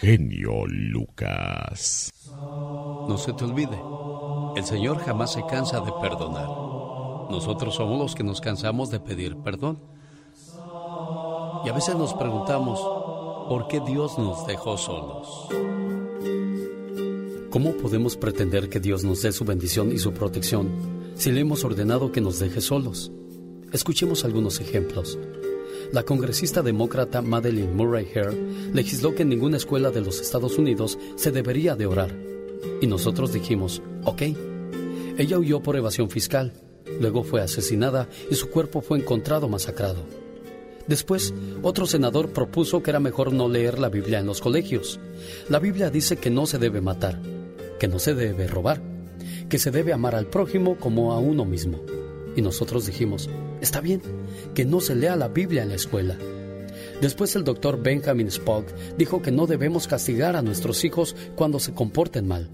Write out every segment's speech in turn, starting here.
genio Lucas. No se te olvide, el Señor jamás se cansa de perdonar. Nosotros somos los que nos cansamos de pedir perdón. Y a veces nos preguntamos, ¿por qué Dios nos dejó solos? ¿Cómo podemos pretender que Dios nos dé su bendición y su protección si le hemos ordenado que nos deje solos? Escuchemos algunos ejemplos. La congresista demócrata Madeleine Murray Hare legisló que en ninguna escuela de los Estados Unidos se debería de orar. Y nosotros dijimos, ok. Ella huyó por evasión fiscal, luego fue asesinada y su cuerpo fue encontrado masacrado. Después, otro senador propuso que era mejor no leer la Biblia en los colegios. La Biblia dice que no se debe matar, que no se debe robar, que se debe amar al prójimo como a uno mismo. Y nosotros dijimos, está bien, que no se lea la Biblia en la escuela. Después el doctor Benjamin Spock dijo que no debemos castigar a nuestros hijos cuando se comporten mal,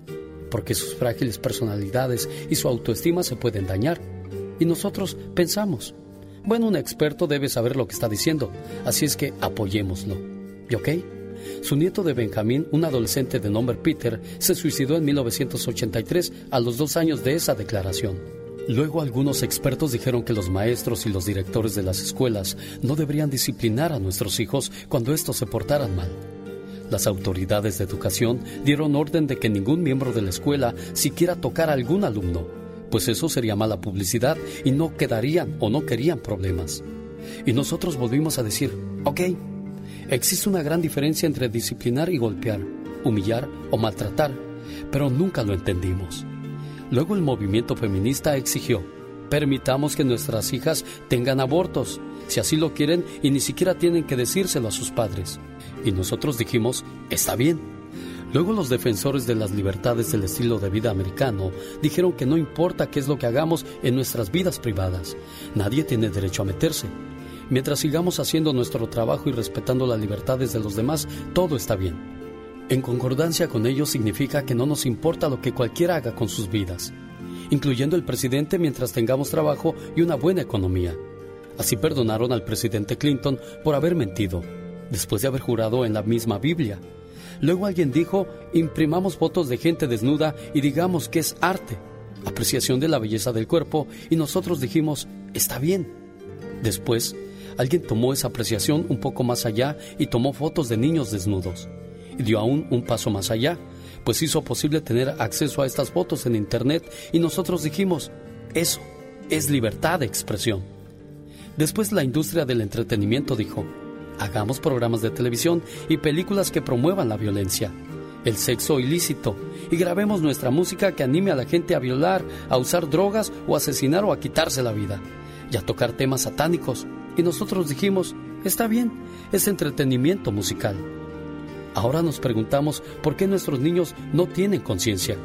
porque sus frágiles personalidades y su autoestima se pueden dañar. Y nosotros pensamos, bueno, un experto debe saber lo que está diciendo, así es que apoyémoslo. ¿Y ok? Su nieto de Benjamín, un adolescente de nombre Peter, se suicidó en 1983 a los dos años de esa declaración. Luego algunos expertos dijeron que los maestros y los directores de las escuelas no deberían disciplinar a nuestros hijos cuando estos se portaran mal. Las autoridades de educación dieron orden de que ningún miembro de la escuela siquiera tocara a algún alumno, pues eso sería mala publicidad y no quedarían o no querían problemas. Y nosotros volvimos a decir, ok, existe una gran diferencia entre disciplinar y golpear, humillar o maltratar, pero nunca lo entendimos. Luego el movimiento feminista exigió, permitamos que nuestras hijas tengan abortos, si así lo quieren y ni siquiera tienen que decírselo a sus padres. Y nosotros dijimos, está bien, Luego los defensores de las libertades del estilo de vida americano dijeron que no importa qué es lo que hagamos en nuestras vidas privadas, nadie tiene derecho a meterse. Mientras sigamos haciendo nuestro trabajo y respetando las libertades de los demás, todo está bien. En concordancia con ellos significa que no nos importa lo que cualquiera haga con sus vidas, incluyendo el presidente mientras tengamos trabajo y una buena economía. Así perdonaron al presidente Clinton por haber mentido, después de haber jurado en la misma Biblia Luego alguien dijo, imprimamos fotos de gente desnuda y digamos que es arte, apreciación de la belleza del cuerpo, y nosotros dijimos, está bien. Después, alguien tomó esa apreciación un poco más allá y tomó fotos de niños desnudos. Y dio aún un paso más allá, pues hizo posible tener acceso a estas fotos en Internet y nosotros dijimos, eso es libertad de expresión. Después la industria del entretenimiento dijo, Hagamos programas de televisión y películas que promuevan la violencia, el sexo ilícito y grabemos nuestra música que anime a la gente a violar, a usar drogas o asesinar o a quitarse la vida y a tocar temas satánicos. Y nosotros dijimos, está bien, es entretenimiento musical. Ahora nos preguntamos por qué nuestros niños no tienen conciencia,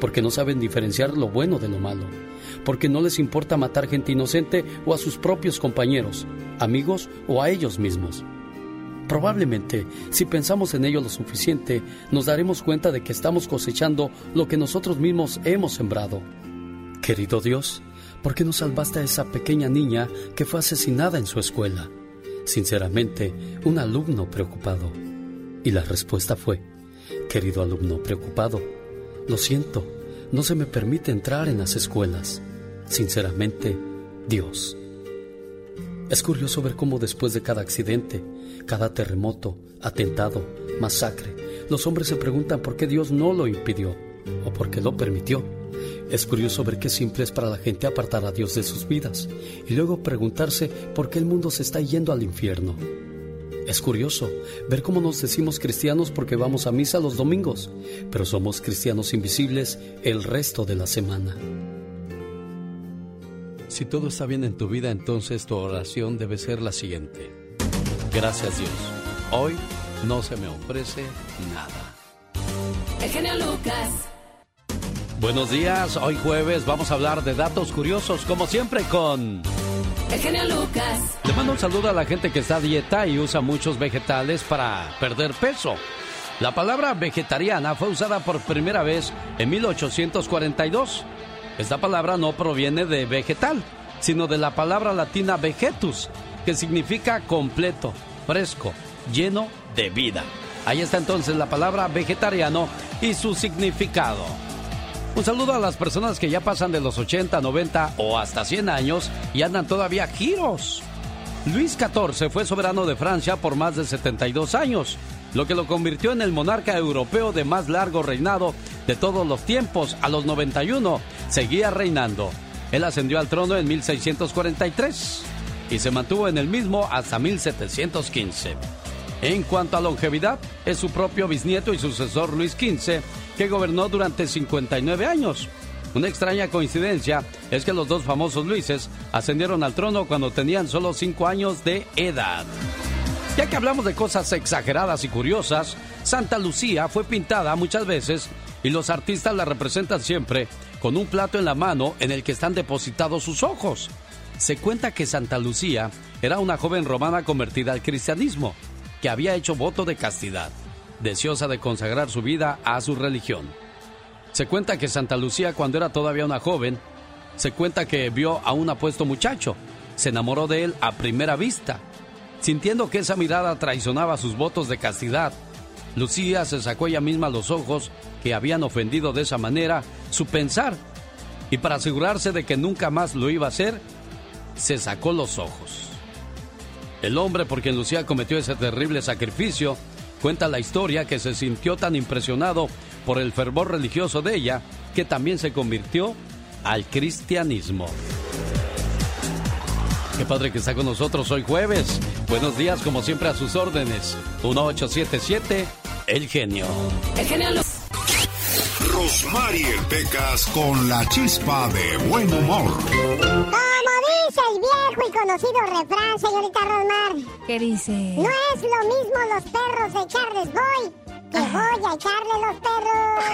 porque no saben diferenciar lo bueno de lo malo, porque no les importa matar gente inocente o a sus propios compañeros, amigos o a ellos mismos. Probablemente, si pensamos en ello lo suficiente, nos daremos cuenta de que estamos cosechando lo que nosotros mismos hemos sembrado. Querido Dios, ¿por qué no salvaste a esa pequeña niña que fue asesinada en su escuela? Sinceramente, un alumno preocupado. Y la respuesta fue, querido alumno preocupado, lo siento, no se me permite entrar en las escuelas. Sinceramente, Dios. Es curioso ver cómo después de cada accidente, cada terremoto, atentado, masacre, los hombres se preguntan por qué Dios no lo impidió o por qué lo permitió. Es curioso ver qué simple es para la gente apartar a Dios de sus vidas y luego preguntarse por qué el mundo se está yendo al infierno. Es curioso ver cómo nos decimos cristianos porque vamos a misa los domingos, pero somos cristianos invisibles el resto de la semana. Si todo está bien en tu vida, entonces tu oración debe ser la siguiente. Gracias Dios. Hoy no se me ofrece nada. El Lucas. Buenos días, hoy jueves vamos a hablar de datos curiosos como siempre con... El Lucas. Le mando un saludo a la gente que está dieta y usa muchos vegetales para perder peso. La palabra vegetariana fue usada por primera vez en 1842 esta palabra no proviene de vegetal, sino de la palabra latina vegetus, que significa completo, fresco, lleno de vida. Ahí está entonces la palabra vegetariano y su significado. Un saludo a las personas que ya pasan de los 80, 90 o hasta 100 años y andan todavía giros. Luis XIV fue soberano de Francia por más de 72 años, lo que lo convirtió en el monarca europeo de más largo reinado de todos los tiempos. A los 91 seguía reinando. Él ascendió al trono en 1643 y se mantuvo en el mismo hasta 1715. En cuanto a longevidad, es su propio bisnieto y sucesor Luis XV, que gobernó durante 59 años. Una extraña coincidencia es que los dos famosos Luises ascendieron al trono cuando tenían solo 5 años de edad. Ya que hablamos de cosas exageradas y curiosas, Santa Lucía fue pintada muchas veces y los artistas la representan siempre con un plato en la mano en el que están depositados sus ojos. Se cuenta que Santa Lucía era una joven romana convertida al cristianismo, que había hecho voto de castidad, deseosa de consagrar su vida a su religión. Se cuenta que Santa Lucía, cuando era todavía una joven, se cuenta que vio a un apuesto muchacho, se enamoró de él a primera vista. Sintiendo que esa mirada traicionaba sus votos de castidad, Lucía se sacó ella misma los ojos que habían ofendido de esa manera su pensar. Y para asegurarse de que nunca más lo iba a hacer, se sacó los ojos. El hombre por quien Lucía cometió ese terrible sacrificio cuenta la historia que se sintió tan impresionado por el fervor religioso de ella que también se convirtió al cristianismo. Qué padre que está con nosotros hoy jueves. Buenos días, como siempre, a sus órdenes. 1877, El Genio. El genio Rosmarie Pecas con la chispa de buen humor. El viejo y conocido refrán, señorita Rosmar. ¿Qué dice? No es lo mismo los perros de echarles voy que voy a echarle los perros.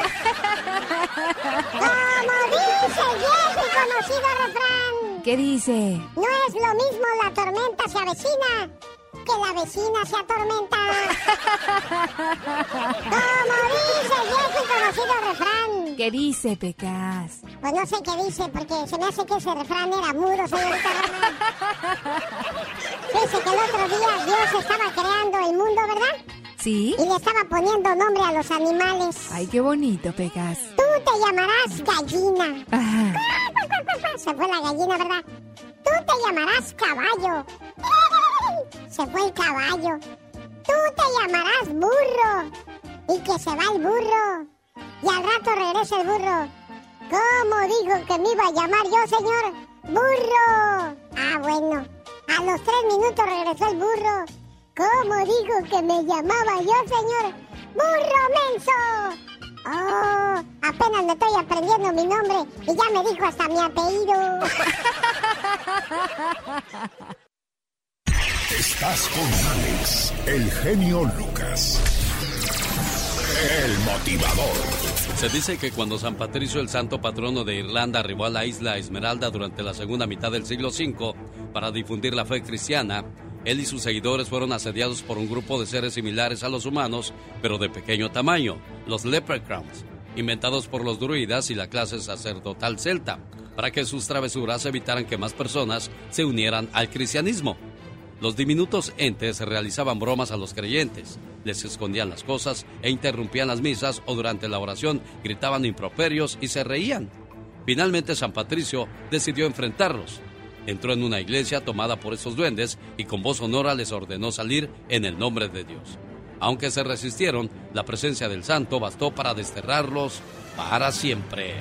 Como dice el viejo y conocido refrán. ¿Qué dice? No es lo mismo la tormenta se avecina que la vecina se atormenta. Como dice el viejo y conocido refrán. ¿Qué dice, Pecas? Pues no sé qué dice, porque se me hace que ese refrán era mudo, señorita. Dice que el otro día Dios estaba creando el mundo, ¿verdad? ¿Sí? Y le estaba poniendo nombre a los animales. Ay, qué bonito, Pecas. Tú te llamarás gallina. Se fue la gallina, ¿verdad? Tú te llamarás caballo. Se fue el caballo. Tú te llamarás burro. Y que se va el burro. Y al rato regresa el burro. ¿Cómo dijo que me iba a llamar yo, señor? Burro. Ah, bueno. A los tres minutos regresó el burro. ¿Cómo dijo que me llamaba yo, señor? ¡Burro menso! Oh, apenas me estoy aprendiendo mi nombre y ya me dijo hasta mi apellido. Estás con Alex, el genio Lucas. El motivador. Se dice que cuando San Patricio, el santo patrono de Irlanda, arribó a la isla Esmeralda durante la segunda mitad del siglo V para difundir la fe cristiana, él y sus seguidores fueron asediados por un grupo de seres similares a los humanos, pero de pequeño tamaño, los leprechauns, inventados por los druidas y la clase sacerdotal celta, para que sus travesuras evitaran que más personas se unieran al cristianismo. Los diminutos entes realizaban bromas a los creyentes, les escondían las cosas e interrumpían las misas o durante la oración gritaban improperios y se reían. Finalmente San Patricio decidió enfrentarlos. Entró en una iglesia tomada por esos duendes y con voz sonora les ordenó salir en el nombre de Dios. Aunque se resistieron, la presencia del santo bastó para desterrarlos para siempre.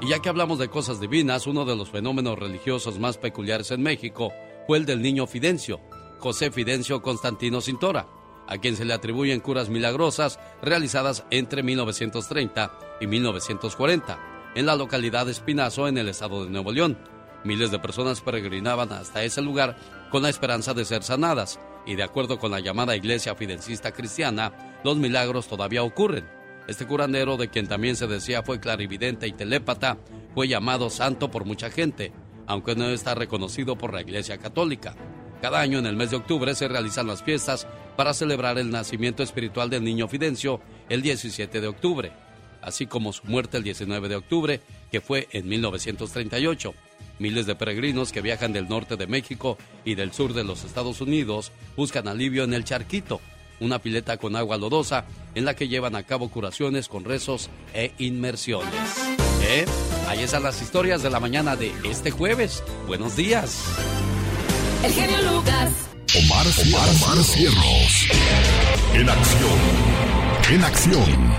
Y ya que hablamos de cosas divinas, uno de los fenómenos religiosos más peculiares en México fue el del niño Fidencio, José Fidencio Constantino Cintora, a quien se le atribuyen curas milagrosas realizadas entre 1930 y 1940 en la localidad de Espinazo, en el estado de Nuevo León. Miles de personas peregrinaban hasta ese lugar con la esperanza de ser sanadas, y de acuerdo con la llamada Iglesia Fidencista Cristiana, los milagros todavía ocurren. Este curandero, de quien también se decía fue clarividente y telépata, fue llamado santo por mucha gente, aunque no está reconocido por la Iglesia Católica. Cada año en el mes de octubre se realizan las fiestas para celebrar el nacimiento espiritual del niño Fidencio el 17 de octubre, así como su muerte el 19 de octubre, que fue en 1938. Miles de peregrinos que viajan del norte de México y del sur de los Estados Unidos buscan alivio en el charquito, una pileta con agua lodosa en la que llevan a cabo curaciones con rezos e inmersiones. ¿Eh? Ahí están las historias de la mañana de este jueves. Buenos días. El genio Lucas. Omar, Omar, Omar Cierros. En acción. En acción.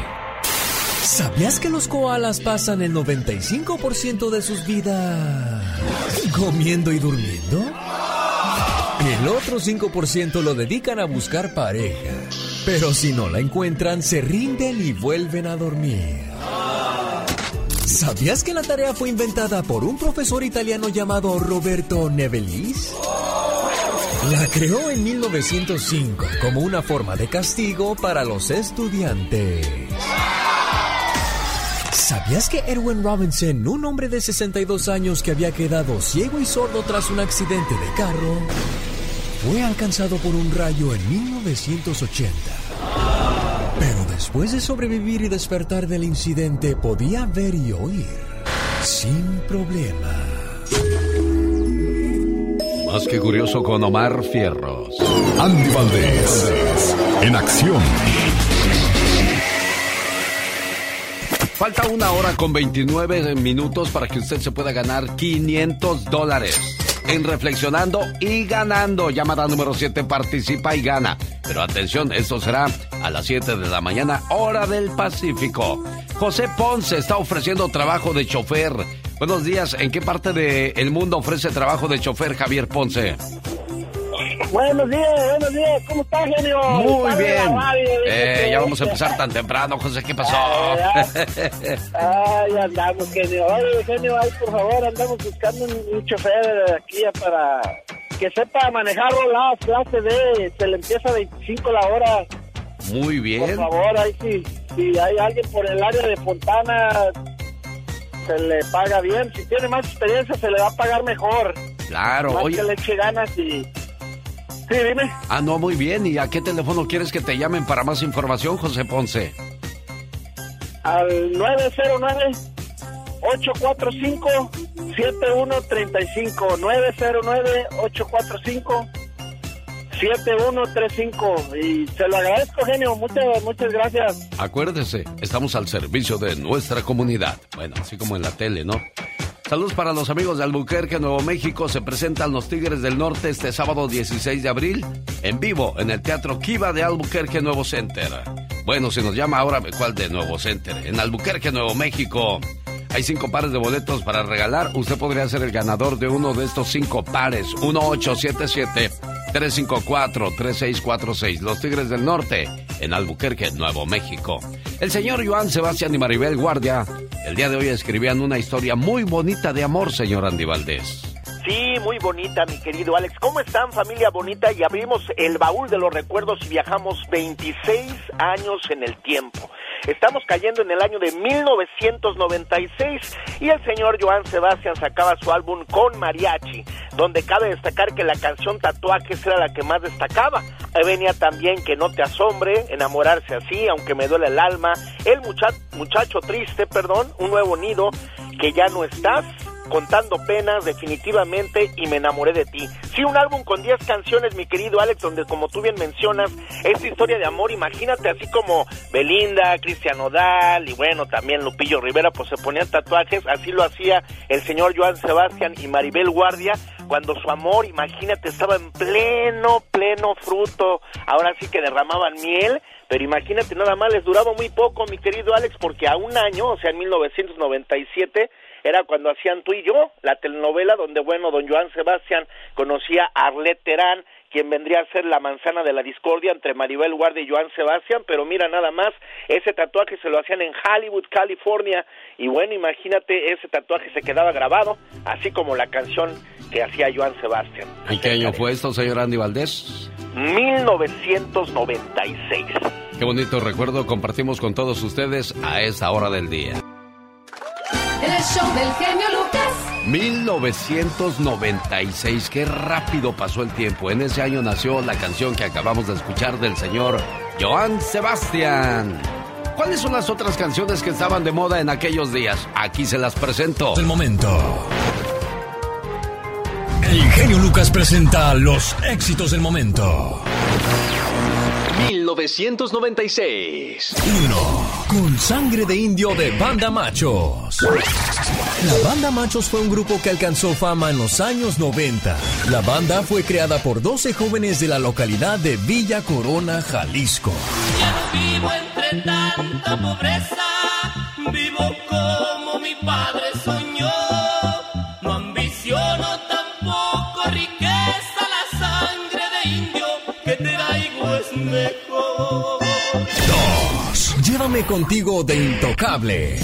¿Sabías que los koalas pasan el 95% de sus vidas comiendo y durmiendo? El otro 5% lo dedican a buscar pareja. Pero si no la encuentran, se rinden y vuelven a dormir. ¿Sabías que la tarea fue inventada por un profesor italiano llamado Roberto Nevelis? La creó en 1905 como una forma de castigo para los estudiantes. ¿Sabías que Erwin Robinson, un hombre de 62 años que había quedado ciego y sordo tras un accidente de carro, fue alcanzado por un rayo en 1980? Pero después de sobrevivir y despertar del incidente, podía ver y oír sin problema. Más que curioso con Omar Fierros. Andy Valdés. En acción. Falta una hora con 29 minutos para que usted se pueda ganar 500 dólares. En Reflexionando y Ganando. Llamada número 7 participa y gana. Pero atención, esto será a las 7 de la mañana, hora del Pacífico. José Ponce está ofreciendo trabajo de chofer. Buenos días, ¿en qué parte del mundo ofrece trabajo de chofer Javier Ponce? Buenos días, buenos días, ¿cómo está, genio? Muy de bien. Eh, ya vamos a empezar tan temprano, José, ¿qué pasó? Ay, andamos, genio. Oye, genio, ahí, por favor, andamos buscando un, un chofer aquí para que sepa manejar rolas, clase D, se le empieza a 25 la hora. Muy Por bien. favor, ahí si, si hay alguien por el área de Fontana, se le paga bien. Si tiene más experiencia, se le va a pagar mejor. Claro, Más oye. que le eche ganas y... Sí, dime. Ah, no, muy bien. ¿Y a qué teléfono quieres que te llamen para más información, José Ponce? al 909 845 7135 909 845 7135 y se lo agradezco genio muchas muchas gracias Acuérdese, estamos al servicio de nuestra comunidad. Bueno, así como en la tele, ¿no? Saludos para los amigos de Albuquerque, Nuevo México. Se presentan los Tigres del Norte este sábado 16 de abril en vivo en el Teatro Kiva de Albuquerque, Nuevo Center. Bueno, si nos llama ahora, ¿cuál de Nuevo Center? En Albuquerque, Nuevo México. Hay cinco pares de boletos para regalar. Usted podría ser el ganador de uno de estos cinco pares. 1877-354-3646. Los Tigres del Norte, en Albuquerque, Nuevo México. El señor Joan Sebastián y Maribel Guardia, el día de hoy escribían una historia muy bonita de amor, señor Andy Valdés. Sí, muy bonita, mi querido Alex. ¿Cómo están, familia bonita? Y abrimos el baúl de los recuerdos y viajamos 26 años en el tiempo. Estamos cayendo en el año de 1996 y el señor Joan Sebastián sacaba su álbum con mariachi, donde cabe destacar que la canción Tatuajes era la que más destacaba. Venía también Que no te asombre, enamorarse así, aunque me duele el alma, El mucha- muchacho triste, perdón, Un nuevo nido, Que ya no estás, contando penas definitivamente y me enamoré de ti. Sí, un álbum con 10 canciones, mi querido Alex, donde como tú bien mencionas, esta historia de amor, imagínate así como Belinda, Cristian Odal y bueno, también Lupillo Rivera, pues se ponían tatuajes, así lo hacía el señor Joan Sebastián y Maribel Guardia, cuando su amor, imagínate, estaba en pleno, pleno fruto, ahora sí que derramaban miel, pero imagínate, nada más les duraba muy poco, mi querido Alex, porque a un año, o sea, en 1997, era cuando hacían tú y yo, la telenovela donde, bueno, don Joan Sebastián conocía a Arlette Terán, quien vendría a ser la manzana de la discordia entre Maribel Guardia y Joan Sebastián, pero mira nada más, ese tatuaje se lo hacían en Hollywood, California, y bueno, imagínate, ese tatuaje se quedaba grabado, así como la canción que hacía Joan Sebastián. ¿En qué año fue esto, señor Andy Valdés? 1996. Qué bonito recuerdo compartimos con todos ustedes a esta hora del día. El show del genio Lucas. 1996, qué rápido pasó el tiempo. En ese año nació la canción que acabamos de escuchar del señor Joan Sebastián. ¿Cuáles son las otras canciones que estaban de moda en aquellos días? Aquí se las presento. El momento. El genio Lucas presenta los éxitos del momento. 1996. 1. Con sangre de indio de Banda Machos. La Banda Machos fue un grupo que alcanzó fama en los años 90. La banda fue creada por 12 jóvenes de la localidad de Villa Corona, Jalisco. Ya no vivo entre tanta pobreza, vivo como mi padre 2. Llévame contigo de Intocable.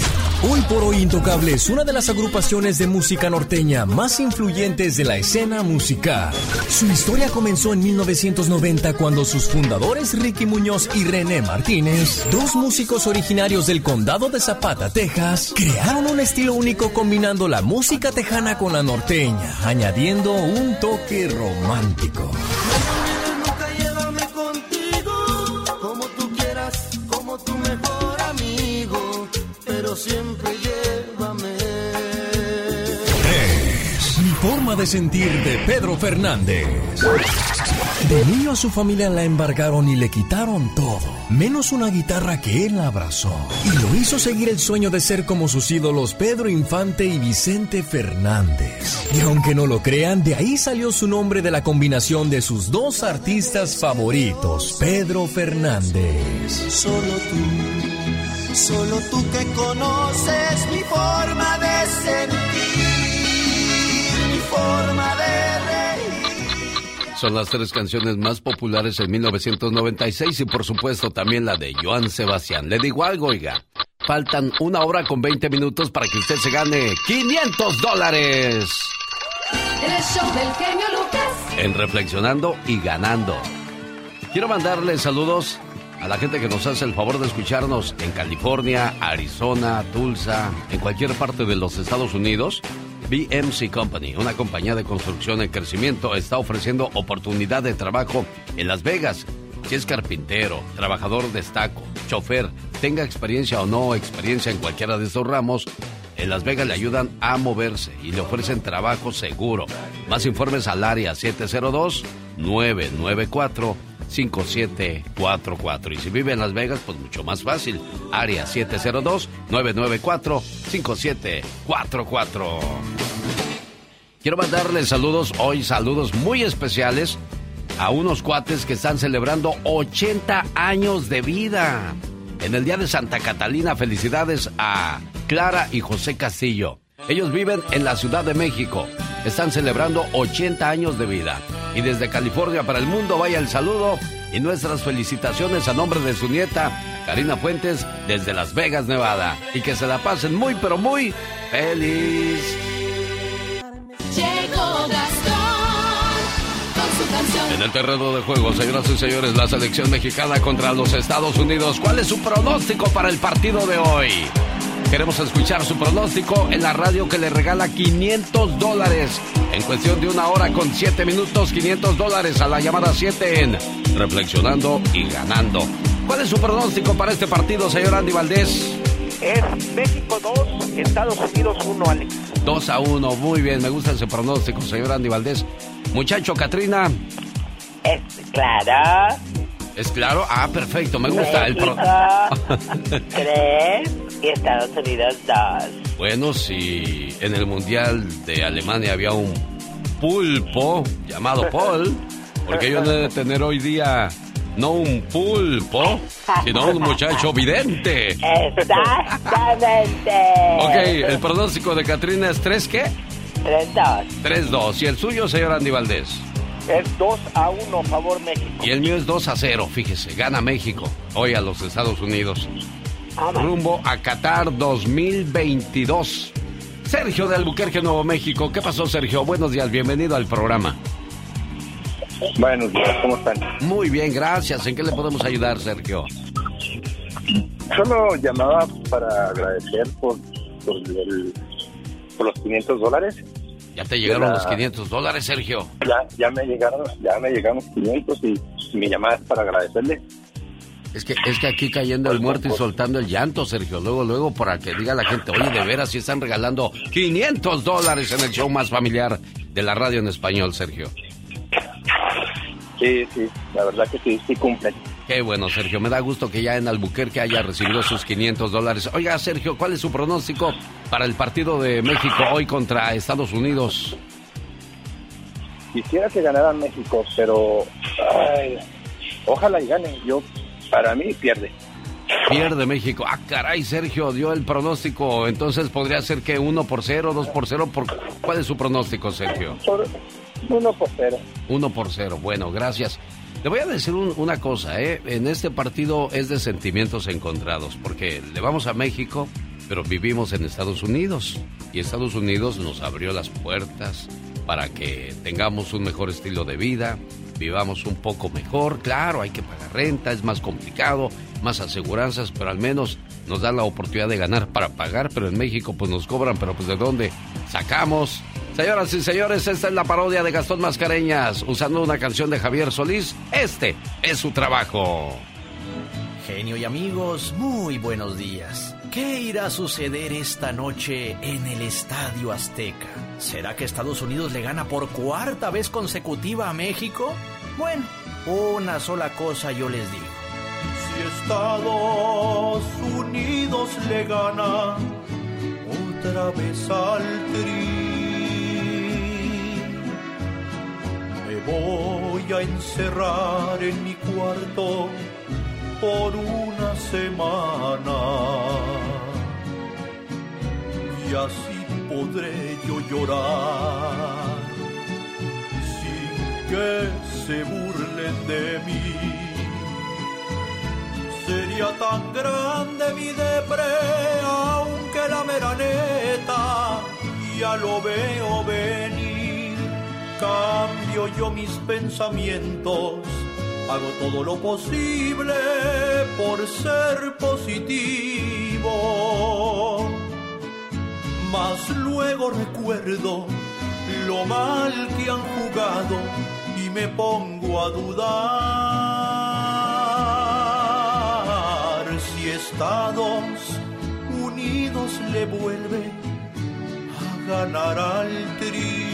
Hoy por hoy Intocable es una de las agrupaciones de música norteña más influyentes de la escena musical. Su historia comenzó en 1990 cuando sus fundadores Ricky Muñoz y René Martínez, dos músicos originarios del condado de Zapata, Texas, crearon un estilo único combinando la música tejana con la norteña, añadiendo un toque romántico. Siempre llévame. 3. Mi forma de sentir de Pedro Fernández. De niño a su familia la embargaron y le quitaron todo, menos una guitarra que él abrazó. Y lo hizo seguir el sueño de ser como sus ídolos Pedro Infante y Vicente Fernández. Y aunque no lo crean, de ahí salió su nombre de la combinación de sus dos artistas favoritos, Pedro Fernández. Solo tú, solo tú que conoces mi forma de sentir, mi forma de reír. Son las tres canciones más populares en 1996 y por supuesto también la de Joan Sebastián. Le digo algo, oiga. Faltan una hora con 20 minutos para que usted se gane 500 dólares el show del genio Lucas. en Reflexionando y Ganando. Quiero mandarle saludos a la gente que nos hace el favor de escucharnos en California, Arizona, Tulsa, en cualquier parte de los Estados Unidos. BMC Company, una compañía de construcción en crecimiento, está ofreciendo oportunidad de trabajo en Las Vegas. Si es carpintero, trabajador de estaco, chofer, tenga experiencia o no experiencia en cualquiera de estos ramos, en Las Vegas le ayudan a moverse y le ofrecen trabajo seguro. Más informes al área 702-994-5744. Y si vive en Las Vegas, pues mucho más fácil. Área 702-994-5744. Quiero mandarles saludos hoy, saludos muy especiales a unos cuates que están celebrando 80 años de vida. En el día de Santa Catalina, felicidades a Clara y José Castillo. Ellos viven en la Ciudad de México. Están celebrando 80 años de vida. Y desde California para el mundo vaya el saludo y nuestras felicitaciones a nombre de su nieta, Karina Fuentes, desde Las Vegas, Nevada. Y que se la pasen muy, pero muy feliz. Llegó. En el terreno de juego, señoras y señores, la selección mexicana contra los Estados Unidos. ¿Cuál es su pronóstico para el partido de hoy? Queremos escuchar su pronóstico en la radio que le regala 500 dólares. En cuestión de una hora con 7 minutos, 500 dólares a la llamada 7 en Reflexionando y Ganando. ¿Cuál es su pronóstico para este partido, señor Andy Valdés? Es México 2, Estados Unidos 1, Alex. 2 a 1, muy bien, me gusta ese pronóstico, señor Andy Valdés. Muchacho, Katrina. Es claro. ¿Es claro? Ah, perfecto, me gusta el pro... México, tres y Estados Unidos dos. Bueno, si en el Mundial de Alemania había un pulpo llamado Paul, porque yo no he de tener hoy día no un pulpo, sino un muchacho vidente. Exactamente. Ok, el pronóstico de Katrina es 3 qué? 3-2. 3-2. ¿Y el suyo, señor Andy Valdés? Es 2 a 1, favor México. Y el mío es 2 a 0, fíjese, gana México, hoy a los Estados Unidos. Rumbo a Qatar 2022. Sergio de Albuquerque, Nuevo México. ¿Qué pasó, Sergio? Buenos días, bienvenido al programa. Buenos días, ¿cómo están? Muy bien, gracias. ¿En qué le podemos ayudar, Sergio? Solo llamaba para agradecer por, por, el- por los 500 dólares. Ya te llegaron los 500 dólares, Sergio. Ya, ya me llegaron, ya me llegaron los 500 y mi llamada es para agradecerle. Es que, es que aquí cayendo el muerto y soltando el llanto, Sergio. Luego, luego, para que diga la gente, oye, de veras, sí están regalando 500 dólares en el show más familiar de la radio en español, Sergio. Sí, sí, la verdad que sí, sí cumplen. Qué bueno, Sergio. Me da gusto que ya en Albuquerque haya recibido sus 500 dólares. Oiga, Sergio, ¿cuál es su pronóstico para el partido de México hoy contra Estados Unidos? Quisiera que ganara México, pero ay, ojalá y gane. Yo, para mí, pierde. Pierde México. Ah, caray, Sergio dio el pronóstico. Entonces podría ser que 1 por 0, 2 por 0. Por... ¿Cuál es su pronóstico, Sergio? 1 por 0. 1 por 0. Bueno, gracias. Le voy a decir un- una cosa, ¿eh? En este partido es de sentimientos encontrados, porque le vamos a México, pero vivimos en Estados Unidos. Y Estados Unidos nos abrió las puertas para que tengamos un mejor estilo de vida, vivamos un poco mejor. Claro, hay que pagar renta, es más complicado, más aseguranzas, pero al menos nos dan la oportunidad de ganar para pagar, pero en México pues nos cobran, pero pues de dónde sacamos. Señoras y señores, esta es la parodia de Gastón Mascareñas, usando una canción de Javier Solís. Este es su trabajo. Genio y amigos, muy buenos días. ¿Qué irá a suceder esta noche en el Estadio Azteca? ¿Será que Estados Unidos le gana por cuarta vez consecutiva a México? Bueno, una sola cosa yo les digo. Si Estados Unidos le gana otra vez al tri, me voy a encerrar en mi cuarto por una semana y así podré yo llorar sin que se burlen de mí. Sería tan grande mi depre, aunque la mera neta ya lo veo venir. Cambio yo mis pensamientos, hago todo lo posible por ser positivo. Mas luego recuerdo lo mal que han jugado y me pongo a dudar si Estados Unidos le vuelve a ganar al tri.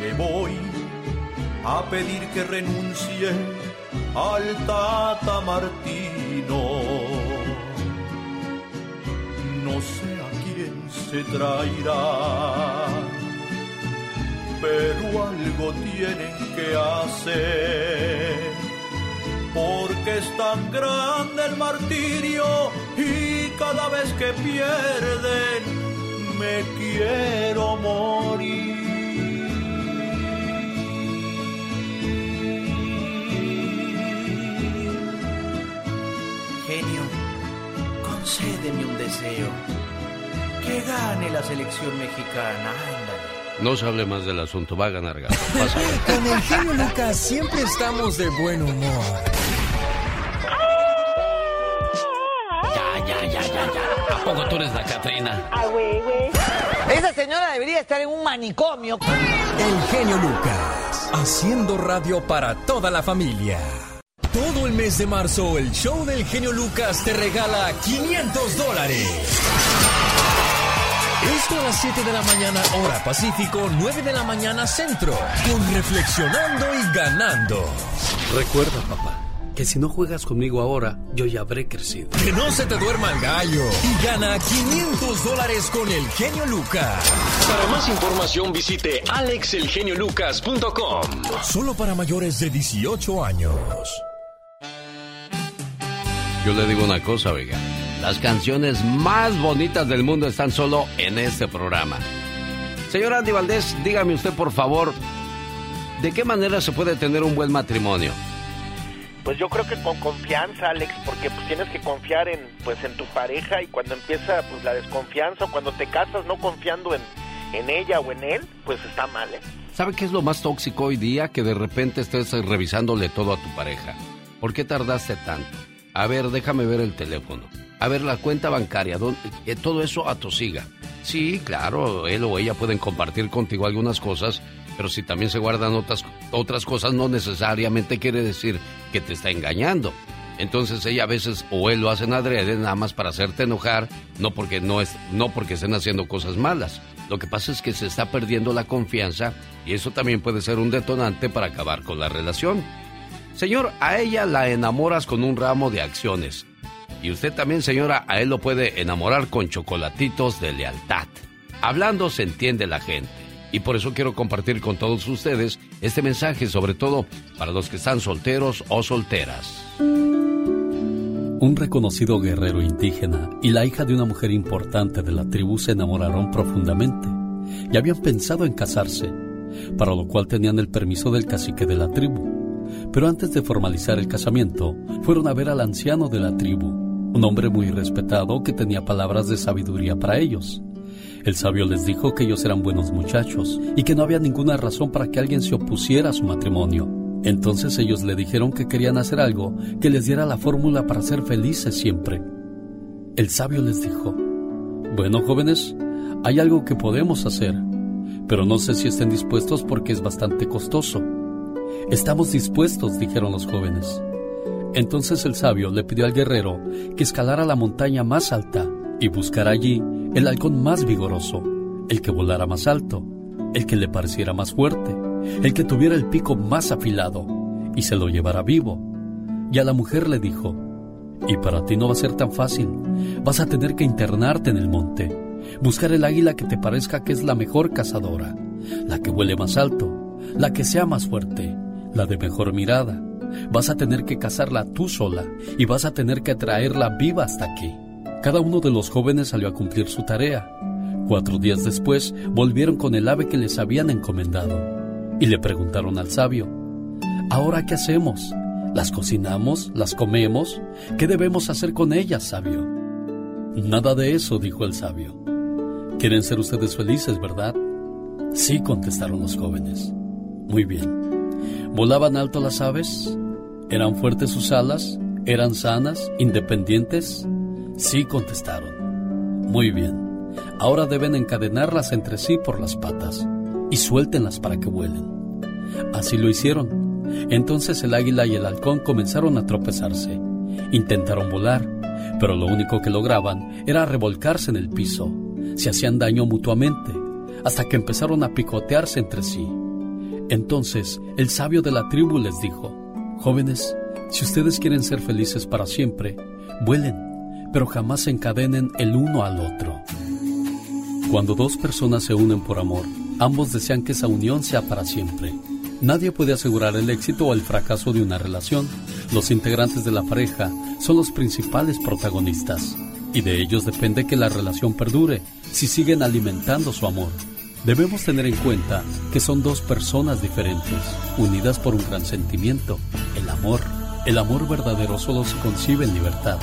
Le voy a pedir que renuncie al Tata Martino. No sé a quién se traerá, pero algo tienen que hacer, porque es tan grande el martirio y cada vez que pierden me quiero morir. Concédeme un deseo. Que gane la selección mexicana, ándale. No se hable más del asunto, va a ganar Gato. Con el genio Lucas siempre estamos de buen humor. Ya, ya, ya, ya, ya. ¿A poco tú eres la Catrina? Ah, güey, güey. Esa señora debería estar en un manicomio. El genio Lucas, haciendo radio para toda la familia. Todo el mes de marzo, el show del genio Lucas te regala 500 dólares. Esto a las 7 de la mañana, hora Pacífico, 9 de la mañana, centro. Con Reflexionando y Ganando. Recuerda, papá, que si no juegas conmigo ahora, yo ya habré crecido. Que no se te duerma el gallo. Y gana 500 dólares con el genio Lucas. Para más información visite alexelgeniolucas.com. Solo para mayores de 18 años. Yo le digo una cosa, oiga. Las canciones más bonitas del mundo están solo en este programa. Señor Andy Valdés, dígame usted, por favor, ¿de qué manera se puede tener un buen matrimonio? Pues yo creo que con confianza, Alex, porque pues tienes que confiar en pues en tu pareja y cuando empieza pues la desconfianza o cuando te casas no confiando en, en ella o en él, pues está mal, ¿eh? ¿Sabe qué es lo más tóxico hoy día? Que de repente estés revisándole todo a tu pareja. ¿Por qué tardaste tanto? A ver, déjame ver el teléfono. A ver, la cuenta bancaria. ¿dónde- eh, todo eso atosiga. Sí, claro, él o ella pueden compartir contigo algunas cosas, pero si también se guardan otras, otras cosas, no necesariamente quiere decir que te está engañando. Entonces ella a veces o él lo hacen adrede nada más para hacerte enojar, no porque no es, no porque estén haciendo cosas malas. Lo que pasa es que se está perdiendo la confianza y eso también puede ser un detonante para acabar con la relación. Señor, a ella la enamoras con un ramo de acciones. Y usted también, señora, a él lo puede enamorar con chocolatitos de lealtad. Hablando se entiende la gente. Y por eso quiero compartir con todos ustedes este mensaje, sobre todo para los que están solteros o solteras. Un reconocido guerrero indígena y la hija de una mujer importante de la tribu se enamoraron profundamente y habían pensado en casarse, para lo cual tenían el permiso del cacique de la tribu. Pero antes de formalizar el casamiento, fueron a ver al anciano de la tribu, un hombre muy respetado que tenía palabras de sabiduría para ellos. El sabio les dijo que ellos eran buenos muchachos y que no había ninguna razón para que alguien se opusiera a su matrimonio. Entonces ellos le dijeron que querían hacer algo que les diera la fórmula para ser felices siempre. El sabio les dijo, bueno jóvenes, hay algo que podemos hacer, pero no sé si estén dispuestos porque es bastante costoso. Estamos dispuestos, dijeron los jóvenes. Entonces el sabio le pidió al guerrero que escalara la montaña más alta y buscara allí el halcón más vigoroso, el que volara más alto, el que le pareciera más fuerte, el que tuviera el pico más afilado, y se lo llevara vivo. Y a la mujer le dijo, y para ti no va a ser tan fácil, vas a tener que internarte en el monte, buscar el águila que te parezca que es la mejor cazadora, la que huele más alto, la que sea más fuerte, la de mejor mirada. Vas a tener que cazarla tú sola y vas a tener que traerla viva hasta aquí. Cada uno de los jóvenes salió a cumplir su tarea. Cuatro días después volvieron con el ave que les habían encomendado y le preguntaron al sabio, ¿ahora qué hacemos? ¿Las cocinamos? ¿Las comemos? ¿Qué debemos hacer con ellas, sabio? Nada de eso, dijo el sabio. Quieren ser ustedes felices, ¿verdad? Sí, contestaron los jóvenes. Muy bien. ¿Volaban alto las aves? ¿Eran fuertes sus alas? ¿Eran sanas? ¿Independientes? Sí, contestaron. Muy bien. Ahora deben encadenarlas entre sí por las patas y suéltenlas para que vuelen. Así lo hicieron. Entonces el águila y el halcón comenzaron a tropezarse. Intentaron volar, pero lo único que lograban era revolcarse en el piso. Se hacían daño mutuamente, hasta que empezaron a picotearse entre sí. Entonces el sabio de la tribu les dijo, Jóvenes, si ustedes quieren ser felices para siempre, vuelen pero jamás se encadenen el uno al otro. Cuando dos personas se unen por amor, ambos desean que esa unión sea para siempre. Nadie puede asegurar el éxito o el fracaso de una relación. Los integrantes de la pareja son los principales protagonistas y de ellos depende que la relación perdure si siguen alimentando su amor. Debemos tener en cuenta que son dos personas diferentes, unidas por un gran sentimiento, el amor. El amor verdadero solo se concibe en libertad.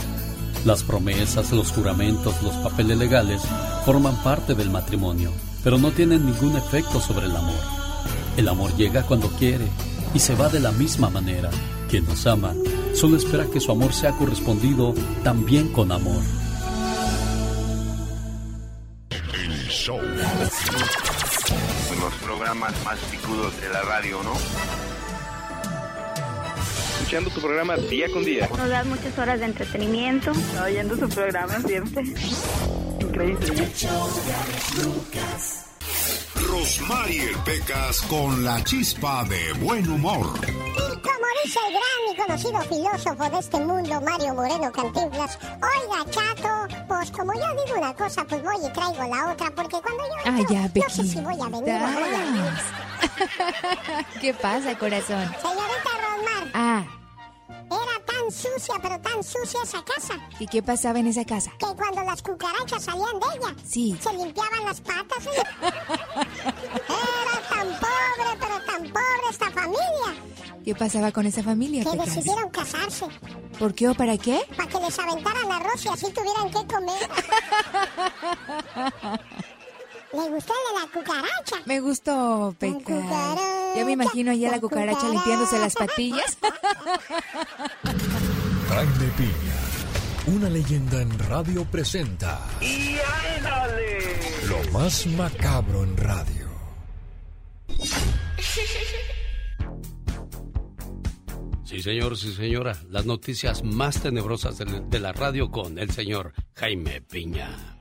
Las promesas, los juramentos, los papeles legales forman parte del matrimonio, pero no tienen ningún efecto sobre el amor. El amor llega cuando quiere y se va de la misma manera. Quien nos ama solo espera que su amor sea correspondido también con amor. Show. Los programas más picudos de la radio, ¿no? escuchando tu programa día con día. Nos das muchas horas de entretenimiento. Oyendo su programa siempre. Increíble. Rosmarie Pecas con la chispa de buen humor. Y como dice el gran y conocido filósofo de este mundo, Mario Moreno Cantinflas, oiga, chato, pues como yo digo una cosa, pues voy y traigo la otra, porque cuando yo ah, entro, ya, no sé si voy a venir o voy a venir. ¿Qué pasa, corazón? Señorita Rosmar. Ah. Era tan sucia, pero tan sucia esa casa. ¿Y qué pasaba en esa casa? Que cuando las cucarachas salían de ella, sí. se limpiaban las patas. Era tan pobre, pero tan pobre esta familia. ¿Qué pasaba con esa familia? Que Pecas? decidieron casarse. ¿Por qué o para qué? Para que les aventaran arroz y así tuvieran que comer. ¿Le gustó el de la cucaracha? Me gustó, Pecas. Ya me imagino allá la cucaracha limpiándose las patillas. Jaime Piña, una leyenda en radio presenta. ¡Y ándale! Lo más macabro en radio. Sí, señor, sí, señora. Las noticias más tenebrosas de la radio con el señor Jaime Piña.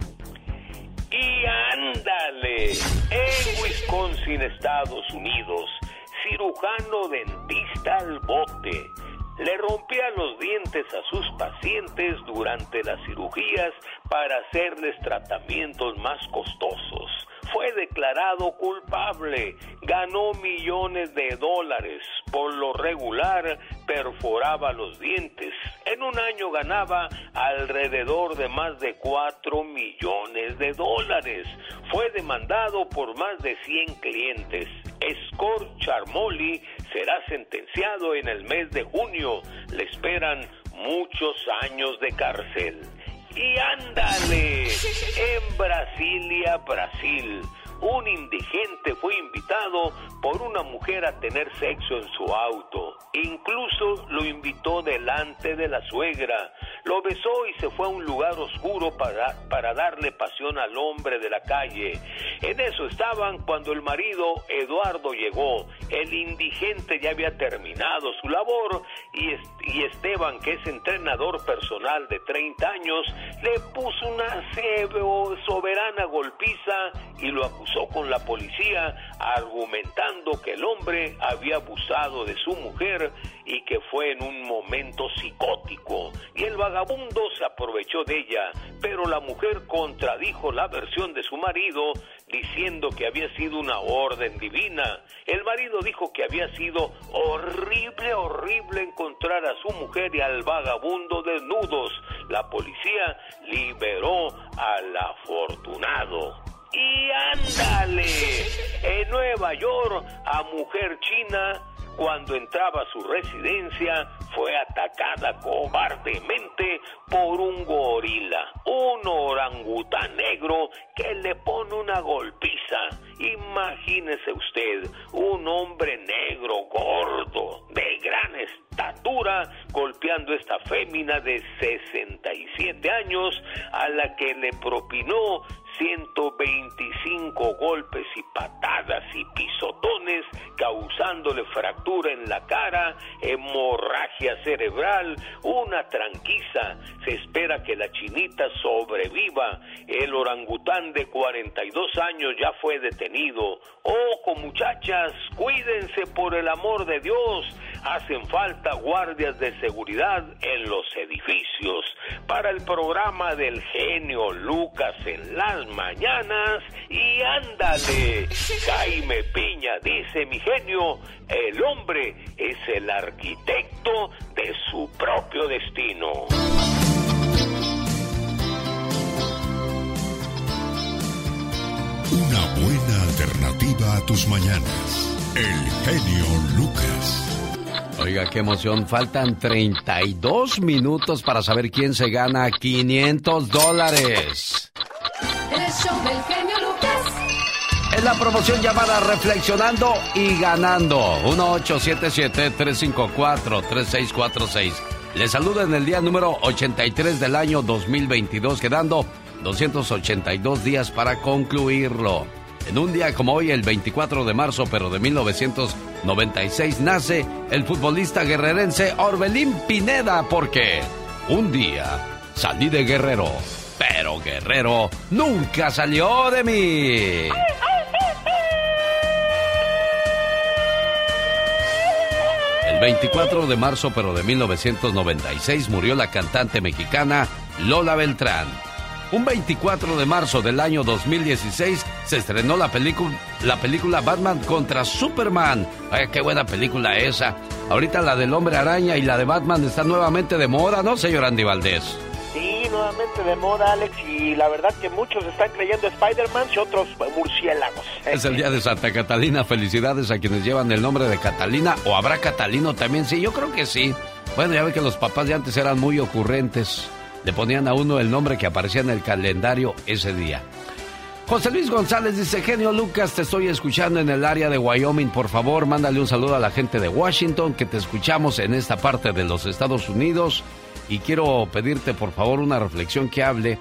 Y ándale, en Wisconsin, Estados Unidos, cirujano dentista al bote. Le rompía los dientes a sus pacientes durante las cirugías para hacerles tratamientos más costosos fue declarado culpable, ganó millones de dólares, por lo regular perforaba los dientes. En un año ganaba alrededor de más de 4 millones de dólares. Fue demandado por más de 100 clientes. Scott Charmoli será sentenciado en el mes de junio. Le esperan muchos años de cárcel. Y ándale, en Brasilia, Brasil, un indigente fue invitado por una mujer a tener sexo en su auto. Incluso lo invitó delante de la suegra. Lo besó y se fue a un lugar oscuro para, para darle pasión al hombre de la calle. En eso estaban cuando el marido Eduardo llegó. El indigente ya había terminado su labor y, y Esteban, que es entrenador personal de 30 años, le puso una soberana golpiza y lo acusó con la policía argumentando que el hombre había abusado de su mujer y que fue en un momento psicótico. Y el vagabundo se aprovechó de ella, pero la mujer contradijo la versión de su marido diciendo que había sido una orden divina. El marido dijo que había sido horrible, horrible encontrar a su mujer y al vagabundo desnudos. La policía liberó al afortunado. Y ándale, en Nueva York, a mujer china cuando entraba a su residencia, fue atacada cobardemente por un gorila, un orangután negro que le pone una golpiza. Imagínese usted, un hombre negro, gordo, de gran estatura, golpeando a esta fémina de 67 años, a la que le propinó 125 golpes y patadas y pisotones, causándole fractura en la cara, hemorragia cerebral, una tranquiza. Se espera que la chinita sobreviva. El orangután de 42 años ya fue detenido. Ojo muchachas, cuídense por el amor de Dios. Hacen falta guardias de seguridad en los edificios. Para el programa del genio Lucas en las mañanas y ándale. Jaime Piña dice mi genio, el hombre es el arquitecto de su propio destino. Una buena alternativa a tus mañanas. El genio Lucas. Oiga, qué emoción. Faltan 32 minutos para saber quién se gana 500 dólares. El show del genio Lucas. Es la promoción llamada Reflexionando y Ganando. 1877-354-3646. Les saludo en el día número 83 del año 2022, quedando 282 días para concluirlo. En un día como hoy, el 24 de marzo, pero de 1996, nace el futbolista guerrerense Orbelín Pineda, porque un día salí de Guerrero, pero Guerrero nunca salió de mí. El 24 de marzo, pero de 1996, murió la cantante mexicana Lola Beltrán. Un 24 de marzo del año 2016 se estrenó la, la película Batman contra Superman. Ay, qué buena película esa. Ahorita la del Hombre Araña y la de Batman están nuevamente de moda, ¿no, señor Andy Valdés? Sí, nuevamente de moda, Alex, y la verdad que muchos están creyendo Spider-Man y otros murciélagos. Es el día de Santa Catalina. Felicidades a quienes llevan el nombre de Catalina. ¿O habrá Catalino también? Sí, yo creo que sí. Bueno, ya ve que los papás de antes eran muy ocurrentes. Le ponían a uno el nombre que aparecía en el calendario ese día. José Luis González dice, genio Lucas, te estoy escuchando en el área de Wyoming. Por favor, mándale un saludo a la gente de Washington, que te escuchamos en esta parte de los Estados Unidos. Y quiero pedirte, por favor, una reflexión que hable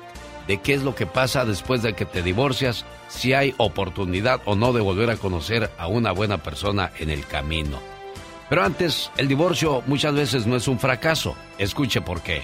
de qué es lo que pasa después de que te divorcias, si hay oportunidad o no de volver a conocer a una buena persona en el camino. Pero antes, el divorcio muchas veces no es un fracaso. Escuche por qué.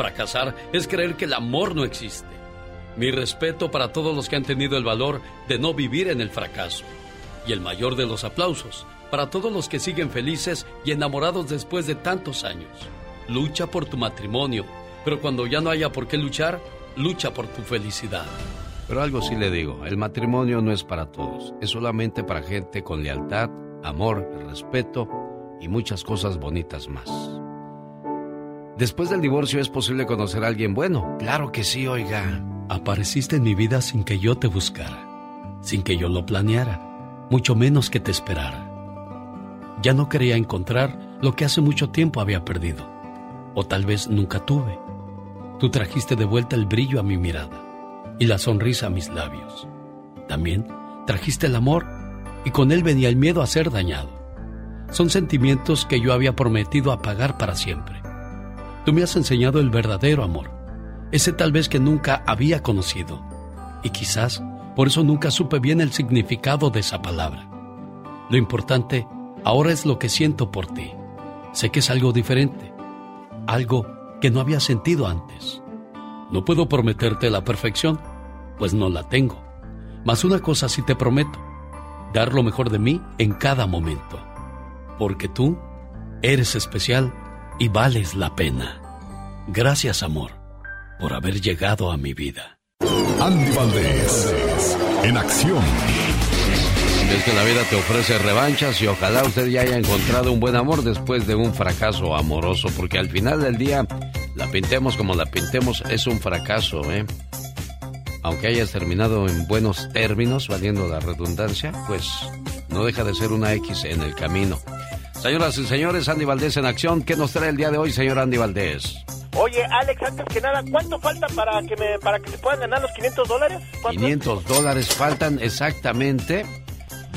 Fracasar es creer que el amor no existe. Mi respeto para todos los que han tenido el valor de no vivir en el fracaso. Y el mayor de los aplausos para todos los que siguen felices y enamorados después de tantos años. Lucha por tu matrimonio, pero cuando ya no haya por qué luchar, lucha por tu felicidad. Pero algo sí le digo, el matrimonio no es para todos, es solamente para gente con lealtad, amor, respeto y muchas cosas bonitas más. Después del divorcio es posible conocer a alguien bueno. Claro que sí, oiga. Apareciste en mi vida sin que yo te buscara, sin que yo lo planeara, mucho menos que te esperara. Ya no quería encontrar lo que hace mucho tiempo había perdido, o tal vez nunca tuve. Tú trajiste de vuelta el brillo a mi mirada y la sonrisa a mis labios. También trajiste el amor y con él venía el miedo a ser dañado. Son sentimientos que yo había prometido apagar para siempre. Tú me has enseñado el verdadero amor, ese tal vez que nunca había conocido. Y quizás por eso nunca supe bien el significado de esa palabra. Lo importante ahora es lo que siento por ti. Sé que es algo diferente, algo que no había sentido antes. No puedo prometerte la perfección, pues no la tengo. Mas una cosa sí te prometo, dar lo mejor de mí en cada momento. Porque tú eres especial y vales la pena. Gracias, amor, por haber llegado a mi vida. Andy Valdés, en acción. Es que la vida te ofrece revanchas y ojalá usted ya haya encontrado un buen amor después de un fracaso amoroso, porque al final del día, la pintemos como la pintemos, es un fracaso, ¿eh? Aunque hayas terminado en buenos términos, valiendo la redundancia, pues no deja de ser una X en el camino. Señoras y señores, Andy Valdés en acción. ¿Qué nos trae el día de hoy, señor Andy Valdés? Oye, Alex, antes que nada, ¿cuánto falta para que me para que se puedan ganar los 500 dólares? 500 dólares faltan exactamente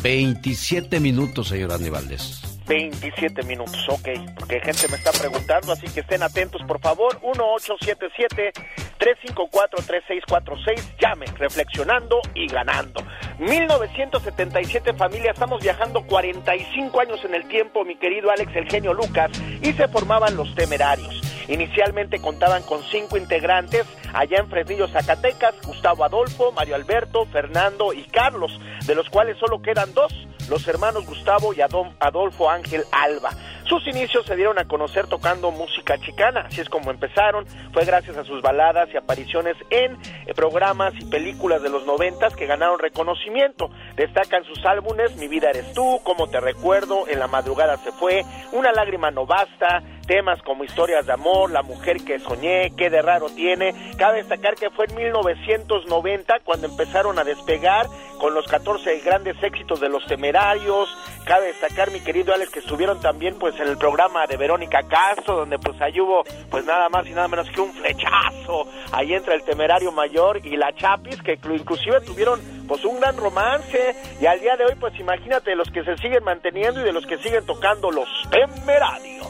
27 minutos, señor Andy Valdés. 27 minutos, ok, porque gente me está preguntando, así que estén atentos, por favor. 1877-354-3646, llame, reflexionando y ganando. 1977 familias, estamos viajando 45 años en el tiempo, mi querido Alex, el genio Lucas, y se formaban los temerarios. Inicialmente contaban con cinco integrantes allá en Fresnillo, Zacatecas, Gustavo Adolfo, Mario Alberto, Fernando y Carlos, de los cuales solo quedan dos, los hermanos Gustavo y Adolfo Ángel Alba. Sus inicios se dieron a conocer tocando música chicana, así es como empezaron, fue gracias a sus baladas y apariciones en eh, programas y películas de los noventas que ganaron reconocimiento. Destacan sus álbumes Mi vida eres tú, Cómo te recuerdo, En la madrugada se fue, Una lágrima no basta, temas como Historias de amor, La mujer que soñé, Qué de raro tiene. Cabe destacar que fue en 1990 cuando empezaron a despegar con los 14 grandes éxitos de los temerarios. Cabe destacar, mi querido Alex, que estuvieron también pues en el programa de Verónica Castro, donde pues ahí hubo pues nada más y nada menos que un flechazo. Ahí entra el temerario mayor y la Chapis, que inclusive tuvieron pues un gran romance. Y al día de hoy pues imagínate de los que se siguen manteniendo y de los que siguen tocando los temerarios.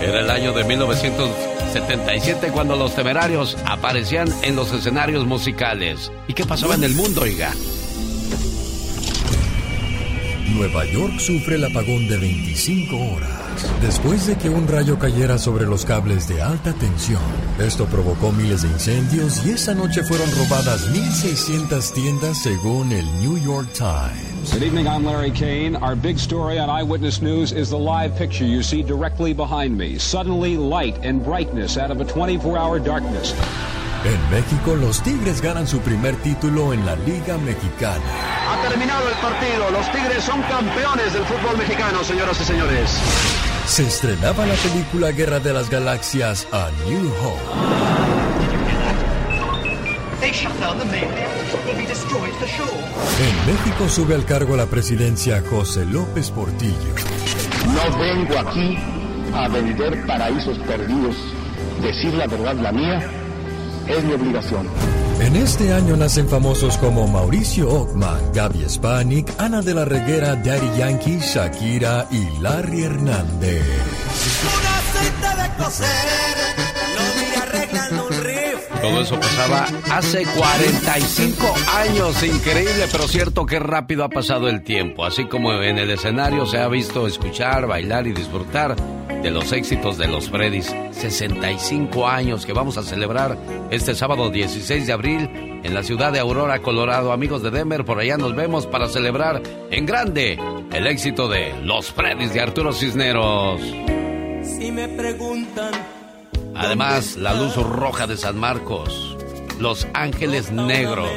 Era el año de 1977 cuando los temerarios aparecían en los escenarios musicales. ¿Y qué pasaba en el mundo, oiga? Nueva York sufre el apagón de 25 horas después de que un rayo cayera sobre los cables de alta tensión. Esto provocó miles de incendios y esa noche fueron robadas 1.600 tiendas según el New York Times. Good evening, I'm Larry Kane. Our big story on Eyewitness News is the live picture you see directly behind me. Suddenly, light and brightness out of a 24 hour darkness. En México, los Tigres ganan su primer título en la Liga Mexicana. Ha terminado el partido. Los Tigres son campeones del fútbol mexicano, señoras y señores. Se estrenaba la película Guerra de las Galaxias a New Hope. En México sube al cargo la presidencia José López Portillo. No vengo aquí a vender paraísos perdidos. Decir la verdad, la mía, es mi obligación. En este año nacen famosos como Mauricio Ockman, Gaby Spanik, Ana de la Reguera, Daddy Yankee, Shakira y Larry Hernández. Todo eso pasaba hace 45 años. Increíble, pero cierto que rápido ha pasado el tiempo. Así como en el escenario se ha visto escuchar, bailar y disfrutar de los éxitos de los Freddys. 65 años que vamos a celebrar este sábado 16 de abril en la ciudad de Aurora, Colorado. Amigos de Denver, por allá nos vemos para celebrar en grande el éxito de los Freddys de Arturo Cisneros. Si me preguntan Además, la luz roja de San Marcos, los ángeles negros,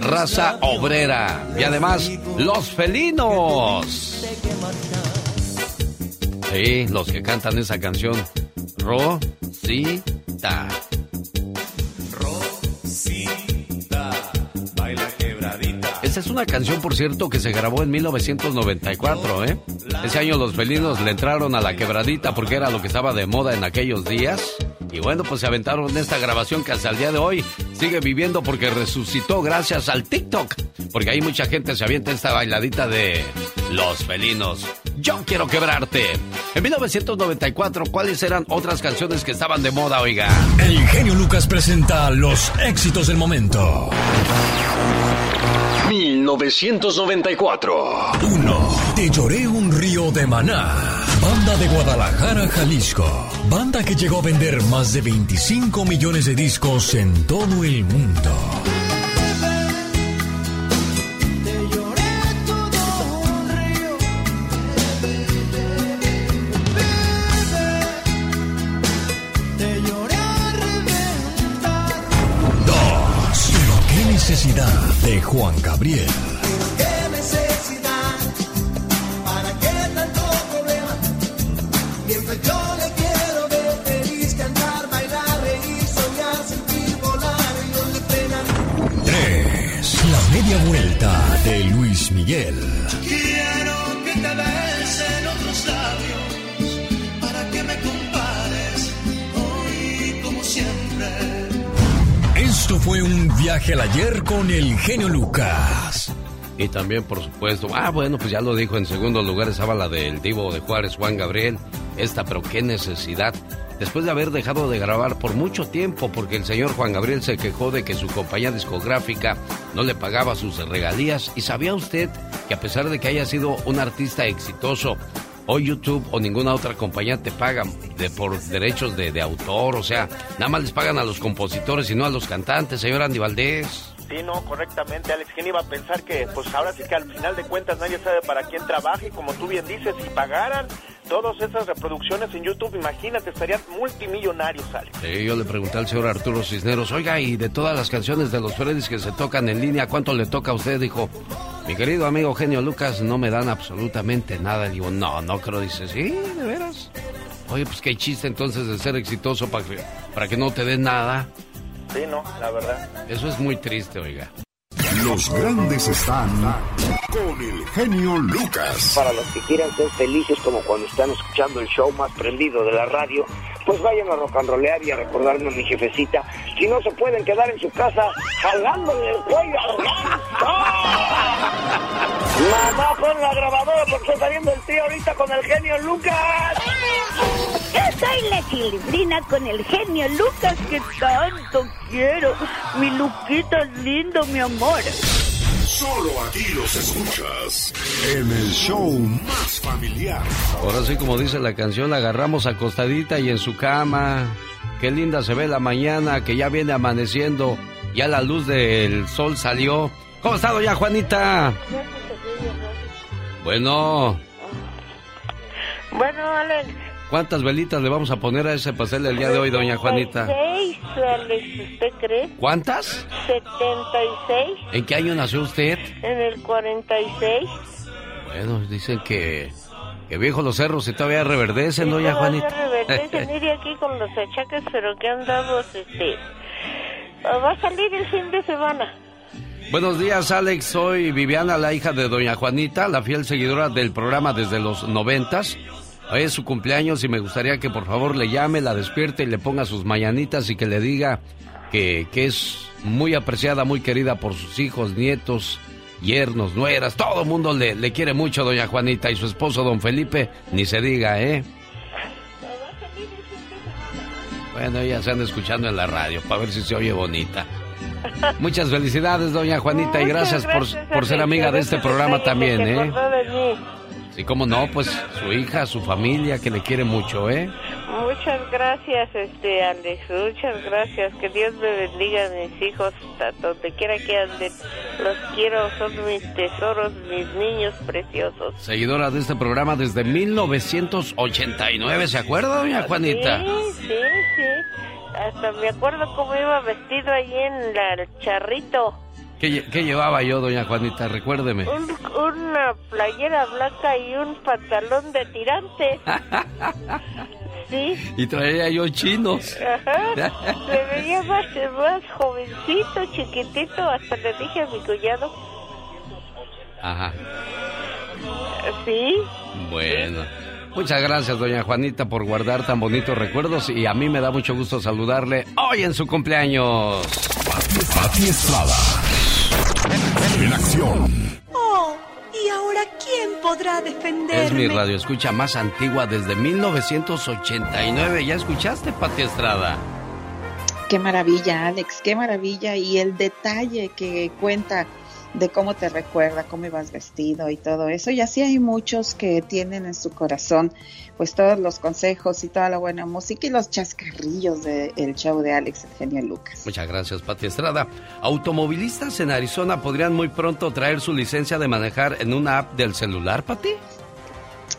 raza obrera y además los felinos. Sí, los que cantan esa canción. Rosita. Rosita. Es una canción, por cierto, que se grabó en 1994, ¿eh? Ese año los felinos le entraron a la quebradita porque era lo que estaba de moda en aquellos días. Y bueno, pues se aventaron esta grabación que hasta el día de hoy sigue viviendo porque resucitó gracias al TikTok. Porque hay mucha gente se avienta esta bailadita de los felinos. Yo quiero quebrarte. En 1994, ¿cuáles eran otras canciones que estaban de moda, oiga? El genio Lucas presenta los éxitos del momento. 1994. 1. Te lloré un río de maná. Banda de Guadalajara, Jalisco. Banda que llegó a vender más de 25 millones de discos en todo el mundo. Juan Gabriel. Al ayer con el genio Lucas. Y también, por supuesto, ah, bueno, pues ya lo dijo, en segundo lugar estaba la del Divo de Juárez, Juan Gabriel. Esta, pero qué necesidad. Después de haber dejado de grabar por mucho tiempo, porque el señor Juan Gabriel se quejó de que su compañía discográfica no le pagaba sus regalías. ¿Y sabía usted que a pesar de que haya sido un artista exitoso, hoy YouTube o ninguna otra compañía te pagan de, por derechos de, de autor? O sea, nada más les pagan a los compositores y no a los cantantes, señor Andy Valdés. Sí, no, correctamente, Alex. ¿Quién iba a pensar que, pues ahora sí que al final de cuentas nadie sabe para quién trabaja y como tú bien dices, si pagaran todas esas reproducciones en YouTube, imagínate, estarían multimillonarios, Alex. Sí, yo le pregunté al señor Arturo Cisneros, oiga, y de todas las canciones de los Freddys que se tocan en línea, ¿cuánto le toca a usted? Dijo, mi querido amigo genio Lucas, no me dan absolutamente nada. Y digo, no, no creo. Dice, sí, de veras. Oye, pues qué chiste entonces de ser exitoso para que, para que no te den nada. Sí, no, la verdad. Eso es muy triste, oiga. Los grandes están con el genio Lucas. Para los que quieran ser felices como cuando están escuchando el show más prendido de la radio, pues vayan a rock and rollear y a recordarme a mi jefecita. Si no se pueden quedar en su casa jalándole el cuello al ganso. Mamá, pon la grabadora porque está saliendo el tío ahorita con el genio Lucas. Yo soy la chilibrina con el genio Lucas que tanto quiero. Mi Luquita es lindo, mi amor. Solo aquí los escuchas en el show más familiar. Ahora sí, como dice la canción, la agarramos acostadita y en su cama. Qué linda se ve la mañana, que ya viene amaneciendo. Ya la luz del sol salió. ¿Cómo ha estado ya, Juanita? Bueno, Bueno, Alex, ¿Cuántas velitas le vamos a poner a ese pastel el día de hoy, doña Juanita? 76, Alex, ¿usted cree? ¿Cuántas? 76. ¿En qué año nació usted? En el 46. Bueno, dicen que, que viejo los cerros y todavía reverdecen, doña Todavía Juanita. reverdecen, iré aquí con los achaques, pero que han dado, este... Va a salir el fin de semana. Buenos días, Alex. Soy Viviana, la hija de doña Juanita, la fiel seguidora del programa desde los noventas. Hoy es su cumpleaños y me gustaría que por favor le llame, la despierte y le ponga sus mañanitas y que le diga que, que es muy apreciada, muy querida por sus hijos, nietos, yernos, nueras. Todo el mundo le, le quiere mucho, doña Juanita, y su esposo, don Felipe, ni se diga, ¿eh? Bueno, ya se anda escuchando en la radio para ver si se oye bonita. Muchas felicidades, doña Juanita, y gracias, por, por ser amiga de este programa también, ¿eh? Sí, cómo no, pues su hija, su familia, que le quiere mucho, ¿eh? Muchas gracias, este Alex, muchas gracias. Que Dios me bendiga a mis hijos, a donde quiera que anden. Los quiero, son mis tesoros, mis niños preciosos. Seguidora de este programa desde 1989, ¿se acuerda, doña Juanita? Sí, sí, sí. Hasta me acuerdo cómo iba vestido ahí en la, el charrito. ¿Qué, lle- qué llevaba yo, doña Juanita? Recuérdeme. Un- una playera blanca y un pantalón de tirante. Sí. Y traía yo chinos. Ajá. Se veía más, más jovencito, chiquitito. Hasta le dije a mi cuñado. Ajá. Sí. Bueno. Muchas gracias, doña Juanita, por guardar tan bonitos recuerdos y a mí me da mucho gusto saludarle hoy en su cumpleaños. Pati Estrada. En acción. Oh, ¿y ahora quién podrá defenderme? Es mi radio escucha más antigua desde 1989. ¿Ya escuchaste, Pati Estrada? Qué maravilla, Alex, qué maravilla. Y el detalle que cuenta de cómo te recuerda, cómo ibas vestido y todo eso. Y así hay muchos que tienen en su corazón pues todos los consejos y toda la buena música y los chascarrillos del show de Alex, el genio Lucas. Muchas gracias, Pati Estrada. Automovilistas en Arizona podrían muy pronto traer su licencia de manejar en una app del celular, Pati.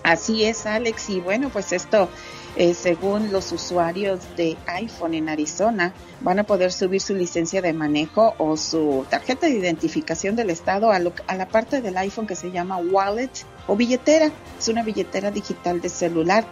Así es, Alex. Y bueno, pues esto, eh, según los usuarios de iPhone en Arizona, van a poder subir su licencia de manejo o su tarjeta de identificación del estado a, lo- a la parte del iPhone que se llama wallet o billetera. Es una billetera digital de celular.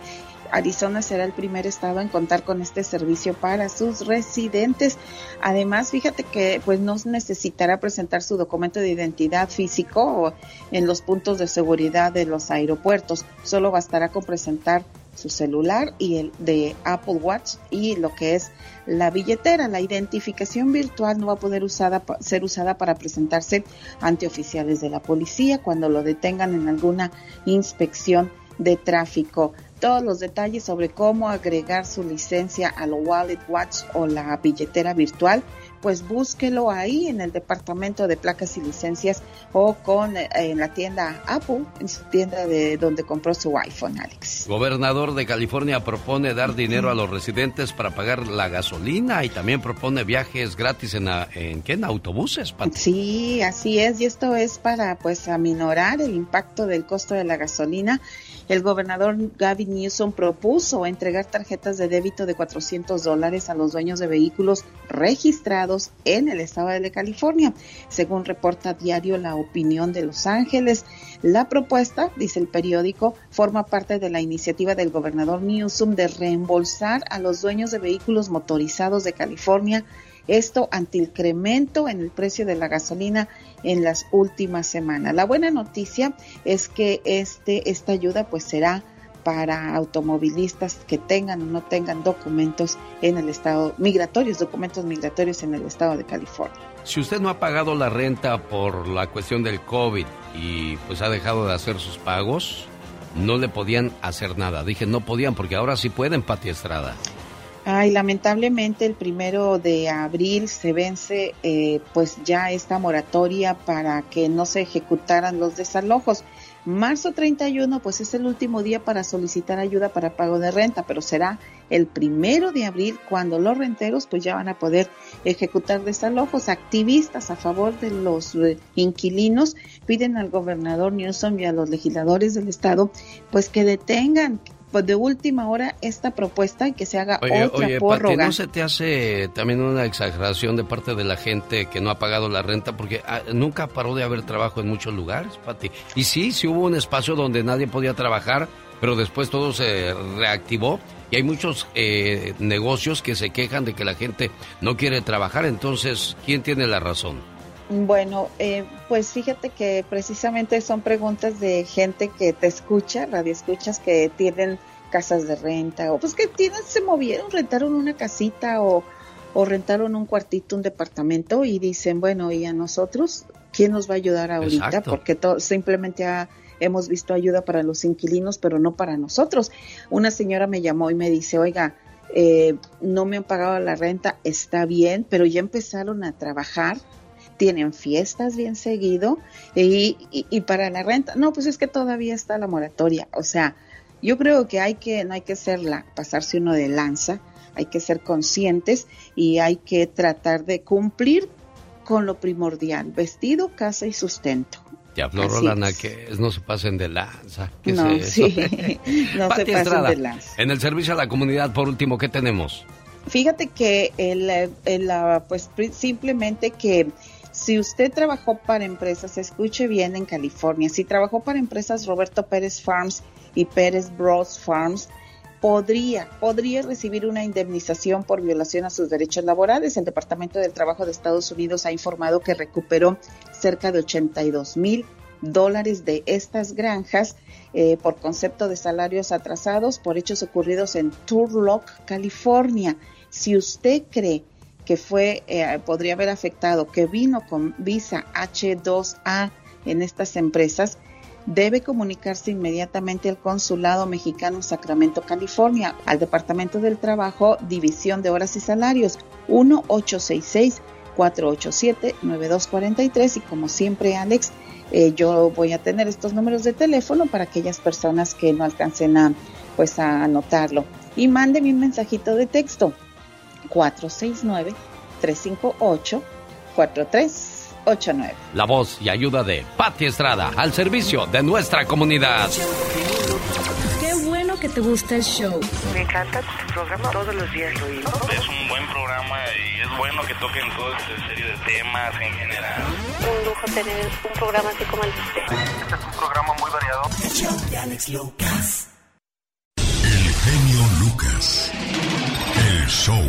Arizona será el primer estado en contar con este servicio para sus residentes. Además, fíjate que pues no necesitará presentar su documento de identidad físico o en los puntos de seguridad de los aeropuertos. Solo bastará con presentar su celular y el de Apple Watch y lo que es la billetera. La identificación virtual no va a poder ser usada para presentarse ante oficiales de la policía cuando lo detengan en alguna inspección de tráfico. Todos los detalles sobre cómo agregar su licencia al Wallet Watch o la billetera virtual, pues búsquelo ahí en el departamento de placas y licencias o con eh, en la tienda Apple, en su tienda de donde compró su iPhone, Alex. Gobernador de California propone dar dinero a los residentes para pagar la gasolina y también propone viajes gratis en, a- en, ¿qué? en autobuses, Pati. Sí, así es, y esto es para pues aminorar el impacto del costo de la gasolina. El gobernador Gavin Newsom propuso entregar tarjetas de débito de 400 dólares a los dueños de vehículos registrados en el estado de California, según reporta diario La Opinión de Los Ángeles. La propuesta, dice el periódico, forma parte de la iniciativa del gobernador Newsom de reembolsar a los dueños de vehículos motorizados de California esto ante el incremento en el precio de la gasolina en las últimas semanas. La buena noticia es que este, esta ayuda pues será para automovilistas que tengan o no tengan documentos en el estado, migratorios, documentos migratorios en el estado de California. Si usted no ha pagado la renta por la cuestión del COVID y pues ha dejado de hacer sus pagos, no le podían hacer nada. Dije no podían porque ahora sí pueden, Pati Estrada. Ay, lamentablemente el primero de abril se vence eh, pues ya esta moratoria para que no se ejecutaran los desalojos. Marzo 31 pues es el último día para solicitar ayuda para pago de renta, pero será el primero de abril cuando los renteros pues ya van a poder ejecutar desalojos. Activistas a favor de los eh, inquilinos piden al gobernador Newsom y a los legisladores del estado pues que detengan pues, de última hora esta propuesta y que se haga Oye, otra oye, Pati, prórroga. ¿no se te hace también una exageración de parte de la gente que no ha pagado la renta? Porque ah, nunca paró de haber trabajo en muchos lugares, Pati. Y sí, sí hubo un espacio donde nadie podía trabajar, pero después todo se reactivó y hay muchos eh, negocios que se quejan de que la gente no quiere trabajar. Entonces, ¿quién tiene la razón? Bueno, eh, pues fíjate que precisamente son preguntas de gente que te escucha, radio escuchas que tienen casas de renta o pues que tienen, se movieron, rentaron una casita o, o rentaron un cuartito, un departamento y dicen, bueno, ¿y a nosotros quién nos va a ayudar ahorita? Exacto. Porque to- simplemente ha- hemos visto ayuda para los inquilinos, pero no para nosotros. Una señora me llamó y me dice, oiga, eh, no me han pagado la renta, está bien, pero ya empezaron a trabajar tienen fiestas bien seguido y, y- y para la renta, no, pues es que todavía está la moratoria. O sea, yo creo que hay que, no hay que ser la, pasarse uno de lanza, hay que ser conscientes y hay que tratar de cumplir con lo primordial, vestido, casa y sustento. Te habló Así Rolana es. que es, no se pasen de lanza. ¿Qué No, es sí, no se pasen Estrada, de lanza. En el servicio a la comunidad, por último, ¿qué tenemos? Fíjate que el, eh, el, ah, pues simplemente que si usted trabajó para empresas, escuche bien en California, si trabajó para empresas Roberto Pérez Farms y Pérez Bros Farms, podría, podría recibir una indemnización por violación a sus derechos laborales. El Departamento del Trabajo de Estados Unidos ha informado que recuperó cerca de 82 mil dólares de estas granjas eh, por concepto de salarios atrasados por hechos ocurridos en Turlock, California. Si usted cree que fue, eh, podría haber afectado, que vino con visa H2A en estas empresas, debe comunicarse inmediatamente al Consulado Mexicano Sacramento, California, al Departamento del Trabajo, División de Horas y Salarios, 1-866-487-9243. Y como siempre, Alex, eh, yo voy a tener estos números de teléfono para aquellas personas que no alcancen a, pues, a anotarlo. Y mándeme un mensajito de texto, 469-358-4389. La voz y ayuda de Pati Estrada al servicio de nuestra comunidad. Qué bueno que te gusta el show. Me encanta tu programa, todos los días lo oigo. Es un buen programa y es bueno que toquen toda esta serie de temas en general. Un lujo tener un programa así como el de usted. Este es un programa muy variado. El genio Lucas. El show.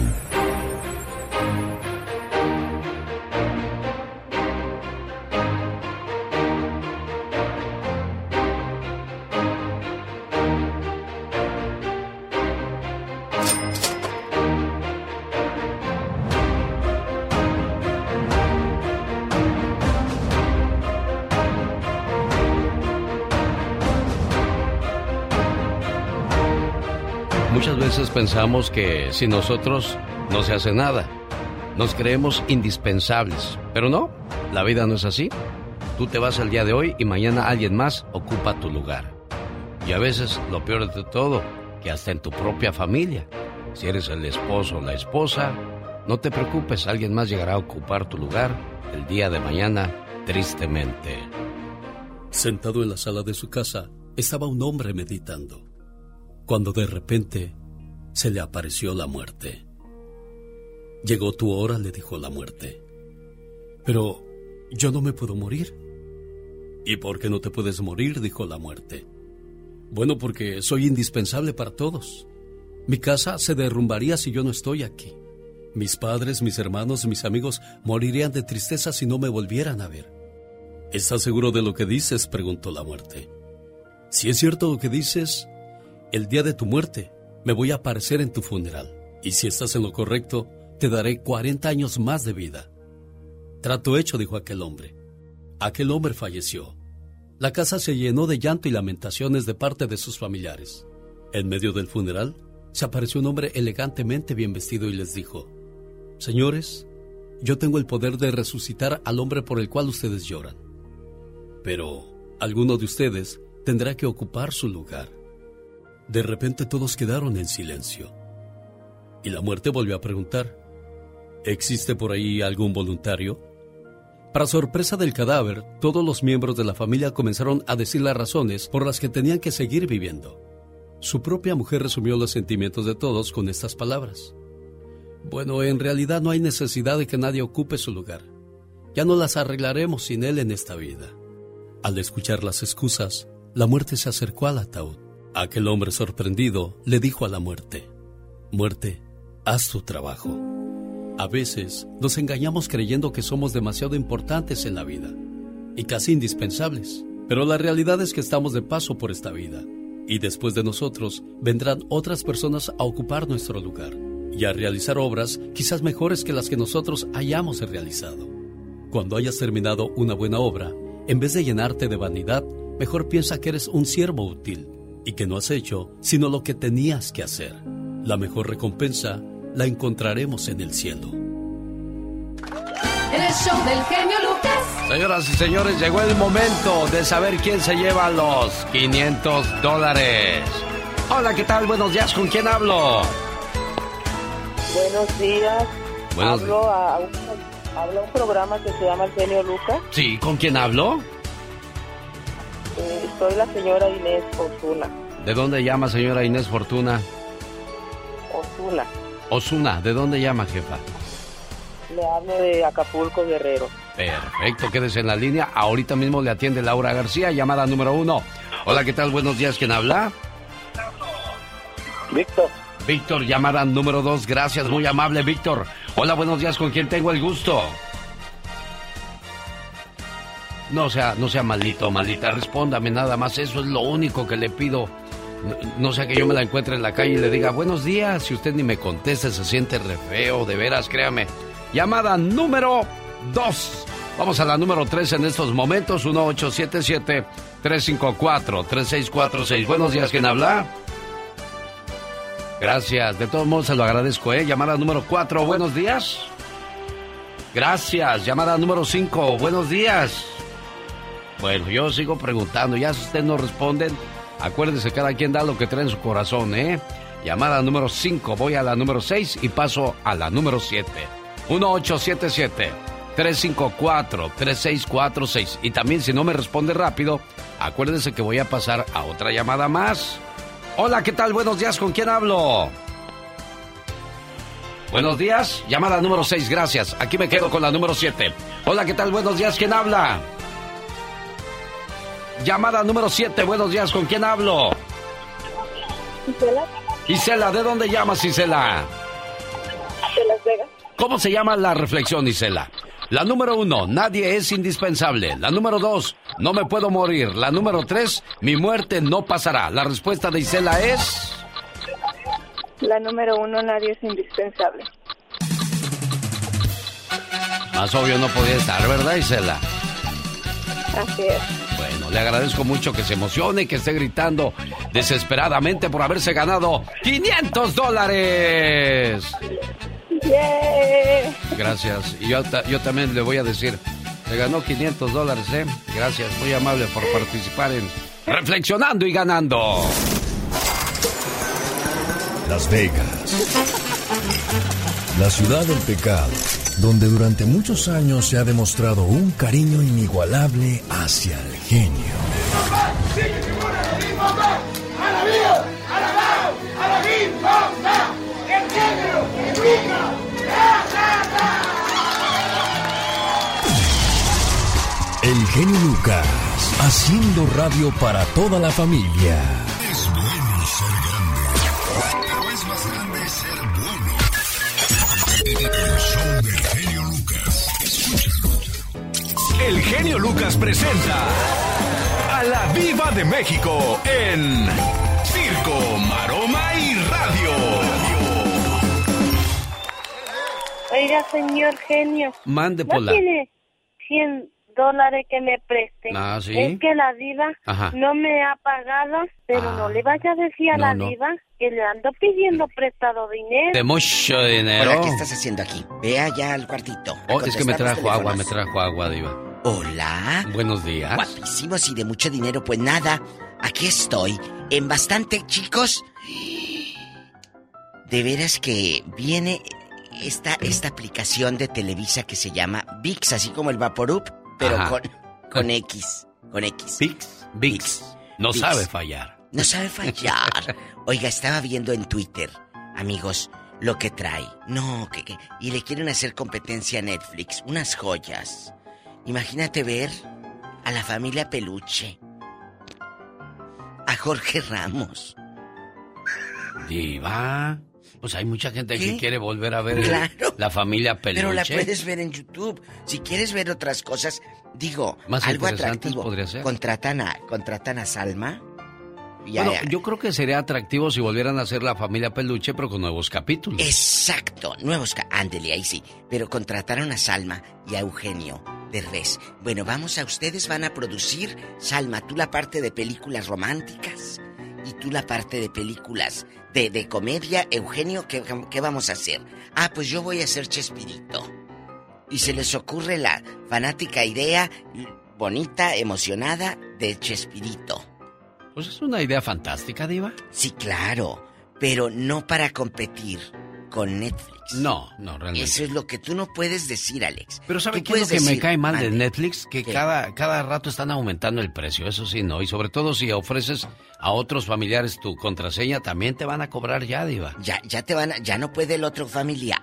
Veces pensamos que sin nosotros no se hace nada. Nos creemos indispensables. Pero no, la vida no es así. Tú te vas el día de hoy y mañana alguien más ocupa tu lugar. Y a veces lo peor de todo, que hasta en tu propia familia. Si eres el esposo o la esposa, no te preocupes, alguien más llegará a ocupar tu lugar el día de mañana, tristemente. Sentado en la sala de su casa, estaba un hombre meditando, cuando de repente se le apareció la muerte. Llegó tu hora, le dijo la muerte. Pero yo no me puedo morir. ¿Y por qué no te puedes morir? dijo la muerte. Bueno, porque soy indispensable para todos. Mi casa se derrumbaría si yo no estoy aquí. Mis padres, mis hermanos, mis amigos morirían de tristeza si no me volvieran a ver. ¿Estás seguro de lo que dices? preguntó la muerte. Si es cierto lo que dices, el día de tu muerte me voy a aparecer en tu funeral. Y si estás en lo correcto, te daré 40 años más de vida. Trato hecho, dijo aquel hombre. Aquel hombre falleció. La casa se llenó de llanto y lamentaciones de parte de sus familiares. En medio del funeral, se apareció un hombre elegantemente bien vestido y les dijo, Señores, yo tengo el poder de resucitar al hombre por el cual ustedes lloran. Pero alguno de ustedes tendrá que ocupar su lugar. De repente todos quedaron en silencio. Y la muerte volvió a preguntar, ¿existe por ahí algún voluntario? Para sorpresa del cadáver, todos los miembros de la familia comenzaron a decir las razones por las que tenían que seguir viviendo. Su propia mujer resumió los sentimientos de todos con estas palabras. Bueno, en realidad no hay necesidad de que nadie ocupe su lugar. Ya no las arreglaremos sin él en esta vida. Al escuchar las excusas, la muerte se acercó al ataúd. Aquel hombre sorprendido le dijo a la muerte, Muerte, haz tu trabajo. A veces nos engañamos creyendo que somos demasiado importantes en la vida y casi indispensables, pero la realidad es que estamos de paso por esta vida y después de nosotros vendrán otras personas a ocupar nuestro lugar y a realizar obras quizás mejores que las que nosotros hayamos realizado. Cuando hayas terminado una buena obra, en vez de llenarte de vanidad, mejor piensa que eres un siervo útil y que no has hecho sino lo que tenías que hacer. La mejor recompensa la encontraremos en el cielo. En el show del genio Lucas. Señoras y señores, llegó el momento de saber quién se lleva los 500 dólares. Hola, ¿qué tal? Buenos días, ¿con quién hablo? Buenos días. Buenos hablo a, un, hablo a un programa que se llama El Genio Lucas. Sí, ¿con quién hablo? Eh, soy la señora Inés Osuna. ¿De dónde llama señora Inés Fortuna? Osuna. Osuna, ¿de dónde llama, jefa? Le hablo de Acapulco, Guerrero. Perfecto, quédese en la línea. Ahorita mismo le atiende Laura García, llamada número uno. Hola, ¿qué tal? Buenos días, ¿quién habla? Víctor. Víctor, llamada número dos. Gracias, muy amable, Víctor. Hola, buenos días, ¿con quién tengo el gusto? No sea, no sea maldito, maldita, respóndame nada más, eso es lo único que le pido. No, sea que yo me la encuentre en la calle y le diga buenos días, si usted ni me conteste, se siente re feo, de veras, créame. Llamada número 2. Vamos a la número 3 en estos momentos, 1877-354-3646. Buenos días, ¿quién habla? Gracias, de todos modos se lo agradezco, ¿eh? Llamada número 4, buenos días. Gracias, llamada número 5, buenos días. Bueno, yo sigo preguntando, ya si ustedes no responden, acuérdense, cada quien da lo que trae en su corazón, ¿eh? Llamada número 5, voy a la número 6 y paso a la número 7. 1877-354-3646. Y también si no me responde rápido, acuérdense que voy a pasar a otra llamada más. Hola, ¿qué tal? Buenos días, ¿con quién hablo? Buenos días, llamada número 6, gracias. Aquí me quedo con la número 7. Hola, ¿qué tal? Buenos días, ¿quién habla? Llamada número 7, buenos días, ¿con quién hablo? Isela. Isela, ¿de dónde llamas, Isela? De Las Vegas. ¿Cómo se llama la reflexión, Isela? La número uno, nadie es indispensable. La número dos, no me puedo morir. La número tres, mi muerte no pasará. La respuesta de Isela es... La número uno, nadie es indispensable. Más obvio no podía estar, ¿verdad, Isela? Así es. Bueno, le agradezco mucho que se emocione y que esté gritando desesperadamente por haberse ganado 500 dólares. ¡Yay! Gracias. Y yo, yo también le voy a decir, le ganó 500 dólares, ¿eh? Gracias, muy amable por participar en Reflexionando y Ganando. Las Vegas. La ciudad del pecado, donde durante muchos años se ha demostrado un cariño inigualable hacia el genio. El genio Lucas, haciendo radio para toda la familia. El genio Lucas presenta a la Viva de México en Circo, Maroma y Radio. Oiga, señor genio. Mande, ¿No Pola. tiene 100 dólares que me preste? Ah, ¿sí? Es que la diva Ajá. no me ha pagado, pero Ah. no le vaya a decir a No, la no. diva que le ando pidiendo prestado dinero. De mucho dinero. Hola, ¿qué estás haciendo aquí? Ve allá al cuartito. Oh, es que me trajo agua, me trajo agua, Diva. Hola. Buenos días. Guapísimos y de mucho dinero. Pues nada, aquí estoy. En bastante, chicos. De veras que viene esta, esta aplicación de Televisa que se llama VIX, así como el Vaporup, pero Ajá. con, con X. Con X. VIX. VIX. No VIX. sabe fallar. No sabe fallar. Oiga, estaba viendo en Twitter, amigos, lo que trae. No, que, que- y le quieren hacer competencia a Netflix, unas joyas. Imagínate ver a la familia Peluche, a Jorge Ramos. Diva. Pues hay mucha gente ¿Qué? que quiere volver a ver Claro. la familia Peluche. Pero la puedes ver en YouTube. Si quieres ver otras cosas, digo, Más algo atractivo. podría ser. Contratan a, contratan a Salma. Bueno, yo creo que sería atractivo si volvieran a hacer la familia Peluche, pero con nuevos capítulos. Exacto, nuevos ca- ándele ahí sí. Pero contrataron a Salma y a Eugenio Derbez. Bueno, vamos a ustedes van a producir Salma, tú la parte de películas románticas y tú la parte de películas de, de comedia. Eugenio, ¿qué, qué vamos a hacer? Ah, pues yo voy a hacer Chespirito. Y se les ocurre la fanática idea bonita, emocionada de Chespirito. Pues es una idea fantástica, Diva. Sí, claro, pero no para competir con Netflix. No, no, realmente. Eso es lo que tú no puedes decir, Alex. Pero ¿sabe Tú qué es lo que me cae mal de. Netflix? Que ¿Qué? cada, cada rato están aumentando el precio, eso sí, ¿no? Y sobre todo si ofreces a otros familiares tu contraseña, también te van a cobrar ya, Diva. Ya, ya te van a- ya no puede el otro familiar.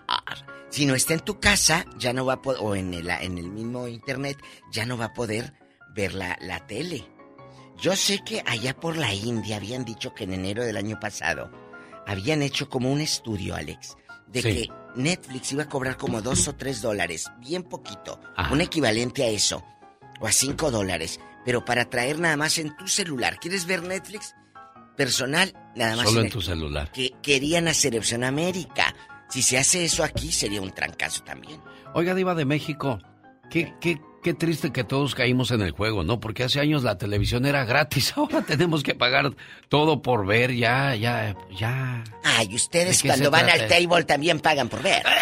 Si no está en tu casa, ya no va a poder, o en el, en el mismo internet, ya no va a poder ver la, la tele. Yo sé que allá por la India habían dicho que en enero del año pasado habían hecho como un estudio, Alex, de Sí. que Netflix iba a cobrar como dos o tres dólares, bien poquito, Ajá. un equivalente a eso, o a cinco dólares, pero para traer nada más en tu celular. ¿Quieres ver Netflix? Personal, nada más Solo en el- tu celular. que querían hacer eso en América. Si se hace eso aquí, sería un trancazo también. Oiga, Diva de México, qué, qué, qué triste que todos caímos en el juego, ¿no? Porque hace años la televisión era gratis, ahora tenemos que pagar todo por ver, ya, ya, ya. Ay, ustedes ¿De qué cuando van trata? al table también pagan por ver.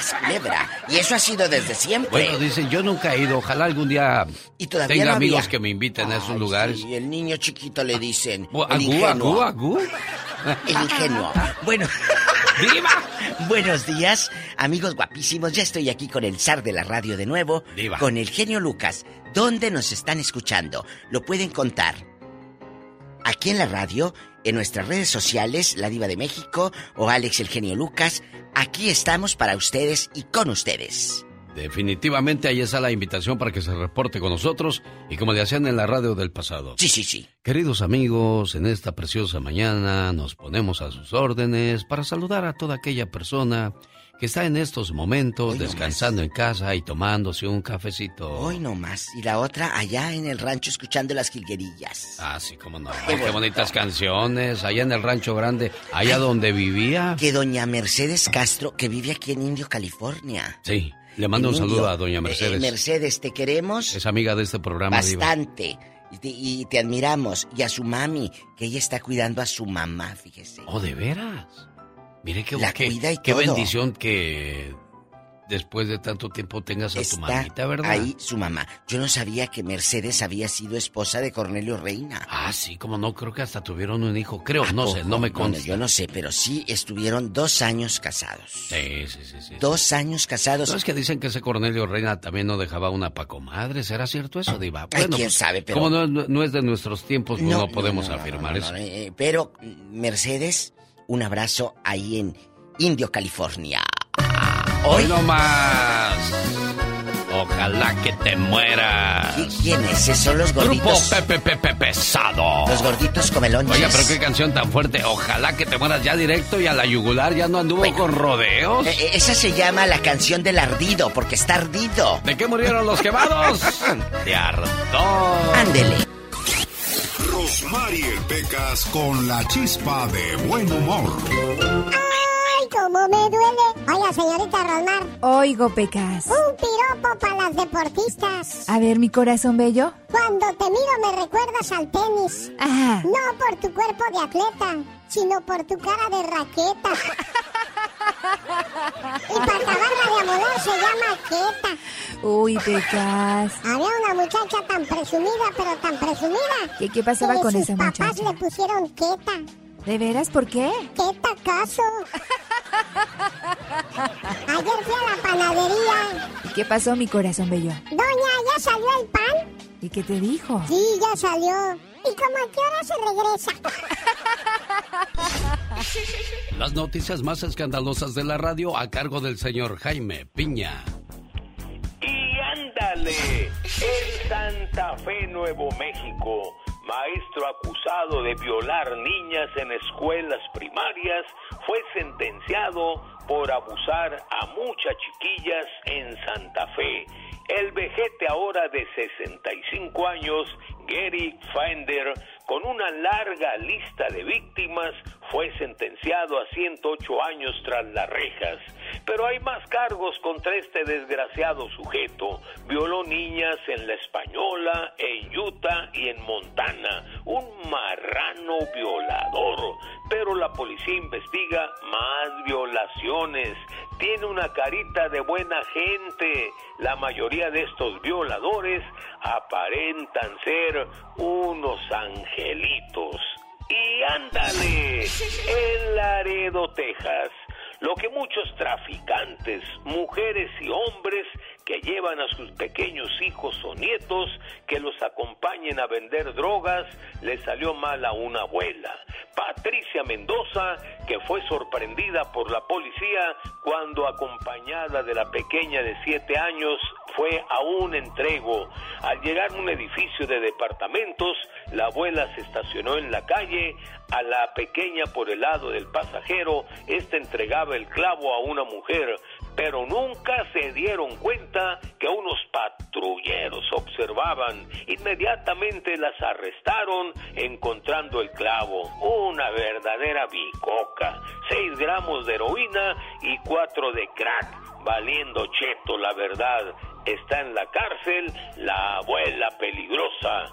Es culebra. Y eso ha sido desde siempre. Bueno, dicen, yo nunca he ido, ojalá algún día y todavía tenga no amigos había. que me inviten a esos lugares. sí, el niño chiquito le dicen. Agú, agú, agú. El ingenuo. Bueno. ¡Viva! Buenos días, amigos guapísimos. Ya estoy aquí con el zar de la radio de nuevo. Diva. Con el genio Lucas. ¿Dónde nos están escuchando? Lo pueden contar. Aquí en la radio, en nuestras redes sociales, La Diva de México o Alex el genio Lucas. Aquí estamos para ustedes y con ustedes. Definitivamente ahí está la invitación para que se reporte con nosotros y como le hacían en la radio del pasado. Sí, sí, sí. Queridos amigos, en esta preciosa mañana nos ponemos a sus órdenes para saludar a toda aquella persona que está en estos momentos Hoy no descansando en casa y tomándose un cafecito. Hoy no más. Y la otra allá en el rancho escuchando las jilguerillas. Ah, sí, cómo no. Qué Ay, qué bonitas canciones, allá en el rancho grande, allá donde vivía. Que doña Mercedes Castro, que vive aquí en Indio, California. Sí, le mando un saludo a doña Eh, Mercedes. Mercedes, te queremos Es amiga de este programa, bastante. Y te, y te admiramos. Y a su mami, que ella está cuidando a su mamá, fíjese. Oh, ¿de veras? Mire qué, La qué- cuida y qué todo. bendición que después de tanto tiempo tengas a tu mamita, ¿verdad? ahí su mamá. Yo no sabía que Mercedes había sido esposa de Cornelio Reina. Ah, sí, como no, creo que hasta tuvieron un hijo. Creo, no sé, no me bueno, consta. yo no sé, pero sí estuvieron dos años casados. Sí, sí, sí, sí. Dos años casados. ¿Sabes que dicen que ese Cornelio Reina también no dejaba una pacomadre? ¿Será cierto eso, Diva? Ay, quién sabe, pero- Como no, es de nuestros tiempos, pues no, podemos no, afirmar eso. eh, pero, Mercedes, un abrazo ahí en Indio, California. Hoy no más. Ojalá que te mueras. ¿Qui- ¿Quién es? Esos son los Grupo gorditos. Pepe Pepe Pesado. Los gorditos comelonches. Oye, pero qué canción tan fuerte. Ojalá que te mueras ya directo y a la yugular. Ya no anduvo con rodeos. Eh, eh, esa se llama la canción del ardido, porque está ardido. ¿De qué murieron los quemados? De ardor. Ándele. Rosmarie Pecas con la chispa de buen humor. ¡Ay, cómo me duele! Oiga, señorita Rosmar, Oigo, Pecas. un piropo para las deportistas. A ver, mi corazón bello. Cuando te miro me recuerdas al tenis. Ajá. No por tu cuerpo de atleta, sino por tu cara de raqueta. y para acabarla de amolar se llama queta. Uy, Pecas. Había una muchacha tan presumida, pero tan presumida. ¿Qué, qué pasaba con sus esa papás muchacha? le pusieron queta. ¿De veras? ¿Por qué? ¿Qué tacazo? Ayer fui a la panadería. ¿Y qué pasó, mi corazón bello? Doña, ¿ya salió el pan? ¿Y qué te dijo? Sí, ya salió. ¿Y como a qué hora se regresa. Las noticias más escandalosas de la radio a cargo del señor Jaime Piña. Y ándale, en Santa Fe, Nuevo México, maestro acusado de violar niñas en escuelas primarias fue sentenciado por abusar a muchas chiquillas en Santa Fe. El vejete ahora de 65 años, Gary Fender, con una larga lista de víctimas, fue sentenciado a 108 años tras las rejas. Pero hay más cargos contra este desgraciado sujeto. Violó niñas en La Española, en Utah y en Montana. Un marrano violador. Pero la policía investiga más violaciones. Tiene una carita de buena gente. La mayoría de estos violadores aparentan ser unos angelitos. Y ándale, en Laredo, Texas, lo que muchos traficantes, mujeres y hombres que llevan a sus pequeños hijos o nietos que los acompañen a vender drogas, le salió mal a una abuela. Patricia Mendoza, que fue sorprendida por la policía cuando acompañada de la pequeña de siete años fue a un entrego. Al llegar a un edificio de departamentos, la abuela se estacionó en la calle, a la pequeña por el lado del pasajero, esta entregaba el clavo a una mujer, pero nunca se dieron cuenta que unos patrulleros observaban. Inmediatamente las arrestaron encontrando el clavo, una verdadera bicoca, seis gramos de heroína y cuatro de crack, valiendo cheto la verdad. Está en la cárcel la abuela peligrosa.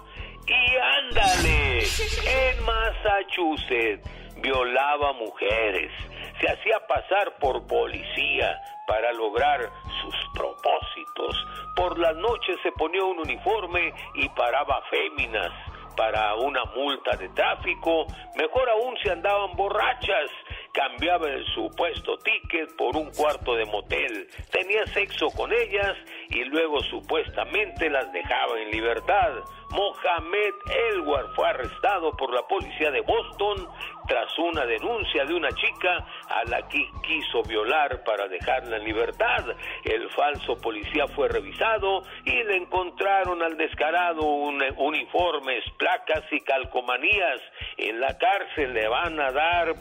Y ándale, en Massachusetts violaba mujeres, se hacía pasar por policía para lograr sus propósitos. Por las noches se ponía un uniforme y paraba féminas para una multa de tráfico, mejor aún si andaban borrachas, cambiaba el supuesto ticket por un cuarto de motel, tenía sexo con ellas y luego supuestamente las dejaba en libertad. Mohamed Elwar fue arrestado por la policía de Boston tras una denuncia de una chica a la que quiso violar para dejarla en libertad. El falso policía fue revisado y le encontraron al descarado un, uniformes, placas y calcomanías. En la cárcel le van a dar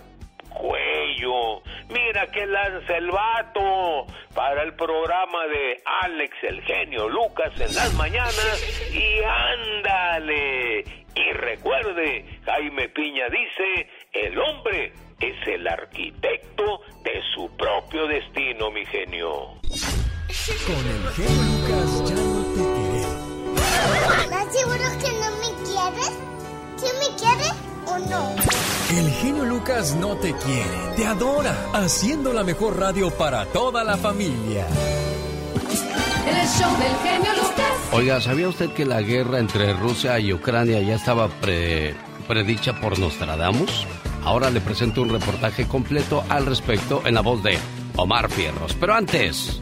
cuello. Mira que lanza el vato para el programa de Alex el genio Lucas en las mañanas y ándale. Y recuerde, Jaime Piña dice, el hombre es el arquitecto de su propio destino, mi genio. Con el genio Lucas ya no te. ¿Estás seguro que no me quieres? ¿Sí me quieres o no? El genio Lucas no te quiere, te adora, haciendo la mejor radio para toda la familia. El show del genio Lucas. Oiga, ¿sabía usted que la guerra entre Rusia y Ucrania ya estaba pre- predicha por Nostradamus? Ahora le presento un reportaje completo al respecto en la voz de Omar Fierros. Pero antes...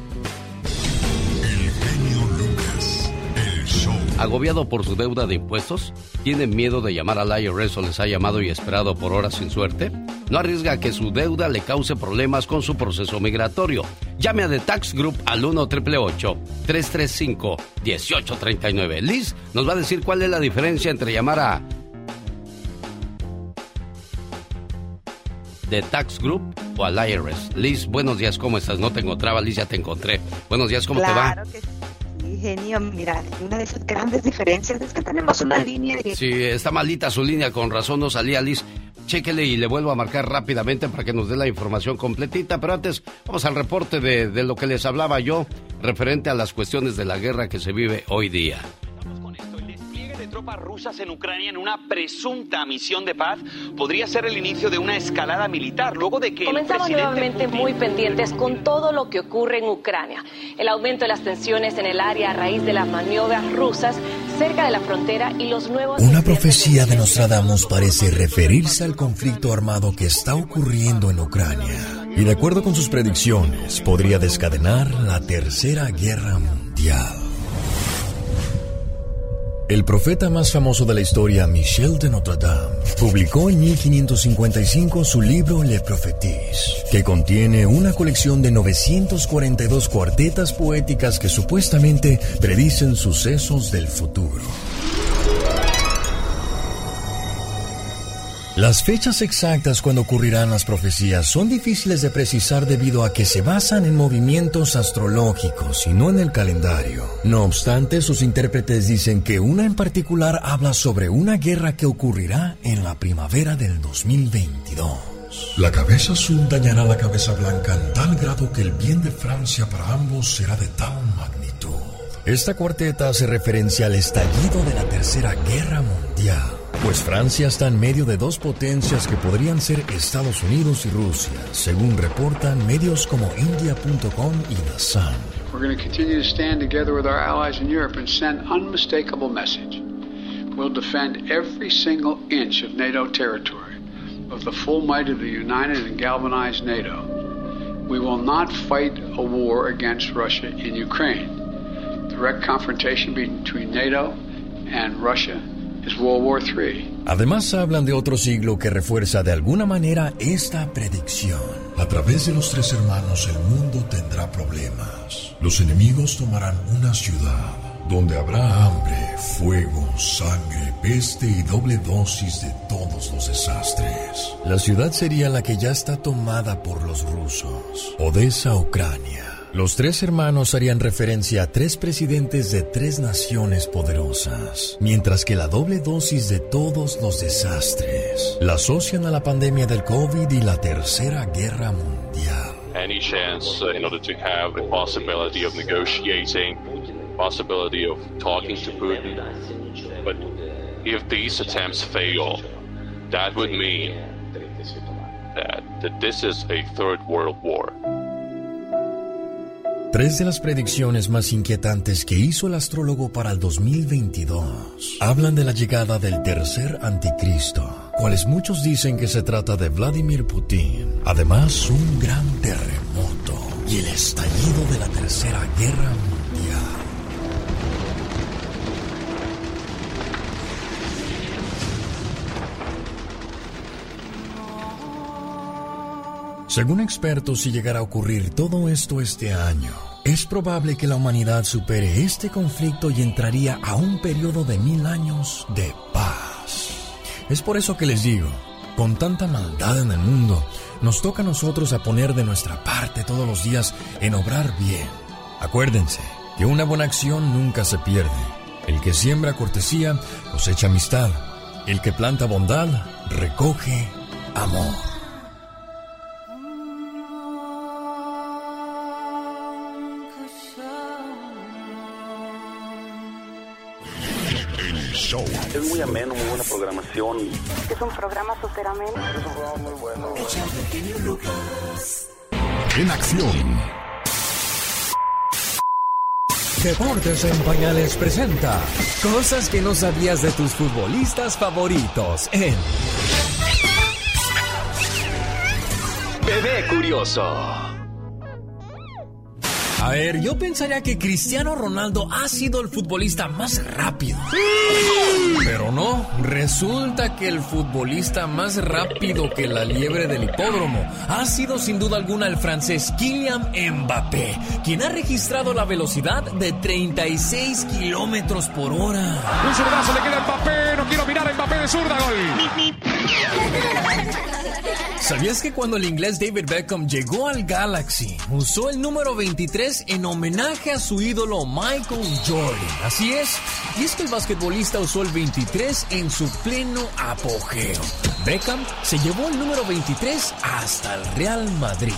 Agobiado por su deuda de impuestos, ¿tiene miedo de llamar al IRS o les ha llamado y esperado por horas sin suerte? No arriesga que su deuda le cause problemas con su proceso migratorio. Llame a The Tax Group al 1 888 335 1839 Liz nos va a decir cuál es la diferencia entre llamar a The Tax Group o al IRS. Liz, buenos días, ¿cómo estás? No te encontraba, Liz, ya te encontré. Buenos días, ¿cómo te va? que sí, genio. Mira, una de esas grandes diferencias es que tenemos una línea. Sí, está malita su línea, con razón no salía Liz. Chéquele y le vuelvo a marcar rápidamente para que nos dé la información completita. Pero antes, vamos al reporte de lo que les hablaba yo referente a las cuestiones de la guerra que se vive hoy día. Tropas rusas en Ucrania en una presunta misión de paz podría ser el inicio de una escalada militar luego de que el Comenzamos presidente nuevamente Putin- muy pendientes con todo lo que ocurre en Ucrania. El aumento de las tensiones en el área a raíz de las maniobras rusas cerca de la frontera y los nuevos... Una profecía de Nostradamus parece referirse al conflicto armado que está ocurriendo en Ucrania. Y de acuerdo con sus predicciones, podría descadenar la Tercera Guerra Mundial. El profeta más famoso de la historia, Michel de Notre Dame, publicó en 1555 su libro Le Prophéties, que contiene una colección de 942 cuartetas poéticas que supuestamente predicen sucesos del futuro. Las fechas exactas cuando ocurrirán las profecías son difíciles de precisar debido a que se basan en movimientos astrológicos y no en el calendario. No obstante, sus intérpretes dicen que una en particular habla sobre una guerra que ocurrirá en la primavera del 2022. La cabeza azul dañará la cabeza blanca en tal grado que el bien de Francia para ambos será de tal magnitud. Esta cuarteta hace referencia al estallido de la Tercera Guerra Mundial. Pues Francia está en medio de dos potencias que podrían ser Estados Unidos y Rusia, según reportan medios como India.com y The Sun. We're going to continue to stand together with our allies in Europe and send unmistakable message. We'll defend every single inch of NATO territory with the full might of the united and galvanized NATO. We will not fight a war against Russia in Ukraine. Direct confrontation between NATO and Russia. Además hablan de otro siglo que refuerza de alguna manera esta predicción. A través de los tres hermanos el mundo tendrá problemas. Los enemigos tomarán una ciudad donde habrá hambre, fuego, sangre, peste y doble dosis de todos los desastres. La ciudad sería la que ya está tomada por los rusos. Odessa, Ucrania. Los tres hermanos harían referencia a tres presidentes de tres naciones poderosas, mientras que la doble dosis de todos los desastres la asocian a la pandemia del COVID y la Tercera Guerra Mundial. Any chance in order to have the possibility of negotiating, possibility of talking to Putin. But if these attempts fail, that would mean that, that this is a third world war. Tres de las predicciones más inquietantes que hizo el astrólogo para el 2022 hablan de la llegada del tercer anticristo, cuales muchos dicen que se trata de Vladimir Putin. Además, un gran terremoto y el estallido de la tercera guerra mundial. Según expertos, si llegara a ocurrir todo esto este año, es probable que la humanidad supere este conflicto y entraría a un periodo de mil años de paz. Es por eso que les digo, con tanta maldad en el mundo, nos toca a nosotros a poner de nuestra parte todos los días en obrar bien. Acuérdense que una buena acción nunca se pierde. El que siembra cortesía cosecha amistad. El que planta bondad recoge amor. Es muy ameno, muy buena programación. Es un programa súper ameno. Es un programa muy bueno. En acción. Deportes en Pañales presenta cosas que no sabías de tus futbolistas favoritos en Bebé Curioso. A ver, yo pensaría que Cristiano Ronaldo ha sido el futbolista más rápido. Pero no, resulta que el futbolista más rápido que la liebre del hipódromo ha sido sin duda alguna el francés Kylian Mbappé, quien ha registrado la velocidad de 36 kilómetros por hora. Un zurdazo le queda a Mbappé, no quiero mirar a Mbappé de zurda, gol. ¿Sabías que cuando el inglés David Beckham llegó al Galaxy, usó el número 23 en homenaje a su ídolo Michael Jordan? Así es, y es que el basquetbolista usó el 23 en su pleno apogeo. Beckham se llevó el número 23 hasta el Real Madrid.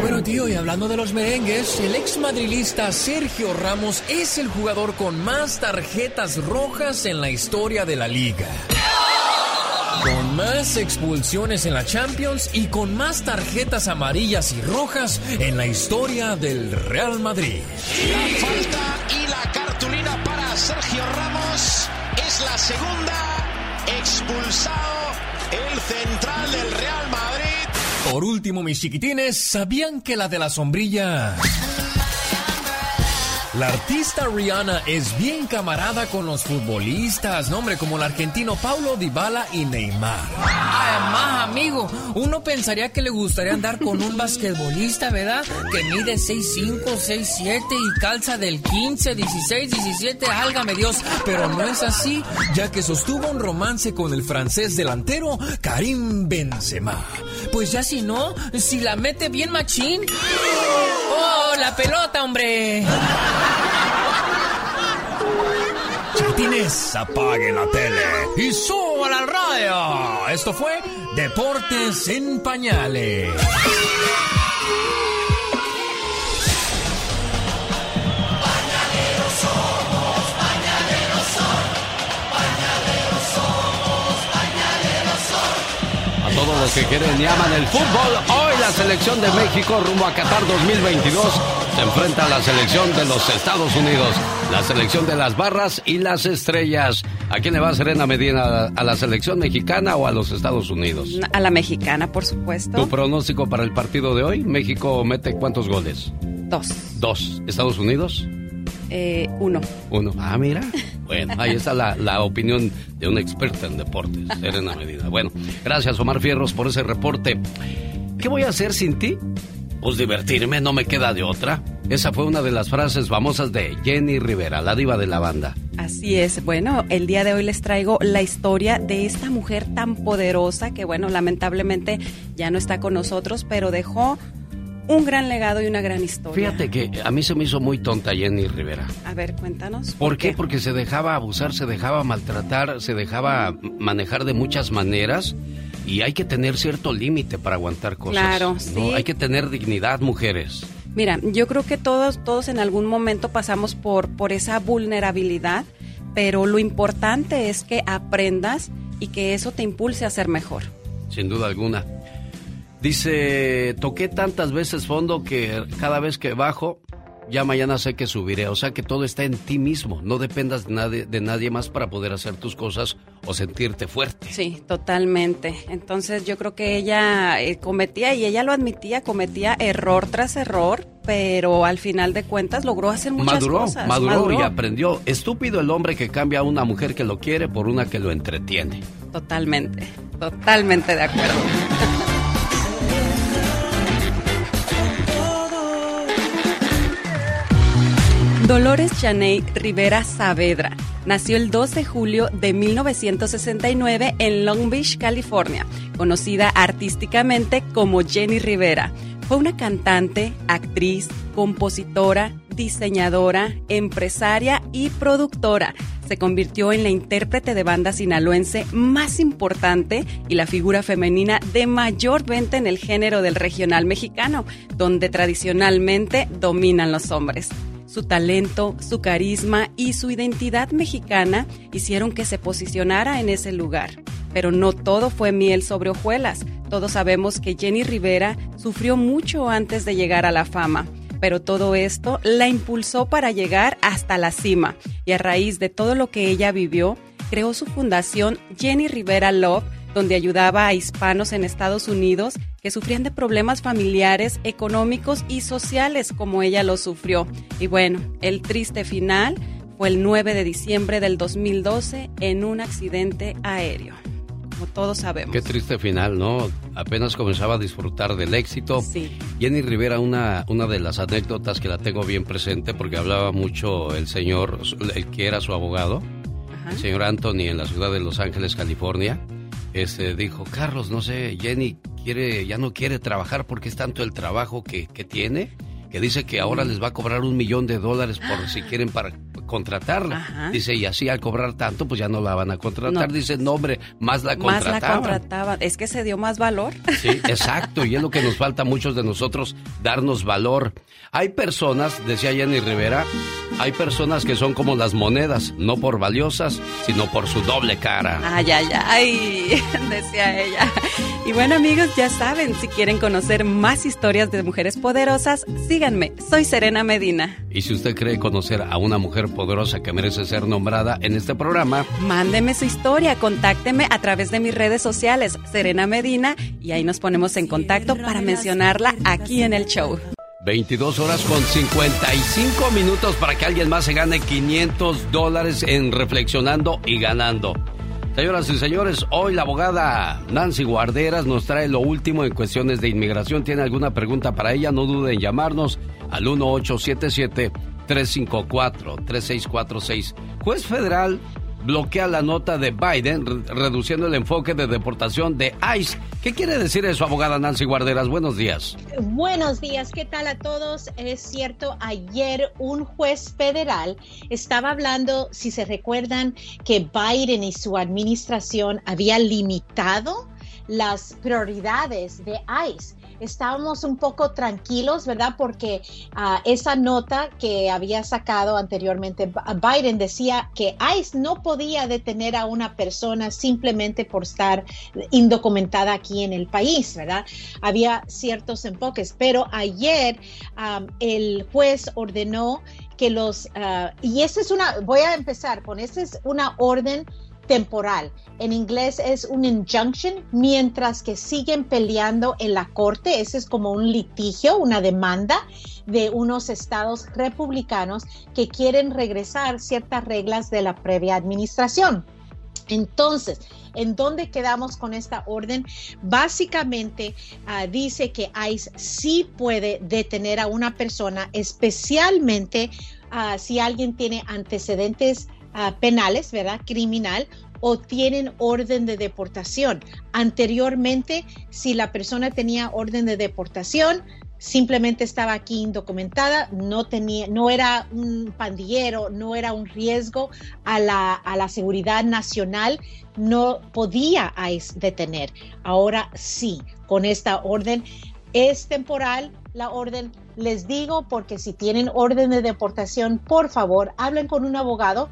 Bueno, tío, y hablando de los merengues, el ex madrilista Sergio Ramos es el jugador con más tarjetas rojas en la historia de la liga. Con más expulsiones en la Champions y con más tarjetas amarillas y rojas en la historia del Real Madrid. La falta y la cartulina para Sergio Ramos es la segunda. Expulsado el central del Real Madrid. Por último, mis chiquitines, ¿sabían que la de la sombrilla La artista Rihanna es bien camarada con los futbolistas, no hombre, como el argentino Paulo Dybala y Neymar. Además, amigo, uno pensaría que le gustaría andar con un basquetbolista, ¿verdad? Que mide 6'5, 6'7 y calza del 15, 16, 17, álgame Dios. Pero no es así, ya que sostuvo un romance con el francés delantero Karim Benzema. Pues ya si no, si la mete bien machín. ¡Oh, la pelota, hombre! Chiquitines, apaguen la tele y suban al radio. Esto fue Deportes en Pañales. A todos los que quieren y aman el fútbol, hoy la selección de México rumbo a Qatar 2022 se enfrenta a la selección de los Estados Unidos, la selección de las barras y las estrellas. ¿A quién le va Serena Medina? ¿A la selección mexicana o a los Estados Unidos? A la mexicana, por supuesto. ¿Tu pronóstico para el partido de hoy? ¿México mete cuántos goles? Dos. Dos. ¿Estados Unidos? Eh, uno. Uno. Ah, mira. Bueno, ahí está la, la opinión de una experta en deportes, Serena Medina. Bueno, gracias Omar Fierros por ese reporte. ¿Qué voy a hacer sin ti? Pues divertirme, no me queda de otra. Esa fue una de las frases famosas de Jenny Rivera, la diva de la banda. Así es. Bueno, el día de hoy les traigo la historia de esta mujer tan poderosa que, bueno, lamentablemente ya no está con nosotros, pero dejó un gran legado y una gran historia. Fíjate que a mí se me hizo muy tonta Jenny Rivera. A ver, cuéntanos. ¿Por, qué? Porque se dejaba abusar, se dejaba maltratar, se dejaba manejar de muchas maneras y hay que tener cierto límite para aguantar cosas. Claro, ¿no? sí. Hay que tener dignidad, mujeres. Mira, yo creo que todos, todos en algún momento pasamos por, por esa vulnerabilidad, pero lo importante es que aprendas y que eso te impulse a ser mejor. Sin duda alguna. Dice, toqué tantas veces fondo que cada vez que bajo, ya mañana sé que subiré. O sea que todo está en ti mismo. No dependas de nadie, de nadie más para poder hacer tus cosas o sentirte fuerte. Sí, totalmente. Entonces yo creo que ella eh, cometía, y ella lo admitía, cometía error tras error, pero al final de cuentas logró hacer muchas maduró, cosas. maduró, y aprendió. Estúpido el hombre que cambia a una mujer que lo quiere por una que lo entretiene. Totalmente, totalmente de acuerdo. Dolores Chaney Rivera Saavedra nació el 2 de julio de 1969 en Long Beach, California, conocida artísticamente como Jenny Rivera. Fue una cantante, actriz, compositora, diseñadora, empresaria y productora. Se convirtió en la intérprete de banda sinaloense más importante y la figura femenina de mayor venta en el género del regional mexicano, donde tradicionalmente dominan los hombres. Su talento, su carisma y su identidad mexicana hicieron que se posicionara en ese lugar. Pero no todo fue miel sobre hojuelas. Todos sabemos que Jenny Rivera sufrió mucho antes de llegar a la fama. Pero todo esto la impulsó para llegar hasta la cima. Y a raíz de todo lo que ella vivió, creó su fundación Jenny Rivera Love, donde ayudaba a hispanos en Estados Unidos que sufrían de problemas familiares, económicos y sociales como ella lo sufrió. Y bueno, el triste final fue el 9 de diciembre del 2012 en un accidente aéreo. Como todos sabemos. Qué triste final, ¿no? Apenas comenzaba a disfrutar del éxito. Sí. Jenny Rivera, una, una de las anécdotas que la tengo bien presente porque hablaba mucho el señor, el que era su abogado, el señor Anthony en la ciudad de Los Ángeles, California. Este dijo, Carlos, no sé, Jenny quiere, ya no quiere trabajar porque es tanto el trabajo que, que tiene, que dice que ahora les va a cobrar un millón de dólares por si quieren para contratarla. Ajá. Dice, y así al cobrar tanto, pues ya no la van a contratar. No. Dice, no hombre, más la Más contrataban. la contrataban. Es que se dio más valor. Sí, exacto, y es lo que nos falta a muchos de nosotros, darnos valor. Hay personas, decía Jenny Rivera, hay personas que son como las monedas, no por valiosas, sino por su doble cara. Ay, ay, ay, decía ella. Y bueno amigos, ya saben, si quieren conocer más historias de mujeres poderosas, síganme. Soy Serena Medina. Y si usted cree conocer a una mujer poderosa que merece ser nombrada en este programa, Mándeme su historia, contácteme a través de mis redes sociales, Serena Medina, y ahí nos ponemos en contacto para mencionarla aquí en el show. 22 horas con 55 minutos para que alguien más se gane 500 dólares en reflexionando y ganando. Señoras y señores, hoy la abogada Nancy Guarderas nos trae lo último en cuestiones de inmigración. ¿Tiene alguna pregunta para ella? No duden en llamarnos al 1877-354-3646. Juez federal bloquea la nota de Biden, reduciendo el enfoque de deportación de ICE. ¿Qué quiere decir eso, abogada Nancy Guarderas? Buenos días. Buenos días, ¿qué tal a todos? Es cierto, ayer un juez federal estaba hablando, si se recuerdan, que Biden y su administración había limitado las prioridades de ICE estábamos un poco tranquilos, ¿verdad? Porque uh, esa nota que había sacado anteriormente Biden decía que ICE no podía detener a una persona simplemente por estar indocumentada aquí en el país, ¿verdad? Había ciertos enfoques, pero ayer el juez ordenó que los, uh, y esa es una, voy a empezar con, esa es una orden temporal. En inglés es un injunction, mientras que siguen peleando en la corte. Ese es como un litigio, una demanda de unos estados republicanos que quieren regresar ciertas reglas de la previa administración. Entonces, ¿en dónde quedamos con esta orden? Básicamente uh, dice que ICE sí puede detener a una persona, especialmente uh, si alguien tiene antecedentes uh, penales, ¿verdad? Criminal o tienen orden de deportación. Anteriormente, si la persona tenía orden de deportación, simplemente estaba aquí indocumentada, no tenía, no era un pandillero, no era un riesgo a la, a la seguridad nacional, no podía detener. Ahora sí, con esta orden es temporal la orden. Les digo porque si tienen orden de deportación, por favor, hablen con un abogado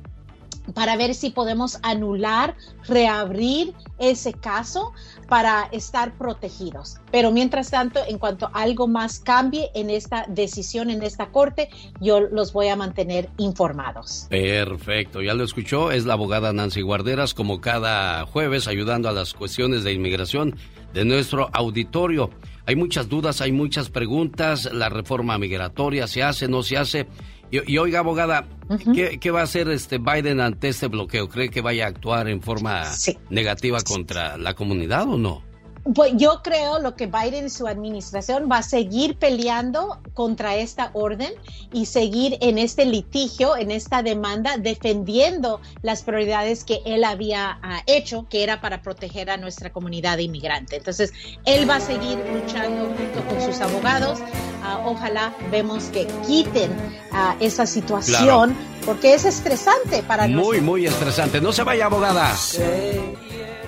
para ver si podemos anular, reabrir ese caso para estar protegidos. Pero mientras tanto, en cuanto algo más cambie en esta decisión, en esta corte, yo los voy a mantener informados. Perfecto, ya lo escuchó, es la abogada Nancy Guarderas, como cada jueves, ayudando a las cuestiones de inmigración de nuestro auditorio. Hay muchas dudas, hay muchas preguntas, la reforma migratoria se hace, no se hace. Y, oiga, abogada, ¿qué, va a hacer este Biden ante este bloqueo? ¿Cree que vaya a actuar en forma negativa contra la comunidad o no? Pues yo creo lo que Biden y su administración va a seguir peleando contra esta orden y seguir en este litigio, en esta demanda, defendiendo las prioridades que él había uh, hecho, que era para proteger a nuestra comunidad inmigrante. Entonces, él va a seguir luchando junto con sus abogados. Uh, ojalá vemos que quiten uh, esa situación, porque es estresante para nosotros. Muy, muy estresante. No se vaya, abogada.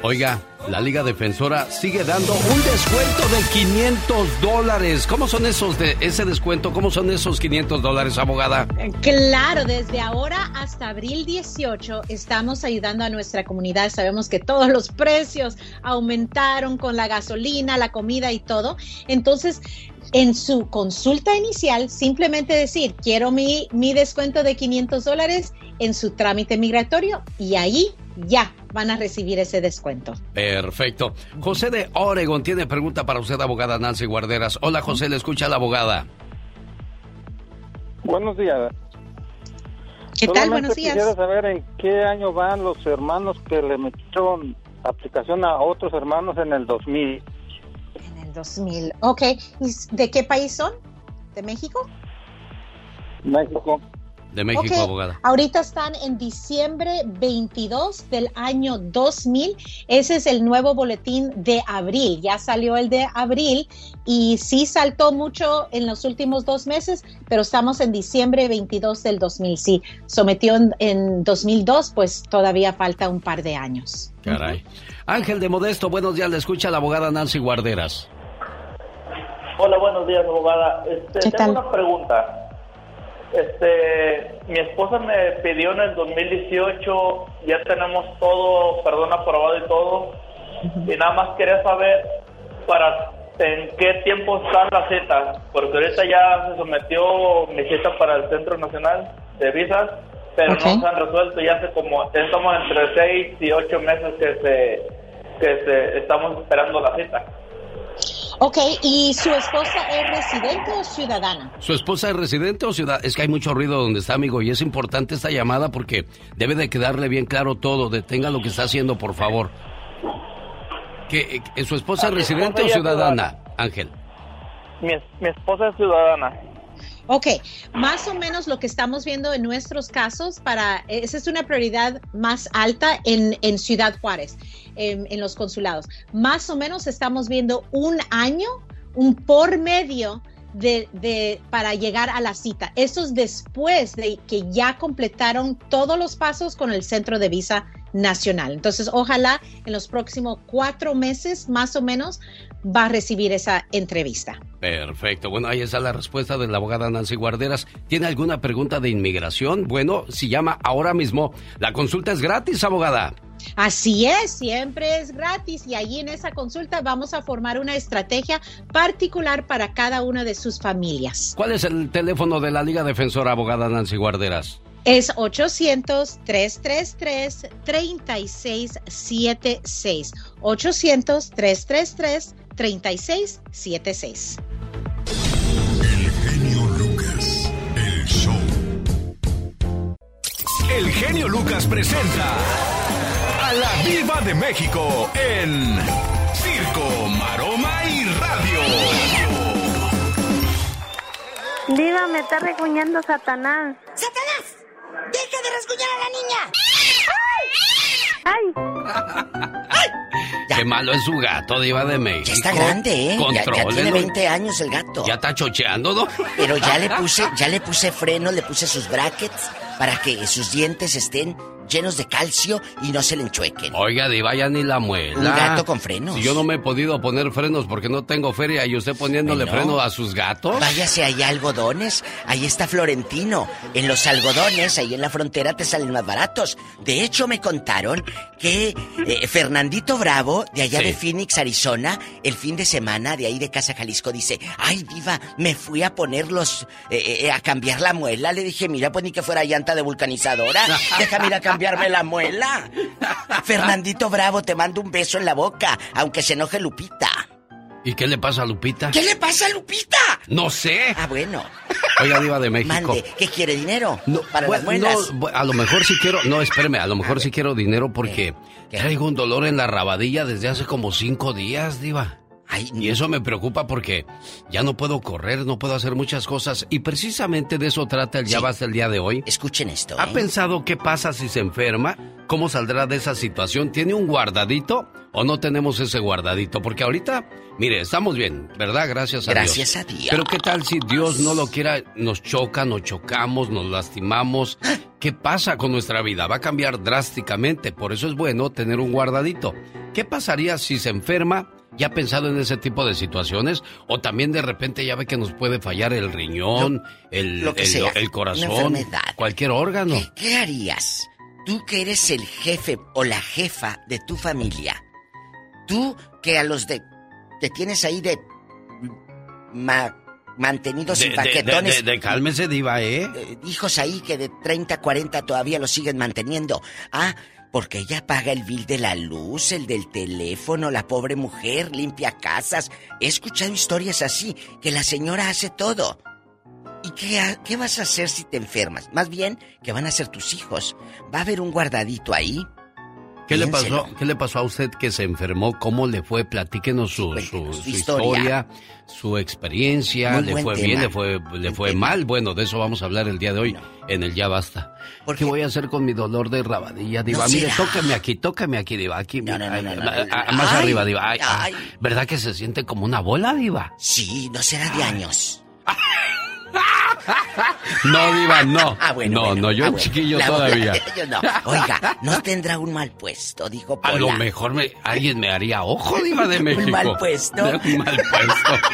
Oiga, la Liga Defensora sigue dando un descuento de 500 dólares. ¿Cómo son esos de ese descuento? ¿Cómo son esos 500 dólares, abogada? Claro, desde ahora hasta abril 18 estamos ayudando a nuestra comunidad. Sabemos que todos los precios aumentaron con la gasolina, la comida y todo. Entonces, en su consulta inicial, simplemente decir, quiero mi, mi descuento de 500 dólares en su trámite migratorio y ahí ya van a recibir ese descuento. Perfecto. José de Oregon tiene pregunta para usted, abogada Nancy Guarderas. Hola, José, le escucha la abogada. Buenos días. ¿Qué tal? Buenos días. Quisiera saber en qué año van los hermanos que le metieron aplicación a otros hermanos en el 2000. En el 2000, ok. ¿Y de qué país son? ¿De México? México. De México, abogada. Ahorita están en diciembre 22 del año 2000. Ese es el nuevo boletín de abril. Ya salió el de abril y sí saltó mucho en los últimos dos meses, pero estamos en diciembre 22 del 2000. Sí, sometió en, en 2002, pues todavía falta un par de años. Caray. Ángel de Modesto, buenos días. Le escucha la abogada Nancy Guarderas. Hola, buenos días, abogada. Este, ¿Qué tengo una pregunta. Este, mi esposa me pidió en el 2018, ya tenemos todo, perdón, aprobado y todo, y nada más quería saber para en qué tiempo están las citas, porque ahorita ya se sometió mi cita para el Centro Nacional de Visas, pero no se han resuelto, ya hace como, estamos entre seis y ocho meses que se, que se, estamos esperando la cita. Ok, ¿y su esposa es residente o ciudadana? ¿Su esposa es residente o ciudad? Es que hay mucho ruido donde está, amigo, y es importante esta llamada porque debe de quedarle bien claro todo. Detenga lo que está haciendo, por favor. ¿Que, eh, ¿Su esposa es residente o ciudadana, Ángel? Mi, mi esposa es ciudadana. Ok, más o menos lo que estamos viendo en nuestros casos, para esa es una prioridad más alta en, en Ciudad Juárez, en, en los consulados. Más o menos estamos viendo un año, un por medio de, de, para llegar a la cita. Eso es después de que ya completaron todos los pasos con el centro de visa nacional. Entonces, ojalá en los próximos cuatro meses, más o menos, va a recibir esa entrevista. Perfecto. Bueno, ahí está la respuesta de la abogada Nancy Guarderas. ¿Tiene alguna pregunta de inmigración? Bueno, si llama ahora mismo, la consulta es gratis, abogada. Así es, siempre es gratis y allí en esa consulta vamos a formar una estrategia particular para cada una de sus familias. ¿Cuál es el teléfono de la Liga Defensora, abogada Nancy Guarderas? Es 800-333-3676. 800-333-3676. El genio Lucas, el show. El genio Lucas presenta a la Viva de México en Circo, Maroma y Radio. Diva, me está recuñando Satanás. ¡Satanás! ¡Deja de rasguñar a la niña! ¡Ay! Qué malo es su gato, Diva de México. Ya está grande, ¿eh? Ya, ya tiene Contrólelo. 20 años el gato. Ya está chocheando, ¿no? Pero ya le puse, ya le puse freno, le puse sus brackets para que sus dientes estén llenos de calcio y no se le enchuequen. Oiga, Diva, ya ni la muela. Un gato con frenos. Si yo no me he podido poner frenos porque no tengo feria y usted poniéndole freno a sus gatos. Váyase allá a algodones, ahí está Florentino. En los algodones, ahí en la frontera te salen más baratos. De hecho, me contaron que eh, Fernandito Bravo, de allá Sí. de Phoenix, Arizona, el fin de semana, de ahí de Casa Jalisco, dice, ay, diva, me fui a ponerlos, eh, eh, a cambiar la muela. Le dije, mira, pues ni que fuera llanta de vulcanizadora. Déjame ir a cambiarme la muela. Fernandito Bravo, te mando un beso en la boca, aunque se enoje Lupita. ¿Y qué le pasa a Lupita? ¿Qué le pasa a Lupita? No sé. Ah, bueno. Oiga, Diva de México. Mande, ¿qué quiere dinero? para Bueno, las muelas. no, a lo mejor sí quiero, no, espéreme, a lo mejor sí quiero dinero porque traigo un dolor en la rabadilla desde hace como cinco días, diva. Y eso me preocupa porque ya no puedo correr, no puedo hacer muchas cosas y precisamente de eso trata el Ya Basta el día de hoy. Escuchen esto. ¿Ha ¿eh? pensado qué pasa si se enferma? ¿Cómo saldrá de esa situación? ¿Tiene un guardadito o no tenemos ese guardadito? Porque ahorita, mire, estamos bien, ¿verdad? Gracias a Gracias Dios. a Dios. Pero ¿qué tal si Dios no lo quiera, nos choca, nos chocamos, nos lastimamos? ¿Qué pasa con nuestra vida? Va a cambiar drásticamente, por eso es bueno tener un guardadito. ¿Qué pasaría si se enferma? ¿Ya ha pensado en ese tipo de situaciones? O también de repente ya ve que nos puede fallar el riñón, el, lo que el- sea, el una corazón, cualquier órgano. ¿Qué harías? Tú que eres el jefe o la jefa de tu familia. Tú que a los de... Te tienes ahí de... ma- mantenidos De, de- paquetones. de- de- cálmese, diva, ¿eh? eh, hijos ahí que de 30, 40 todavía los siguen manteniendo. Ah, porque ella paga el bill de la luz, el del teléfono, la pobre mujer limpia casas. He escuchado historias así, que la señora hace todo. ¿Y qué, ha- qué vas a hacer si te enfermas? Más bien, que van a ser tus hijos. Va a haber un guardadito ahí. ¿Qué le, pasó, ¿Qué le pasó a usted que se enfermó? ¿Cómo le fue? Platíquenos su, su, su historia. historia, su experiencia. Muy ¿Le fue tema. bien? ¿Le fue, le fue mal? Bueno, de eso vamos a hablar el día de hoy en el Ya Basta. ¿Qué voy a hacer con mi dolor de rabadilla, Diva? No Mire, será. tócame aquí, tócame aquí, Diva. Aquí, no, ay, más Ay, arriba, Diva. Ah, ay. ¿Verdad que se siente como una bola, Diva? Sí, no será de años. No, Diva, no. Ah, bueno, no, bueno. no, yo Ah, bueno. chiquillo La todavía. yo no. Oiga, no tendrá un mal puesto, dijo A Pola. lo mejor me, alguien me haría ojo, Diva de Un México. mal puesto. Un mal puesto.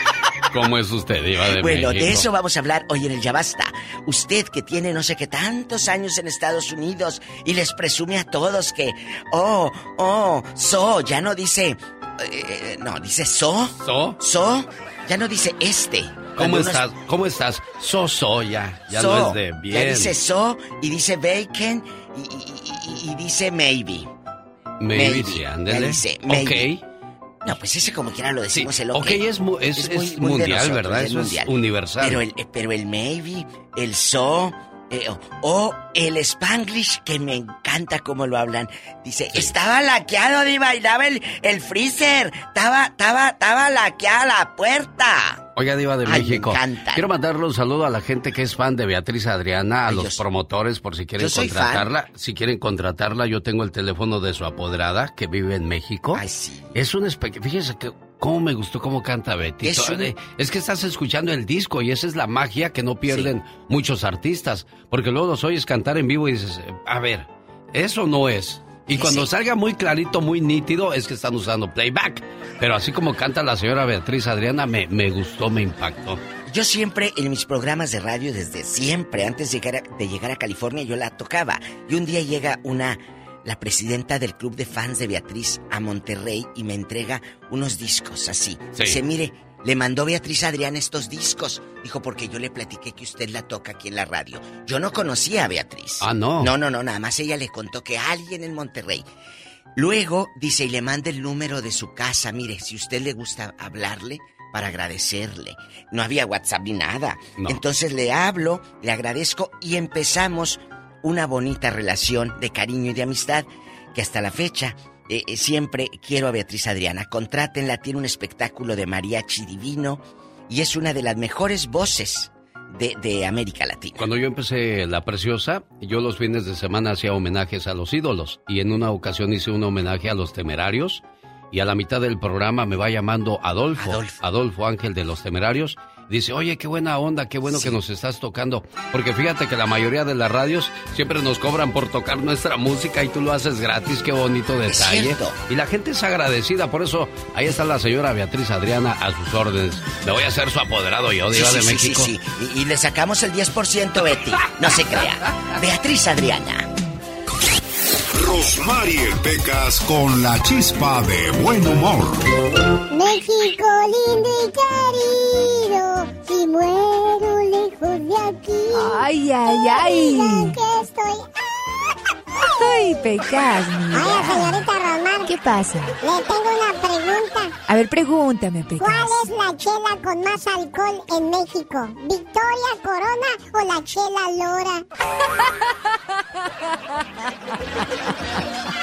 ¿Cómo es usted, Diva de Bueno, México? de eso vamos a hablar hoy en el Ya Basta. Usted que tiene no sé qué tantos años en Estados Unidos y les presume a todos que, oh, oh, so, ya no dice, eh, no, dice so. ¿So? So, ya no dice este. ¿Cómo uno estás? ¿Cómo estás? So, ya. Ya so, no es de bien. Ya dice so y dice bacon y, y- y- y dice maybe. Maybe, maybe. sí, Ya ándele. dice maybe. Ok. No, pues ese como quiera lo decimos el ok, es, mu- es- es mundial, ¿verdad? es Eso es universal. Pero el, pero el maybe, el so, eh, o, o el spanglish, que me encanta cómo lo hablan. Dice, estaba laqueado, diva, y daba el, el freezer. Estaba, estaba, estaba laqueada la puerta. Oiga, Diva de Ay, me México. encantan. Quiero mandarle un saludo a la gente que es fan de Beatriz Adriana, a los promotores, por si quieren contratarla. Si quieren contratarla, yo tengo el teléfono de su apoderada, que vive en México. Es un espectáculo. Fíjese que. ¿Cómo me gustó cómo canta Betty? Es un- Eh, es que estás escuchando el disco y esa es la magia que no pierden muchos artistas. Porque luego los oyes cantar en vivo y dices, a ver, eso no es. Y cuando salga muy clarito, muy nítido, es que están usando playback. Pero así como canta la señora Beatriz Adriana, me, me gustó, me impactó. Yo siempre en mis programas de radio, desde siempre, antes de llegar, a, de llegar a California, yo la tocaba. Y un día llega una, la presidenta del club de fans de Beatriz a Monterrey y me entrega unos discos así. Sí. Dice, mire, le mandó Beatriz Adrián estos discos. Dijo, porque yo le platiqué que usted la toca aquí en la radio. Yo no conocía a Beatriz. Ah, no. No, no, no, nada más ella le contó que alguien en Monterrey. Luego dice, y le manda el número de su casa. Mire, si usted le gusta hablarle, para agradecerle. No había WhatsApp ni nada. Entonces le hablo, le agradezco y empezamos una bonita relación de cariño y de amistad que hasta la fecha eh, eh, siempre quiero a Beatriz Adriana. Contrátenla, tiene un espectáculo de mariachi divino y es una de las mejores voces de, de América Latina. Cuando yo empecé La Preciosa, yo los fines de semana hacía homenajes a los ídolos y en una ocasión hice un homenaje a los temerarios y a la mitad del programa me va llamando Adolfo, Adolfo, Ángel de los Temerarios. Dice, oye, qué buena onda, qué bueno que nos estás tocando. Porque fíjate que la mayoría de las radios siempre nos cobran por tocar nuestra música y tú lo haces gratis, qué bonito detalle. Y la gente es agradecida, por eso ahí está la señora Beatriz Adriana a sus órdenes. Me voy a hacer su apoderado yo, Diva sí, de sí, México. sí, sí. Y, y le sacamos el 10%, Betty. No se crea. Beatriz Adriana. Rosmarie Pecas con la chispa de buen humor. México lindo y querido, muero lejos de aquí. Ay, ay, ay. que estoy. Ay, Pecas. Ay, señorita Rosmar. ¿Qué pasa? Le tengo una pregunta. A ver, pregúntame, Pecas. ¿Cuál es la chela con más alcohol en México? ¿Victoria Corona o la chela Lora?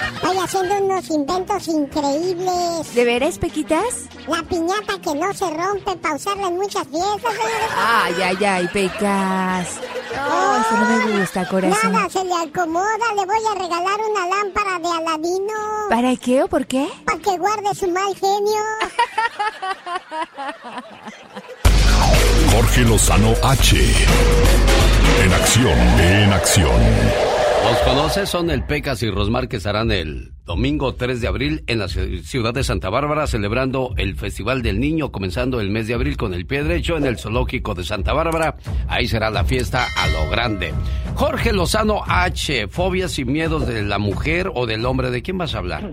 Estoy haciendo unos inventos increíbles. ¿De veras, Pequitas? La piñata que no se rompe para usarla en muchas fiestas. Ay, ay, ay, Pecas. No, eso no me gusta, corazón. Nada se le acomoda. Le voy a regalar una lámpara de Aladino. ¿Para qué o por qué? Para que guarde su mal genio. Jorge Lozano H. En acción, en acción. ¿Los conoces? Son el Pecas y Rosmar que estarán el domingo 3 de abril en la ci- ciudad de Santa Bárbara celebrando el Festival del Niño, comenzando el mes de abril con el pie derecho en el Zoológico de Santa Bárbara. Ahí será la fiesta a lo grande. Jorge Lozano H. Fobias y miedos de la mujer o del hombre. ¿De quién vas a hablar?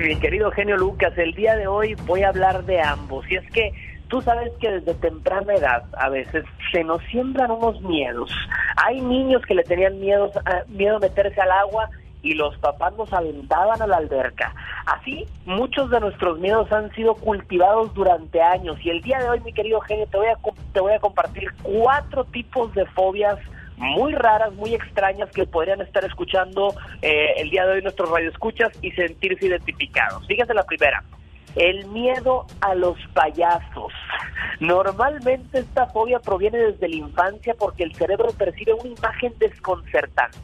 Mi querido genio Lucas, el día de hoy voy a hablar de ambos. Y es que tú sabes que desde temprana edad a veces se nos siembran unos miedos. Hay niños que le tenían miedo a, miedo a meterse al agua y los papás nos aventaban a la alberca. Así, muchos de nuestros miedos han sido cultivados durante años. Y el día de hoy, mi querido genio, te voy a, te voy a compartir cuatro tipos de fobias muy raras, muy extrañas que podrían estar escuchando eh, el día de hoy nuestros radioescuchas y sentirse identificados. Fíjate la primera. El miedo a los payasos. Normalmente esta fobia proviene desde la infancia porque el cerebro percibe una imagen desconcertante.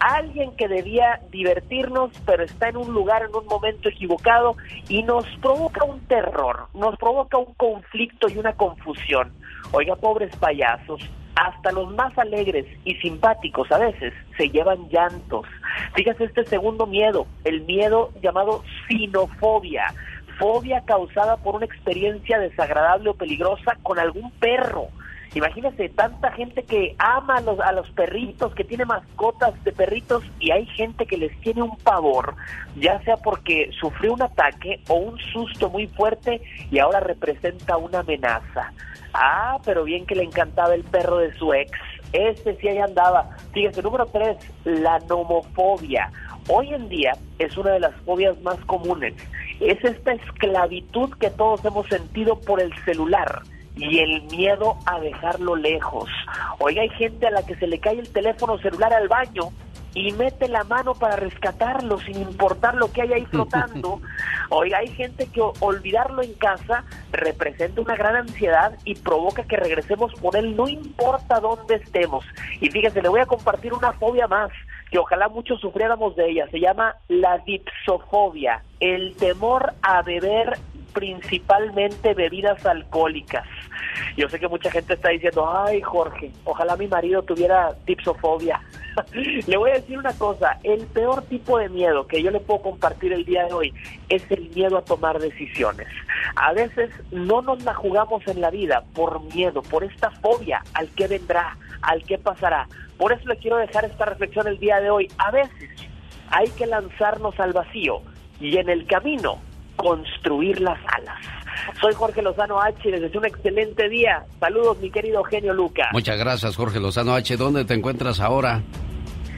Alguien que debía divertirnos pero está en un lugar en un momento equivocado y nos provoca un terror, nos provoca un conflicto y una confusión. Oiga, pobres payasos, hasta los más alegres y simpáticos a veces se llevan llantos. Fíjese este segundo miedo, el miedo llamado sinofobia, fobia causada por una experiencia desagradable o peligrosa con algún perro. Imagínese tanta gente que ama a los, a los perritos, que tiene mascotas de perritos y hay gente que les tiene un pavor, ya sea porque sufrió un ataque o un susto muy fuerte y ahora representa una amenaza. Ah, pero bien que le encantaba el perro de su ex. Este sí ahí andaba. Fíjese, número tres, la nomofobia. Hoy en día es una de las fobias más comunes Es esta esclavitud que todos hemos sentido por el celular y el miedo a dejarlo lejos. Oiga, hay gente a la que se le cae el teléfono celular al baño y mete la mano para rescatarlo sin importar lo que hay ahí flotando. Oiga, hay gente que olvidarlo en casa representa una gran ansiedad y provoca que regresemos por él, no importa dónde estemos. Y fíjese, le voy a compartir una fobia más que ojalá muchos sufriéramos de ella. Se llama la dipsofobia, el temor a beber principalmente bebidas alcohólicas. Yo sé que mucha gente está diciendo, ay Jorge, ojalá mi marido tuviera dipsofobia. le voy a decir una cosa, el peor tipo de miedo que yo le puedo compartir el día de hoy es el miedo a tomar decisiones. A veces no nos la jugamos en la vida por miedo, por esta fobia al que vendrá, al que pasará. Por eso le quiero dejar esta reflexión el día de hoy. A veces hay que lanzarnos al vacío y en el camino construir las alas. Soy Jorge Lozano H les deseo un excelente día. Saludos, mi querido genio Lucas. Muchas gracias, Jorge Lozano H. ¿Dónde te encuentras ahora?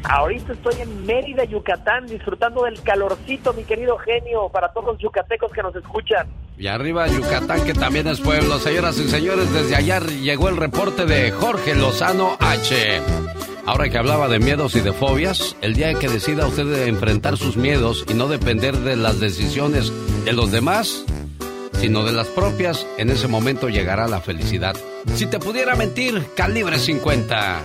Ahorita estoy en Mérida, Yucatán, disfrutando del calorcito, mi querido genio, para todos los yucatecos que nos escuchan. Y arriba Yucatán, que también es pueblo. Señoras y señores, desde ayer llegó el reporte de Jorge Lozano H. Ahora que hablaba de miedos y de fobias, el día que decida usted de enfrentar sus miedos y no depender de las decisiones de los demás, sino de las propias, en ese momento llegará la felicidad. Si te pudiera mentir, calibre 50.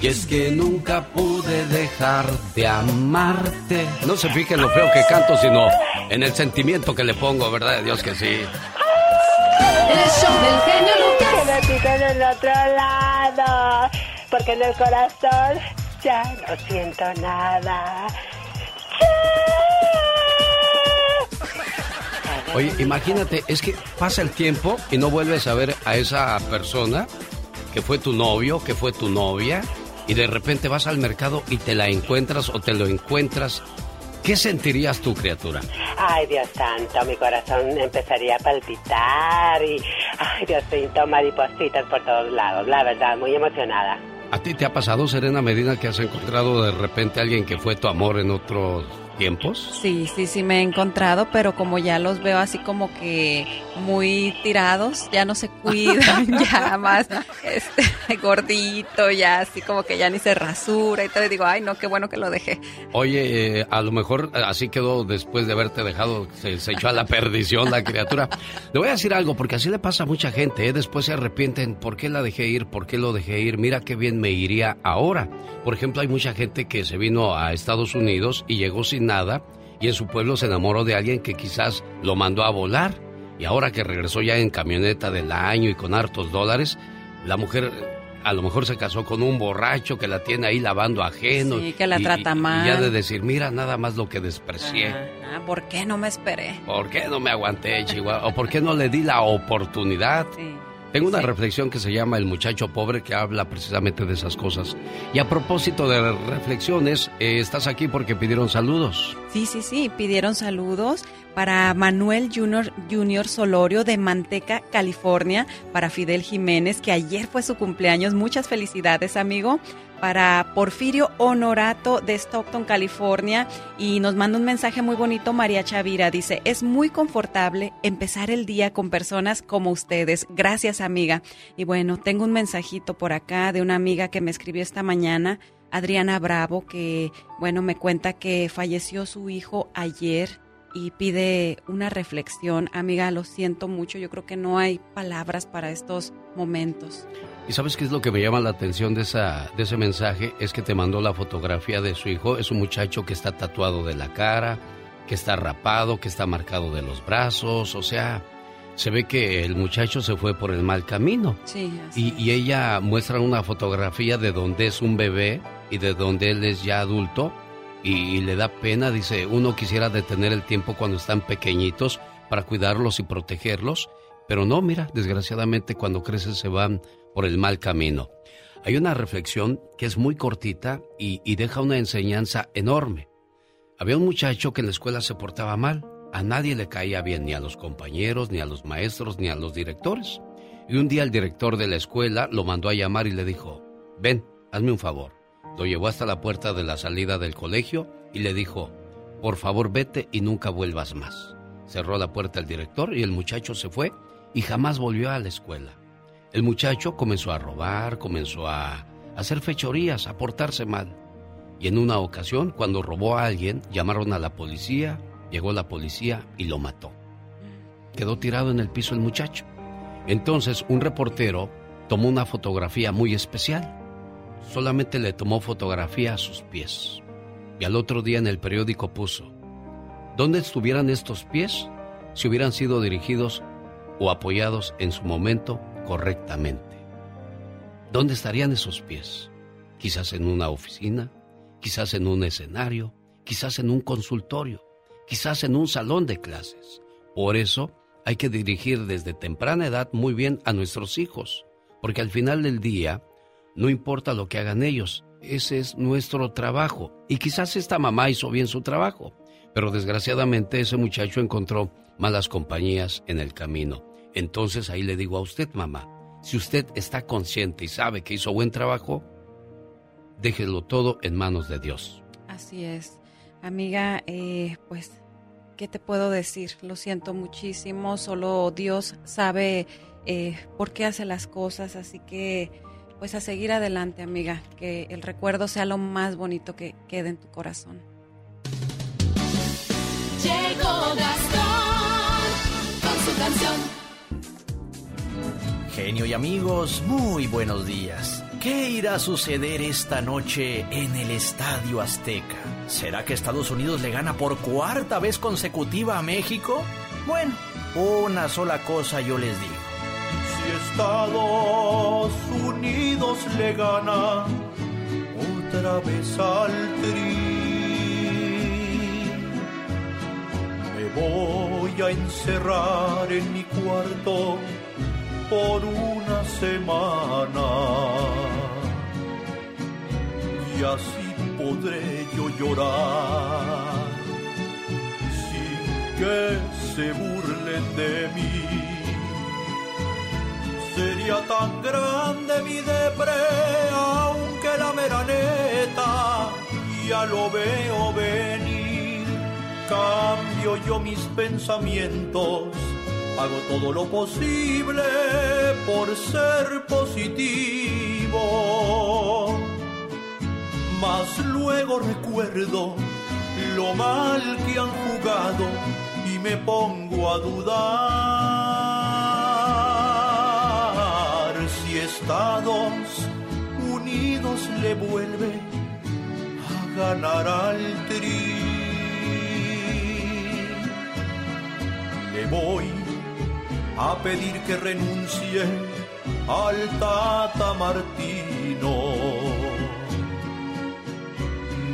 Y es que nunca pude dejar de amarte. No se fije en lo feo que canto, sino en el sentimiento que le pongo, ¿verdad? Dios que sí. El show del genio Lucas. Que me en el otro lado porque en el corazón ya no siento nada. Oye, imagínate, es que pasa el tiempo y no vuelves a ver a esa persona que fue tu novio, que fue tu novia, y de repente vas al mercado y te la encuentras o te lo encuentras ¿Qué sentirías tu criatura? Ay, Dios santo, mi corazón empezaría a palpitar y, ay, Dios santo, maripositas por todos lados, la verdad, muy emocionada. ¿A ti te ha pasado, Serena Medina, que has encontrado de repente a alguien que fue tu amor en otros tiempos? Sí, sí, sí me he encontrado, pero como ya los veo así como que muy tirados, ya no se cuidan, ya más este, gordito, ya así como que ya ni se rasura y todo. Y digo, ay, no, qué bueno que lo dejé. Oye, eh, a lo mejor eh, así quedó después de haberte dejado, se, echó a la perdición la criatura. Le voy a decir algo, porque así le pasa a mucha gente, ¿eh? después se arrepienten, ¿por qué la dejé ir? ¿Por qué lo dejé ir? Mira qué bien me iría ahora. Por ejemplo, hay mucha gente que se vino a Estados Unidos y llegó sin nada y en su pueblo se enamoró de alguien que quizás lo mandó a volar y ahora que regresó ya en camioneta del año y con hartos dólares, la mujer a lo mejor se casó con un borracho que la tiene ahí lavando ajeno. Sí, que la trata mal. Y ya de decir, mira nada más lo que desprecié. Ah, ¿Por qué no me esperé? ¿Por qué no me aguanté, Chihuahua? ¿O por qué no le di la oportunidad? Sí. Tengo una reflexión que se llama El muchacho pobre que habla precisamente de esas cosas. Y a propósito de reflexiones, eh, estás aquí porque pidieron saludos. Sí, sí, sí, pidieron saludos para Manuel Junior, Junior Solorio de Manteca, California, para Fidel Jiménez, que ayer fue su cumpleaños. Muchas felicidades, amigo para Porfirio Honorato de Stockton, California, y nos manda un mensaje muy bonito María Chavira. Dice, es muy confortable empezar el día con personas como ustedes. Gracias, amiga. Y bueno, tengo un mensajito por acá de una amiga que me escribió esta mañana, Adriana Bravo, que, bueno, me cuenta que falleció su hijo ayer y pide una reflexión. Amiga, lo siento mucho, yo creo que no hay palabras para estos momentos. ¿Y sabes qué es lo que me llama la atención de, esa, de ese mensaje? Es que te mandó la fotografía de su hijo. Es un muchacho que está tatuado de la cara, que está rapado, que está marcado de los brazos. O sea, se ve que el muchacho se fue por el mal camino. Sí, y, y ella muestra una fotografía de donde es un bebé y de donde él es ya adulto y, le da pena, dice, uno quisiera detener el tiempo cuando están pequeñitos para cuidarlos y protegerlos, pero no, mira, desgraciadamente cuando crecen se van por el mal camino. Hay una reflexión que es muy cortita y, deja una enseñanza enorme. Había un muchacho que en la escuela se portaba mal, a nadie le caía bien, ni a los compañeros, ni a los maestros, ni a los directores. Y un día el director de la escuela lo mandó a llamar y le dijo, ven, hazme un favor. Lo llevó hasta la puerta de la salida del colegio y le dijo, por favor vete y nunca vuelvas más. Cerró la puerta el director y el muchacho se fue y jamás volvió a la escuela. El muchacho comenzó a robar, comenzó a hacer fechorías, a portarse mal. Y en una ocasión, cuando robó a alguien, llamaron a la policía, llegó la policía y lo mató. Quedó tirado en el piso el muchacho. Entonces un reportero tomó una fotografía muy especial. Solamente le tomó fotografía a sus pies. Y al otro día en el periódico puso, ¿dónde estuvieran estos pies si hubieran sido dirigidos o apoyados en su momento correctamente? ¿Dónde estarían esos pies? Quizás en una oficina, quizás en un escenario, quizás en un consultorio, quizás en un salón de clases. Por eso hay que dirigir desde temprana edad muy bien a nuestros hijos, porque al final del día no importa lo que hagan ellos, ese es nuestro trabajo. Y quizás esta mamá hizo bien su trabajo, pero desgraciadamente ese muchacho encontró malas compañías en el camino. Entonces ahí le digo a usted, mamá, si usted está consciente y sabe que hizo buen trabajo, déjelo todo en manos de Dios. Así es. Amiga, eh, pues, ¿qué te puedo decir? Lo siento muchísimo, solo Dios sabe eh, por qué hace las cosas, así que pues a seguir adelante, amiga, que el recuerdo sea lo más bonito que quede en tu corazón. Llegó Gastón con su canción. Genio y amigos, muy buenos días. ¿Qué irá a suceder esta noche en el Estadio Azteca? ¿Será que Estados Unidos le gana por cuarta vez consecutiva a México? Bueno, una sola cosa yo les digo. Estados Unidos le gana otra vez al tri, me voy a encerrar en mi cuarto por una semana y así podré yo llorar sin que se burlen de mí. Sería tan grande mi depre, aunque la mera neta ya lo veo venir. Cambio yo mis pensamientos hago todo lo posible por ser positivo. Mas luego recuerdo lo mal que han jugado y me pongo a dudar Unidos le vuelve a ganar al tri. Le voy a pedir que renuncie al Tata Martino.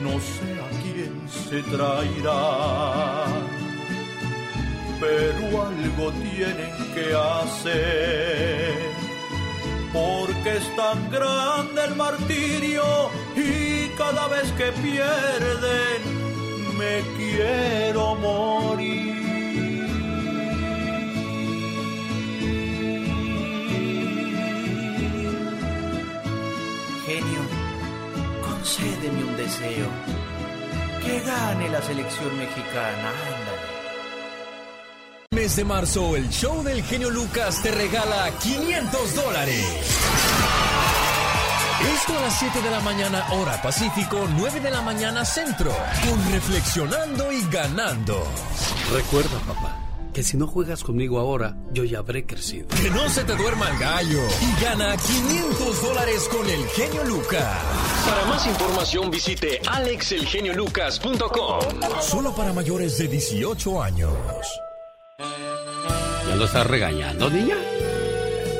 No sé a quién se traerá, pero algo tienen que hacer, porque es tan grande el martirio y cada vez que pierden me quiero morir. Genio, concédeme un deseo, que gane la selección mexicana de marzo, el show del genio Lucas te regala 500 dólares. Esto a las 7 de la mañana, hora Pacífico, 9 de la mañana, centro. Con Reflexionando y Ganando. Recuerda, papá, que si no juegas conmigo ahora, yo ya habré crecido. Que no se te duerma el gallo. Y gana 500 dólares con el genio Lucas. Para más información, visite alexelgeniolucas.com. Solo para mayores de 18 años. ¿Ya lo estás regañando, niña?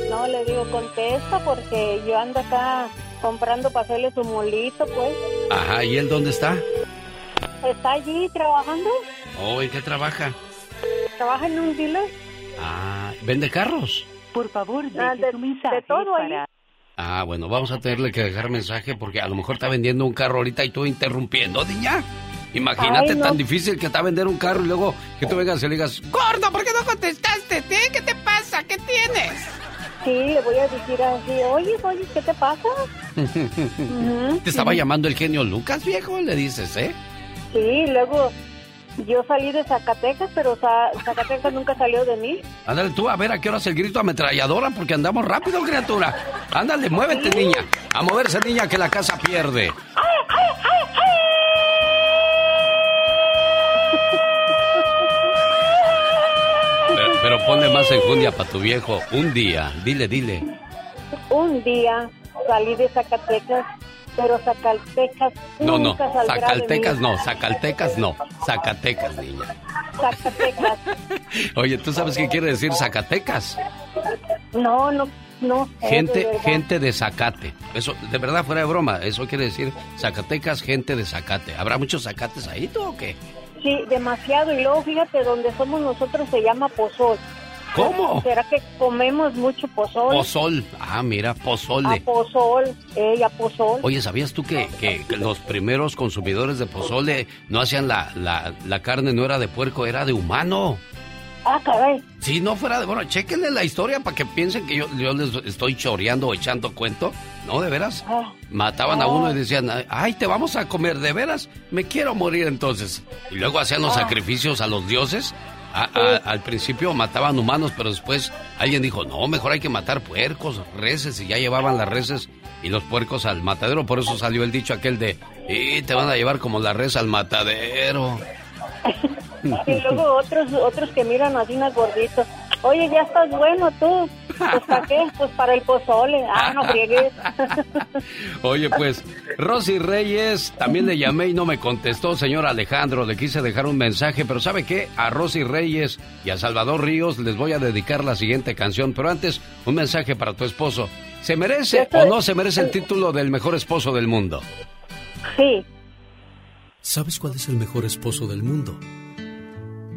No, le digo, contesta porque yo ando acá comprando para hacerle su molito, pues. Ajá, ¿y él dónde está? Está allí trabajando, Oh, ¿en qué trabaja? trabaja en un dealer. Ah, ¿vende carros? Por favor, de, su mensaje de todo ahí. Ah, bueno, vamos a tenerle que dejar mensaje porque a lo mejor está vendiendo un carro ahorita y tú interrumpiendo, niña. Imagínate Ay, no. tan difícil que está vender un carro y luego que tú vengas y le digas, gordo, ¿por qué no contestaste? ¿Qué te pasa? ¿Qué tienes? Sí, le voy a decir así, oye, oye, ¿qué te pasa? Te estaba llamando el genio Lucas, viejo, le dices, ¿eh? Sí, luego Yo salí de Zacatecas, pero Za- Zacatecas nunca salió de mí. Ándale tú, a ver a qué hora es el grito ametralladora, porque andamos rápido, criatura. Ándale, muévete, niña. A moverse, niña, que la casa pierde. Pero, pero ponle más enjundia para tu viejo. Un día, dile, dile. Un día salí de Zacatecas, pero Zacatecas No, no, mí. no, Zacaltecas no, Zacatecas, niña. Zacatecas. Oye, ¿tú sabes qué quiere decir Zacatecas? No, no, no. de Gente, gente de Zacate. Eso, de verdad, fuera de broma, eso quiere decir Zacatecas, gente de Zacate. ¿Habrá muchos Zacates ahí, tú o qué? Sí, demasiado. Y luego fíjate, donde somos nosotros se llama Pozol. ¿Cómo? ¿Será que comemos mucho pozol? Pozol. Ah, mira, A pozole. pozol, ella pozol. Oye, ¿sabías tú que, que- que los primeros consumidores de pozole no hacían la, la, la carne, no era de puerco, era de humano? Ah, caray. Si no fuera de... Bueno, chéquenle la historia para que piensen que yo, yo les estoy choreando o echando cuento. No, de veras. Ah. Mataban a uno y decían, ay, te vamos a comer, de veras, me quiero morir entonces. Y luego hacían los Ah. sacrificios a los dioses. A- a- al principio mataban humanos, pero después alguien dijo, no, mejor hay que matar puercos, reses, y ya llevaban las reses y los puercos al matadero. Por eso salió el dicho aquel de, y te van a llevar como la res al matadero. Y luego otros otros que miran así unas gorditos. Oye, ya estás bueno tú. Pues para qué? Pues para el pozole. Ah, no friegues. Oye, pues, Rosy Reyes, también le llamé y no me contestó, señor Alejandro. Le quise dejar un mensaje, pero ¿sabe qué? A Rosy Reyes y a Salvador Ríos les voy a dedicar la siguiente canción. Pero antes, un mensaje para tu esposo. ¿Se merece o no se merece el título del mejor esposo del mundo? Sí. ¿Sabes cuál es el mejor esposo del mundo?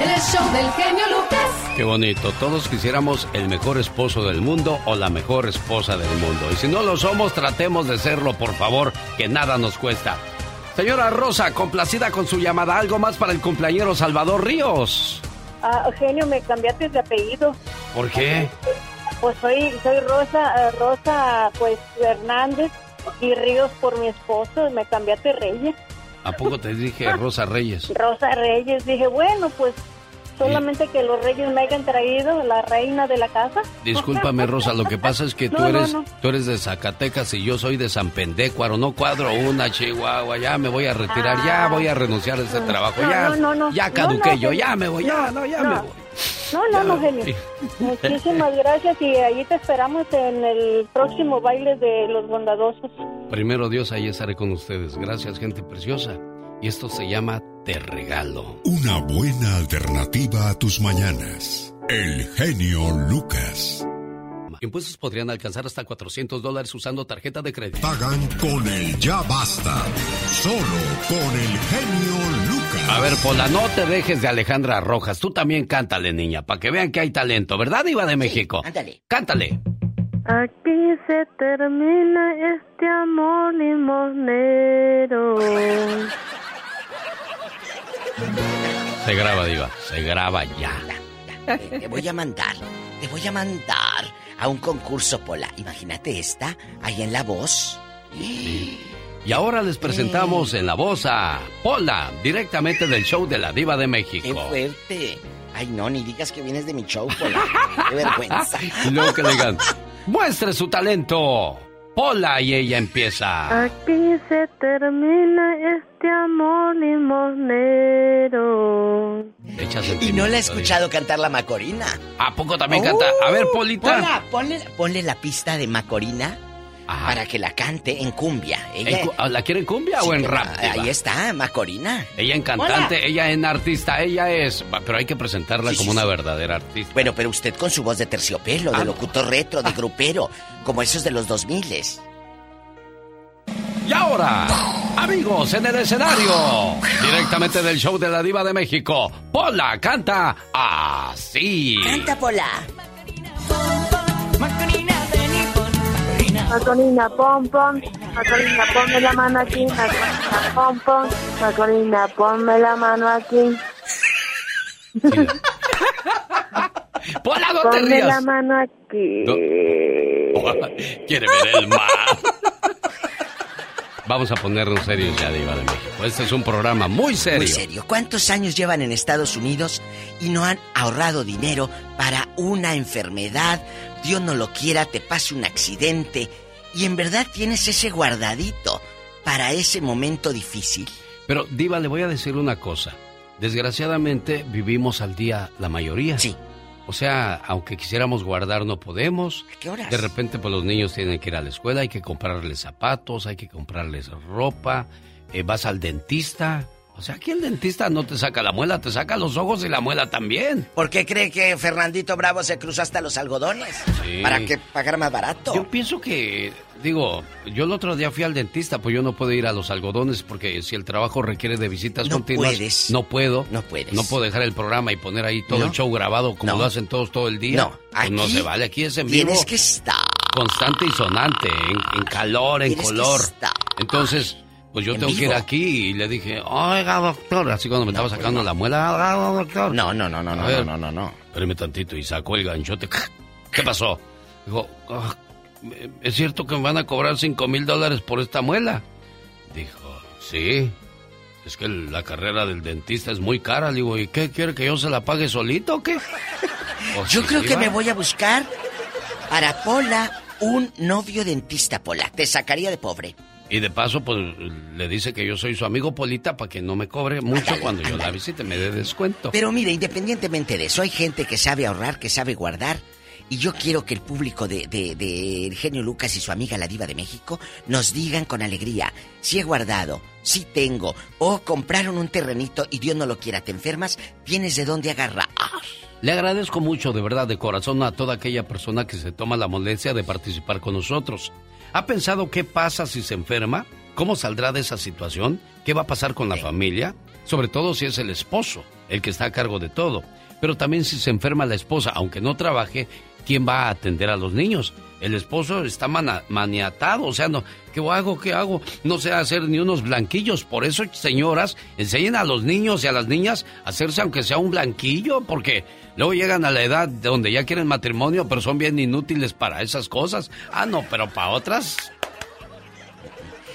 El show del genio Lucas. Qué bonito. Todos quisiéramos el mejor esposo del mundo o la mejor esposa del mundo. Y si no lo somos, tratemos de serlo, por favor, que nada nos cuesta. Señora Rosa, complacida con su llamada. ¿Algo más para el cumpleañero Salvador Ríos? Ah, Eugenio, me cambiaste de apellido. ¿Por qué? Pues soy soy Rosa eh, Rosa pues Hernández y Ríos por mi esposo. Me cambiaste Reyes. ¿A poco te dije Rosa Reyes? Rosa Reyes. Dije, bueno, pues solamente que los reyes me hayan traído la reina de la casa. Discúlpame, Rosa, lo que pasa es que tú No, no, eres no. tú eres de Zacatecas y yo soy de San Pendécuaro. No cuadro una, Chihuahua. Ya me voy a retirar, ya voy a renunciar a este trabajo. Ah. No, Ya, no, no, no. ya No, caduqué no, yo, ya me voy, ya, no, ya no. me voy. No, no, no, genio. Muchísimas gracias y allí te esperamos en el próximo baile de los bondadosos. Primero Dios, ahí estaré con ustedes. Gracias, gente preciosa. Y esto se llama Te Regalo. Una buena alternativa a tus mañanas. El genio Lucas. Impuestos podrían alcanzar hasta 400 dólares usando tarjeta de crédito. Pagan con el ya basta. Solo con el genio Lucas. A ver, Pola, no te dejes de Alejandra Rojas. Tú también cántale, niña, para que vean que hay talento, ¿verdad, Iba de México? ándale. Cántale. Aquí se termina este amor limosnero. Se graba, Diva. Se graba ya. Te, te voy a mandar, te voy a mandar a un concurso, Pola. Imagínate esta, ahí en La Voz. Y ahora les presentamos en la voz a Pola, directamente del show de la Diva de ¡Qué México. fuerte! Ay, no, ni digas que vienes de mi show, Pola. ¡Qué vergüenza! Y luego que digan, muestre su talento. Pola y ella empieza. Aquí se termina este amor limosnero. Echa Y no la he escuchado cantar la Macorina. ¿A poco también canta? A ver, Polita. Pola, ponle, ponle la pista de Macorina Ajá. para que la cante en cumbia. Ella, ¿En cu- ¿La quieren cumbia Sí, o en rap? Diva? Ahí está, Macorina. Ella en cantante, Hola. ella en artista, ella es. Pero hay que presentarla Sí, como sí, una sí. verdadera artista. Bueno, pero usted con su voz de terciopelo, de Ah. locutor retro, de grupero, como esos de los 2000 Y ahora, Amigos, en el escenario, directamente del show de la Diva de México, Pola canta así. Canta Pola. Macorina, pom pom, Macorina, ponme la mano aquí, Macorina, pom pom, Macorina, ponme la mano aquí. Pola, no te Ponme rías. la mano aquí. Quiere ver el mar. Vamos a ponernos serios ya, Diva de México. Este es un programa muy serio. Muy serio. ¿Cuántos años llevan en Estados Unidos y no han ahorrado dinero para una enfermedad? Dios no lo quiera, te pase un accidente y en verdad tienes ese guardadito para ese momento difícil. Pero, Diva, le voy a decir una cosa. Desgraciadamente vivimos al día la mayoría. Sí. O sea, aunque quisiéramos guardar, no podemos. qué horas? De repente, pues los niños tienen que ir a la escuela, hay que comprarles zapatos, hay que comprarles ropa, eh, vas al dentista. O sea, aquí el dentista no te saca la muela, te saca los ojos y la muela también. ¿Por qué cree que Fernandito Bravo se cruzó hasta los algodones? Sí. ¿Para que pagar más barato? Yo pienso que, digo, yo el otro día fui al dentista, pues yo no puedo ir a los algodones porque si el trabajo requiere de visitas No continuas, puedes. no puedo. No puedes. No puedo dejar el programa y poner ahí todo No. el show grabado como No. lo hacen todos todo el día. No, Pues no aquí se vale, aquí es en vivo. Tienes que estar. Constante y sonante, en, en calor, en color. estar. Entonces, pues yo En tengo que ir vivo. aquí y le dije, oiga, doctor, así cuando me estaba sacando la muela, oiga, doctor. No, no, no, no, no, ver, no, no, no. Espérame tantito y sacó el ganchote. ¿Qué pasó? Dijo, "Ah, ¿es cierto que me van a cobrar cinco mil dólares por esta muela? Dijo, sí. Es que la carrera del dentista es muy cara. Le digo, ¿y qué quiere que yo se la pague solito o qué? Pues Yo creo que me voy a buscar para Pola un novio dentista, Pola. Te sacaría de pobre. Y de paso, pues le dice que yo soy su amigo Polita para que no me cobre mucho cuando yo la visite, me dé descuento. Pero mire, independientemente de eso, hay gente que sabe ahorrar, que sabe guardar. Y yo quiero que el público de, de, de El Genio Lucas y su amiga la Diva de México nos digan con alegría si he guardado, si tengo, o compraron un terrenito y Dios no lo quiera, te enfermas, tienes de dónde agarrar. Le agradezco mucho, de verdad, de corazón, a toda aquella persona que se toma la molestia de participar con nosotros. ¿Ha pensado qué pasa si se enferma? ¿Cómo saldrá de esa situación? ¿Qué va a pasar con la familia? Sobre todo si es el esposo, el que está a cargo de todo. Pero también si se enferma la esposa, aunque no trabaje, ¿quién va a atender a los niños? El esposo está maniatado, o sea, no, ¿qué hago? ¿Qué hago? No sé hacer ni unos blanquillos. Por eso, señoras, enseñen a los niños y a las niñas a hacerse aunque sea un blanquillo, porque luego llegan a la edad donde ya quieren matrimonio, pero son bien inútiles para esas cosas. Ah, no, pero para otras,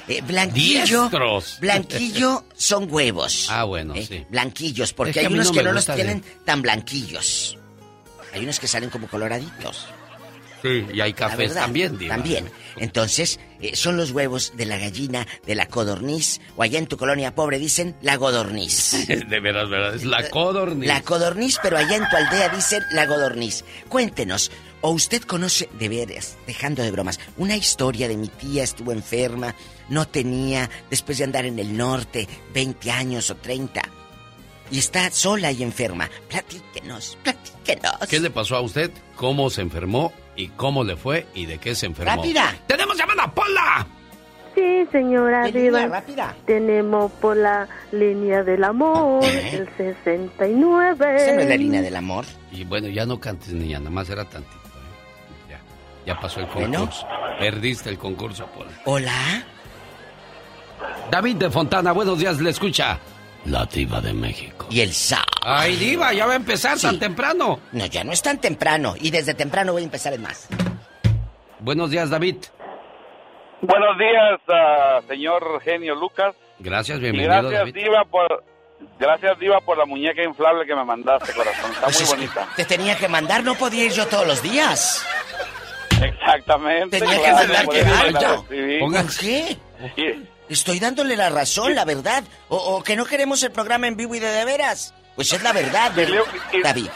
Eh, blanquillo. Diestros. Blanquillo son huevos. Ah, bueno, sí. Blanquillos, porque Es que hay unos no que no los de- tienen tan blanquillos. Hay unos que salen como coloraditos. Sí, y hay cafés verdad, también, Diva. También. Entonces, eh, son los huevos de la gallina, de la codorniz, o allá en tu colonia pobre dicen la godorniz. De veras, verdad, es la codorniz. La codorniz, pero allá en tu aldea dicen la godorniz. Cuéntenos, o usted conoce, de veras, dejando de bromas, una historia de mi tía estuvo enferma, no tenía, después de andar en el norte, 20 años o 30, y está sola y enferma. Platíquenos, platíquenos. ¿Qué le pasó a usted? ¿Cómo se enfermó? ¿Y cómo le fue? ¿Y de qué se enfermó? ¡Rápida! ¡Tenemos llamada, Pola! Sí, señora Diva. Rápida. Tenemos por la línea del amor, el 69. Esa no es la línea del amor. Y bueno, ya no cantes, niña, nada más era tantito. ¿eh? Ya, ya pasó el Bueno. concurso. Perdiste el concurso, Pola. Hola. David de Fontana, buenos días, le escucha. La diva de México. Y el sa. Ay, diva, ya va a empezar tan temprano. No, ya no es tan temprano. Y desde temprano voy a empezar en más. Buenos días, David. Buenos días, ah, señor genio Lucas. Gracias, Y bienvenido, gracias, David. Diva, por... Gracias, Diva, por la muñeca inflable que me mandaste, corazón. Está Pues muy es bonita. Te tenía que mandar, no podía ir yo todos los días. Exactamente. Tenía que mandar que vaya. ¿Por qué? Estoy dándole la razón, la verdad. O, o que no queremos el programa en vivo y de de veras. Pues es la verdad, Y ¿verdad, luego- y- David?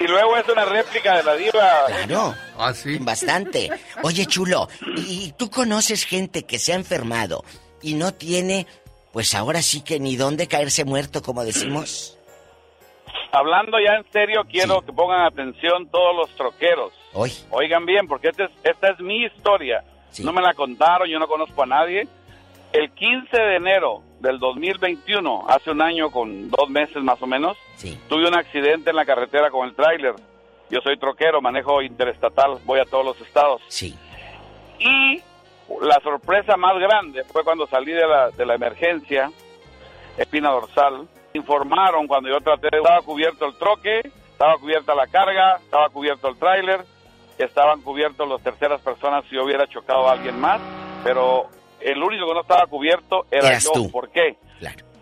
Y luego es una réplica de la Diva. Claro. Ah, sí. Bastante. Oye, chulo, ¿y tú conoces gente que se ha enfermado y no tiene, pues ahora sí que ni dónde caerse muerto, como decimos? Hablando ya en serio, quiero que pongan atención todos los troqueros. Hoy. Oigan bien, porque esta es, esta es mi historia. No me la contaron, yo no conozco a nadie. El 15 de enero del 2021, hace un año con dos meses más o menos, tuve un accidente en la carretera con el tráiler. Yo soy troquero, manejo interestatal, voy a todos los estados. Sí. Y la sorpresa más grande fue cuando salí de la, de la emergencia, espina dorsal. Informaron cuando yo traté, estaba cubierto el troque, estaba cubierta la carga, estaba cubierto el tráiler, estaban cubiertos las terceras personas si yo hubiera chocado a alguien más, pero el único que no estaba cubierto era Eras yo. tú. ¿Por qué?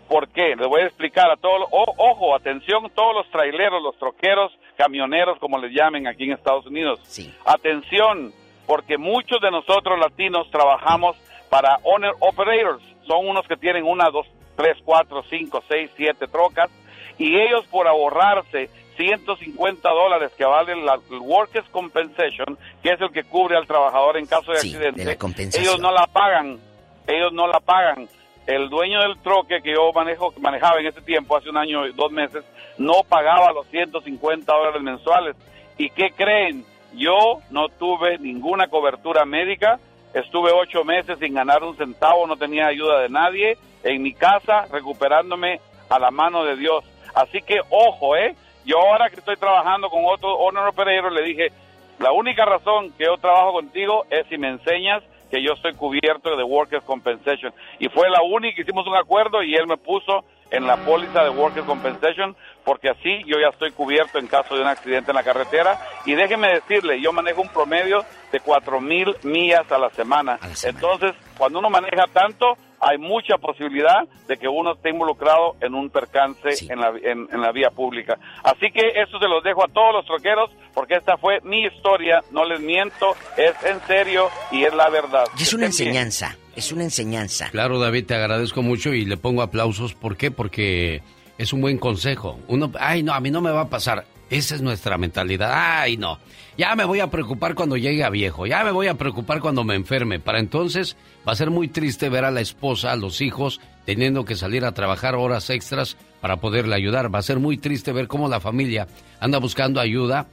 ¿Por qué? Les voy a explicar a todos, o- ojo, atención, todos los traileros, los troqueros, camioneros, como les llamen aquí en Estados Unidos. Atención, porque muchos de nosotros latinos trabajamos para owner operators. Son unos que tienen una, dos, tres, cuatro, cinco, seis, siete trocas. Y ellos por ahorrarse 150 dólares que vale la Workers' Compensation, que es el que cubre al trabajador en caso de accidente, de ellos no la pagan. Ellos no la pagan. El dueño del troque que yo manejo, manejaba en ese tiempo, hace un año y dos meses, no pagaba los 150 dólares mensuales. ¿Y qué creen? Yo no tuve ninguna cobertura médica, estuve ocho meses sin ganar un centavo, no tenía ayuda de nadie, en mi casa recuperándome a la mano de Dios. Así que ojo, ¿eh? Yo ahora que estoy trabajando con otro honor operator le dije, la única razón que yo trabajo contigo es si me enseñas que yo estoy cubierto de Workers' Compensation. Y fue la única, hicimos un acuerdo y él me puso en la póliza de Workers' Compensation porque así yo ya estoy cubierto en caso de un accidente en la carretera. Y déjeme decirle, yo manejo un promedio de cuatro mil millas a la semana. Entonces, cuando uno maneja tanto, hay mucha posibilidad de que uno esté involucrado en un percance en, la, en, en la vía pública. Así que eso se los dejo a todos los troqueros porque esta fue mi historia, no les miento, es en serio y es la verdad. Y es una enseñanza, es una enseñanza. Claro, David, te agradezco mucho y le pongo aplausos. ¿Por qué? Porque es un buen consejo. Uno, ay, no, a mí no me va a pasar. Esa es nuestra mentalidad. Ay, no. Ya me voy a preocupar cuando llegue a viejo. Ya me voy a preocupar cuando me enferme. Para entonces va a ser muy triste ver a la esposa, a los hijos, teniendo que salir a trabajar horas extras para poderle ayudar. Va a ser muy triste ver cómo la familia anda buscando ayuda,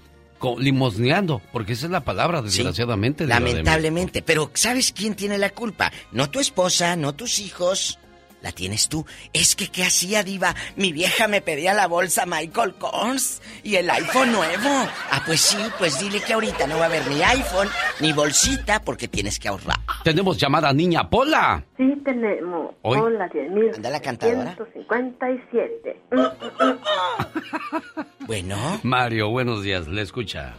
limosneando, porque esa es la palabra, desgraciadamente. De. Lamentablemente, pero ¿sabes quién tiene la culpa? No tu esposa, no tus hijos. La tienes tú. Es que, ¿qué hacía, Diva? Mi vieja me pedía la bolsa Michael Kors y el iPhone nuevo. Ah, pues sí, pues dile que ahorita no va a haber ni iPhone ni bolsita porque tienes que ahorrar. Tenemos llamada niña Pola. Sí, tenemos. Hoy. Hola, 10.000. Anda la cantadora. 157. Bueno. Mario, buenos días. Le escucha.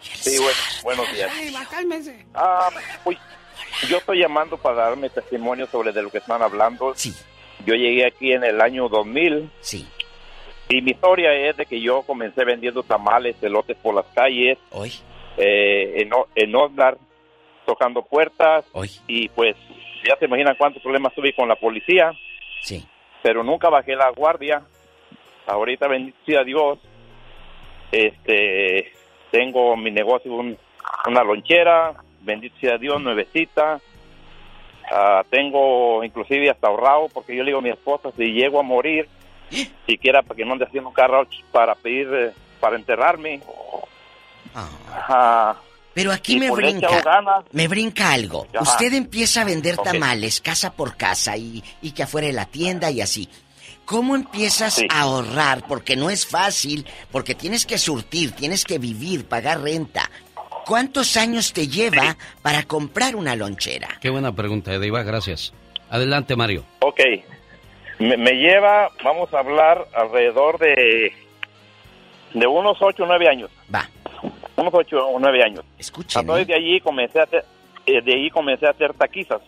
Sí, bueno, buenos días. cálmese. Ah, uy, yo estoy llamando para darme testimonio sobre de lo que están hablando. Sí. Yo llegué aquí en el año 2000. Sí. Y mi historia es de que yo comencé vendiendo tamales, elotes por las calles. Hoy. Eh, en, en Oxnard, tocando puertas. Hoy. Y pues, ya se imaginan cuántos problemas tuve con la policía. Sí. Pero nunca bajé la guardia. Ahorita, bendito Dios, este, tengo mi negocio, un- una lonchera, bendito sea Dios, nuevecita. Ah, tengo inclusive hasta ahorrado porque yo le digo a mi esposa, si llego a morir, siquiera para que no ande haciendo un carro para pedir, eh, para enterrarme. Ah, Pero aquí me pues brinca, ganas. me brinca algo. Ajá. Usted empieza a vender tamales casa por casa y, y que afuera de la tienda y así. ¿Cómo empiezas a ahorrar? Porque no es fácil, porque tienes que surtir, tienes que vivir, pagar renta. ¿Cuántos años te lleva para comprar una lonchera? Qué buena pregunta, Diva, gracias. Adelante, Mario. Ok. Me, me lleva, vamos a hablar, alrededor de, de unos 8 o 9 años. Va. Unos 8 o 9 años. Escuchen. Entonces de allí comencé a hacer, eh, de ahí comencé a hacer taquizas,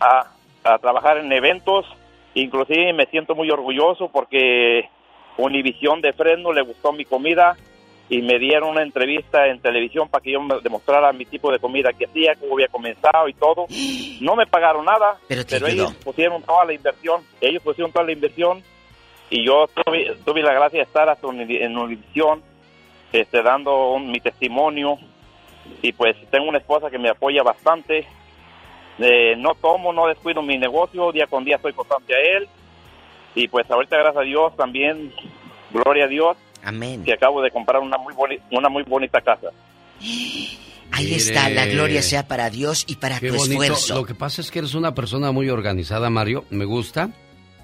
a, a trabajar en eventos. Inclusive me siento muy orgulloso porque Univisión de Fresno le gustó mi comida y me dieron una entrevista en televisión para que yo me demostrara mi tipo de comida que hacía, cómo había comenzado y todo. No me pagaron nada, Pero ellos pusieron toda la inversión. Ellos pusieron toda la inversión y yo tuve, tuve la gracia de estar hasta en Univisión este, dando un- mi testimonio y pues tengo una esposa que me apoya bastante. Eh, no tomo, no descuido mi negocio, día con día estoy constante a él. Y pues ahorita, gracias a Dios, también, gloria a Dios, Amén. que acabo de comprar una muy, boni- una muy bonita casa. Ahí está, la gloria sea para Dios y para Qué tu bonito. esfuerzo. Lo que pasa es que eres una persona muy organizada, Mario. Me gusta.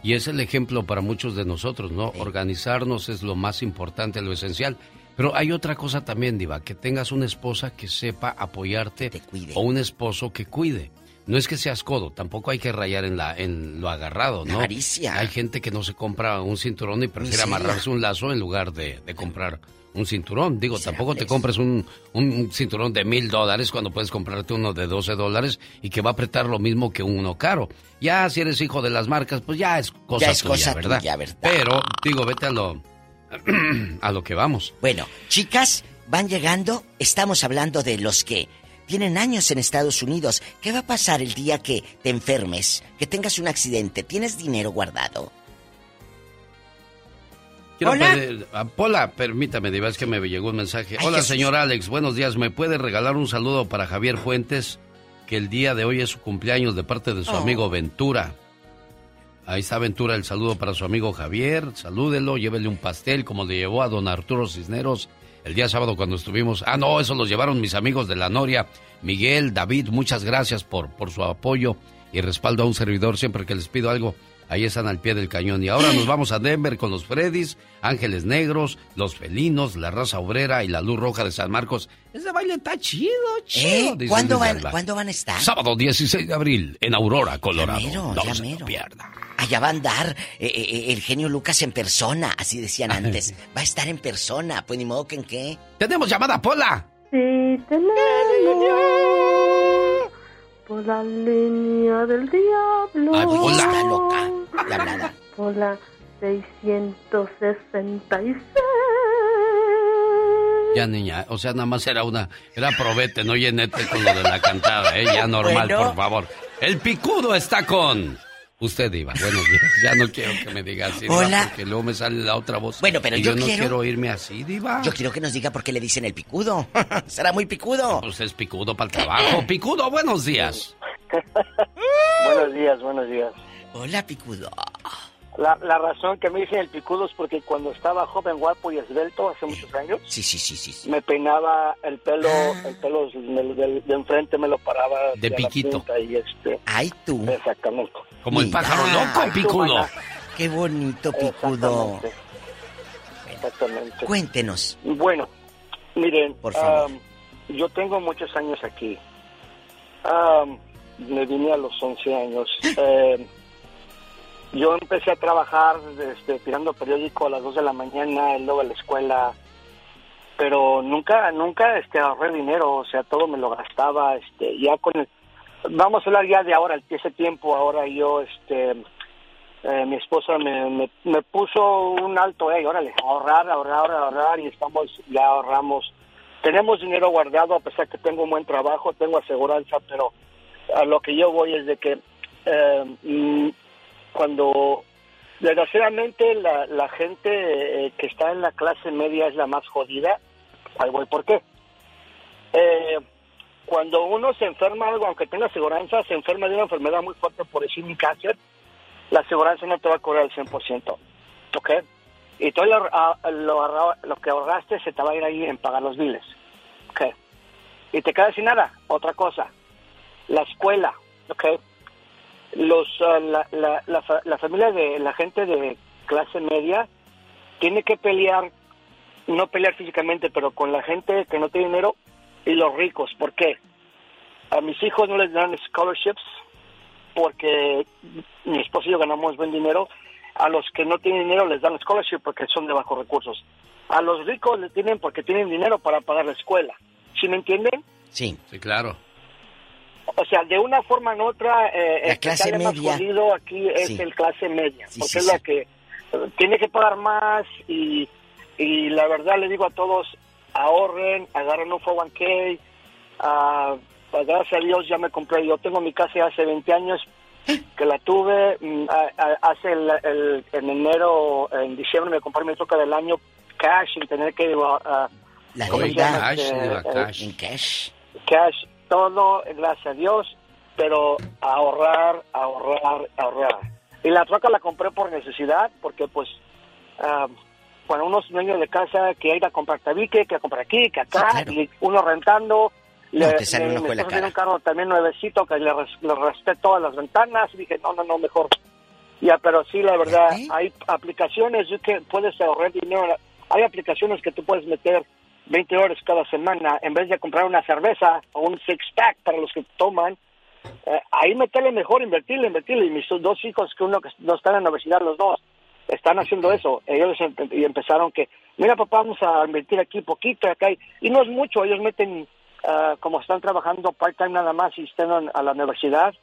Y es el ejemplo para muchos de nosotros, ¿no? Organizarnos es lo más importante, lo esencial. Pero hay otra cosa también, Diva, que tengas una esposa que sepa apoyarte o un esposo que cuide. No es que seas codo, tampoco hay que rayar en, la, en lo agarrado, ¿no? avaricia. Hay gente que no se compra un cinturón y prefiere Miseria. amarrarse un lazo en lugar de, de comprar un cinturón. Digo, tampoco te Miserables. compres un, un cinturón de mil dólares cuando puedes comprarte uno de 12 dólares y que va a apretar lo mismo que uno caro. Ya si eres hijo de las marcas, pues ya es cosa Ya es tuya, cosa ¿verdad? tuya, ¿verdad? Pero, digo, vete a lo, a lo que vamos. Bueno, chicas, van llegando. Estamos hablando de los que tienen años en Estados Unidos. ¿Qué va a pasar el día que te enfermes, que tengas un accidente? ¿Tienes dinero guardado? Quiero Hola. pedir- ah, Pola, permítame, Diva, es que me llegó un mensaje. Ay, Hola, Jesús. señor Alex, buenos días. ¿Me puede regalar un saludo para Javier Fuentes? Que el día de hoy es su cumpleaños de parte de su Oh. amigo Ventura. Ahí está Ventura, el saludo para su amigo Javier. Salúdelo, llévele un pastel como le llevó a don Arturo Cisneros el día sábado cuando estuvimos. Ah, no, eso los llevaron mis amigos de la Noria. Miguel, David, muchas gracias por, por su apoyo y respaldo a un servidor siempre que les pido algo. Ahí están al pie del cañón. Y ahora nos vamos a Denver con los Freddys, Ángeles Negros, los Felinos, la raza obrera y la luz roja de San Marcos. Ese baile está chido, chido. ¿Eh? dice ¿Cuándo van. ¿Cuándo van a estar? Sábado 16 de abril en Aurora, Colorado. mero, no ya se lo mero. pierda. Allá va a andar eh, eh, el genio Lucas en persona, así decían antes. Va a estar en persona, pues ni modo que en qué. ¡Tenemos llamada, Pola! Sí, tenemos por la línea del diablo. Ay, pues loca. Por la 666. Ya, niña, o sea, nada más era una, era probete, no llenete con lo de la cantada, ¿eh? Ya normal, Bueno. por favor. El picudo está con usted, Diva. Buenos días. Ya no quiero que me diga así, Diva, Hola. porque luego me sale la otra voz. Bueno, pero y yo yo, no quiero- quiero oírme así, Diva. Yo quiero que nos diga por qué le dicen el picudo. Será muy picudo. Pues es picudo para el trabajo. Picudo, buenos días. Buenos días, buenos días. Hola, picudo. La, la razón que me dicen el picudo es porque cuando estaba joven, guapo y esbelto hace muchos años, Sí, sí, sí, sí. sí. me peinaba el pelo, el pelo de, de- de enfrente me lo paraba De piquito. y este, Ay, tú. exactamente. Como el pájaro loco, Ay, picudo. maná. Qué bonito, picudo. Exactamente. Exactamente. Cuéntenos. Bueno, miren, Por favor. yo tengo muchos años aquí. Am, me vine a los 11 años. Eh, yo empecé a trabajar este, tirando periódico a las 2 de la mañana, y luego a la escuela, pero nunca, nunca este, ahorré dinero, o sea, todo me lo gastaba, este, ya con el, vamos a hablar ya de ahora, ese tiempo, ahora yo, este, eh, mi esposa me, me, me puso un alto, eh, órale, ahorrar, ahorrar, ahorrar, y estamos, ya ahorramos. Tenemos dinero guardado, a pesar que tengo un buen trabajo, tengo aseguranza, pero a lo que yo voy es de que eh, mm, cuando desgraciadamente la, la gente eh, que está en la clase media es la más jodida, ahí voy, ¿por qué? Eh, cuando uno se enferma algo, aunque tenga aseguranza, se enferma de una enfermedad muy fuerte, por decir un cáncer, la aseguranza no te va a cobrar el 100%, ¿ok? Y todo lo, ah, lo, lo que ahorraste se te va a ir ahí en pagar los biles, ¿ok? Y te quedas sin nada. Otra cosa, la escuela, ¿ok? Los, ah, la, la, la, fa- la familia de la gente de clase media tiene que pelear, no pelear físicamente, pero con la gente que no tiene dinero y los ricos. ¿Por qué? A mis hijos no les dan scholarships porque mi esposo y yo ganamos buen dinero. A los que no tienen dinero les dan scholarship porque son de bajos recursos. A los ricos le tienen porque tienen dinero para pagar la escuela. ¿Sí me entienden? Sí. Sí, claro. O sea, de una forma u otra, eh, La el que clase más media. jodido aquí es Sí. el clase media, Sí, porque sí, es sí. la que eh, tiene que pagar más y, y la verdad le digo a todos, ahorren, agarren un 401k, ah, pues gracias a Dios ya me compré, yo tengo mi casa hace 20 años que la tuve, mm, a- a- hace el, el- en enero, en diciembre me compré mi troca del año cash sin tener que... ah, La. Cash, Este, Diva, eh, cash. En cash. Todo, gracias a Dios, pero ahorrar, ahorrar, ahorrar. Y la troca la compré por necesidad, porque pues ah, Cuando uno es dueño de casa, que ir a comprar tabique, que a comprar aquí, que acá, y uno rentando. No, te ojo me tiene un carro también nuevecito que le, le resté todas las ventanas. Y dije, no, no, no, mejor. Ya, pero sí, la verdad, hay aplicaciones que puedes ahorrar dinero. Hay aplicaciones que tú puedes meter 20 horas cada semana en vez de comprar una cerveza o un six-pack para los que toman. eh, ahí meterle mejor, invertirle, invertirle. Y mis dos hijos, que uno que no están en la universidad, los dos, están haciendo eso. Ellos empe- y empezaron que, mira papá, vamos a invertir aquí poquito, acá. Y, no es mucho, ellos meten, ah, como están trabajando part-time nada más y están a la universidad,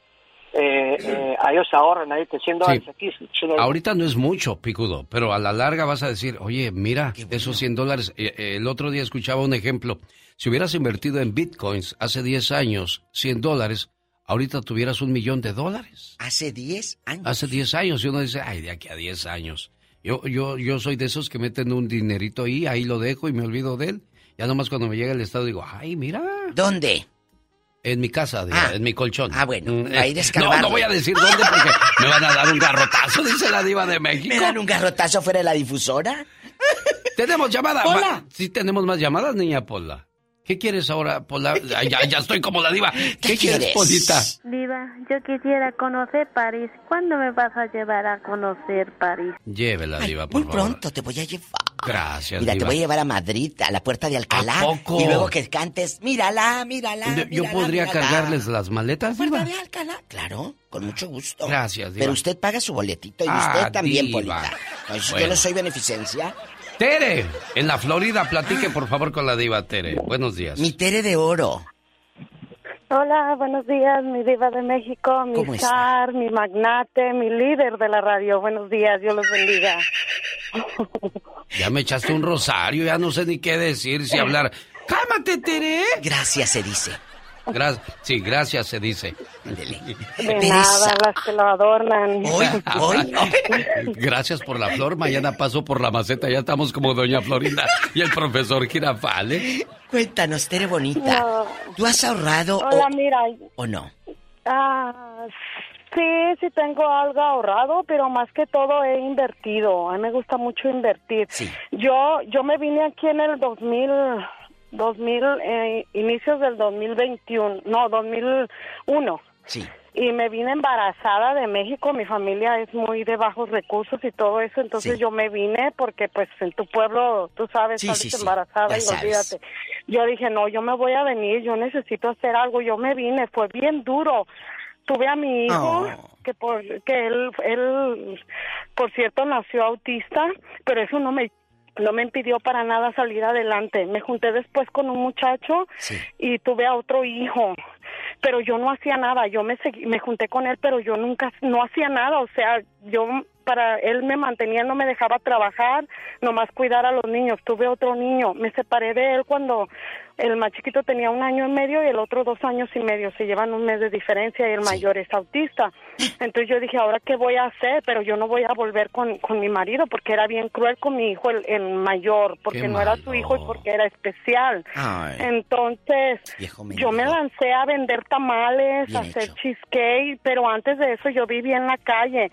eh, eh, a ellos ahorran ahí que 100 dólares Sí. aquí. 100 dólares. Ahorita no es mucho, picudo, pero a la larga vas a decir, oye, mira, esos 100 dólares. Eh, eh, El otro día escuchaba un ejemplo. Si hubieras invertido en bitcoins hace 10 años, 100 dólares, ahorita tuvieras un millón de dólares. Hace 10 años. Hace 10 años. Y uno dice, ay, de aquí a 10 años. Yo, yo, yo soy de esos que meten un dinerito ahí, ahí lo dejo y me olvido de él. Ya nomás cuando me llega el estado digo, ay, mira. ¿Dónde? En mi casa, diva, en mi colchón. Ah, bueno, Mm, ahí No, no voy a decir dónde porque me van a dar un garrotazo, dice la diva de México. ¿Me dan un garrotazo fuera de la difusora? Tenemos llamada. Hola. Ma- Sí, tenemos más llamadas, niña Pola. ¿Qué quieres ahora, Pola? Ay, ya, ya estoy como la diva. ¿Qué, quieres, Polita? Diva, yo quisiera conocer París. ¿Cuándo me vas a llevar a conocer París? Llévela, diva, por Muy favor. pronto te voy a llevar. Gracias, Mira, te voy a llevar a Madrid, a la puerta de Alcalá. ¿A poco? Y luego que cantes, mírala, mírala. Yo- Yo podría mírala". cargarles las maletas, Puerta de Alcalá, claro, con mucho gusto. Gracias, diva. Pero usted paga su boletito y Ah, usted también, diva. Polita. No, Yo Bueno. no soy beneficencia. Tere, en la Florida, platique por favor con la diva Tere. Buenos días. Mi Tere de oro. Hola, buenos días, mi diva de México, mi ¿Cómo está? zar, mi magnate, mi líder de la radio. Buenos días, Dios los bendiga. Ya me echaste un rosario, ya no sé ni qué decir, si hablar. ¡Cálmate, Tere! Gracias, se dice. Gra- sí, gracias, se dice. De nada, las que lo adornan. Gracias por la flor. Mañana paso por la maceta. Ya estamos como Doña Florinda y el profesor Girafale. Cuéntanos, Tere bonita. No. ¿Tú has ahorrado Hola, o, mira, o no? Ah, sí, sí tengo algo ahorrado, pero más que todo he invertido. A mí me gusta mucho invertir. Yo yo me vine aquí en el 2000, 2000 eh, inicios del 2021, no, 2001. Sí. Y me vine embarazada de México, mi familia es muy de bajos recursos y todo eso, entonces Sí. yo me vine porque pues en tu pueblo, tú sabes, Sí, sales sí, sí, embarazada y olvídate. Yo dije, no, yo me voy a venir, yo necesito hacer algo, yo me vine, fue bien duro. Tuve a mi hijo, Oh. que por que él, él, por cierto, nació autista, pero eso no me no me impidió para nada salir adelante. Me junté después con un muchacho y tuve a otro hijo, pero yo no hacía nada. Yo me segui- me junté con él, pero yo nunca no hacía nada. O sea, yo para él me mantenía, no me dejaba trabajar, nomás cuidar a los niños. Tuve otro niño, me separé de él cuando el más chiquito tenía un año y medio y el otro dos años y medio. Se llevan un mes de diferencia y el mayor es autista. Entonces yo dije, ¿ahora qué voy a hacer? Pero yo no voy a volver con, con mi marido porque era bien cruel con mi hijo, el, el mayor, porque Qué no era su hijo y porque era especial. Ay. Entonces, yo me lancé a vender tamales, a hacer cheesecake, pero antes de eso yo vivía en la calle.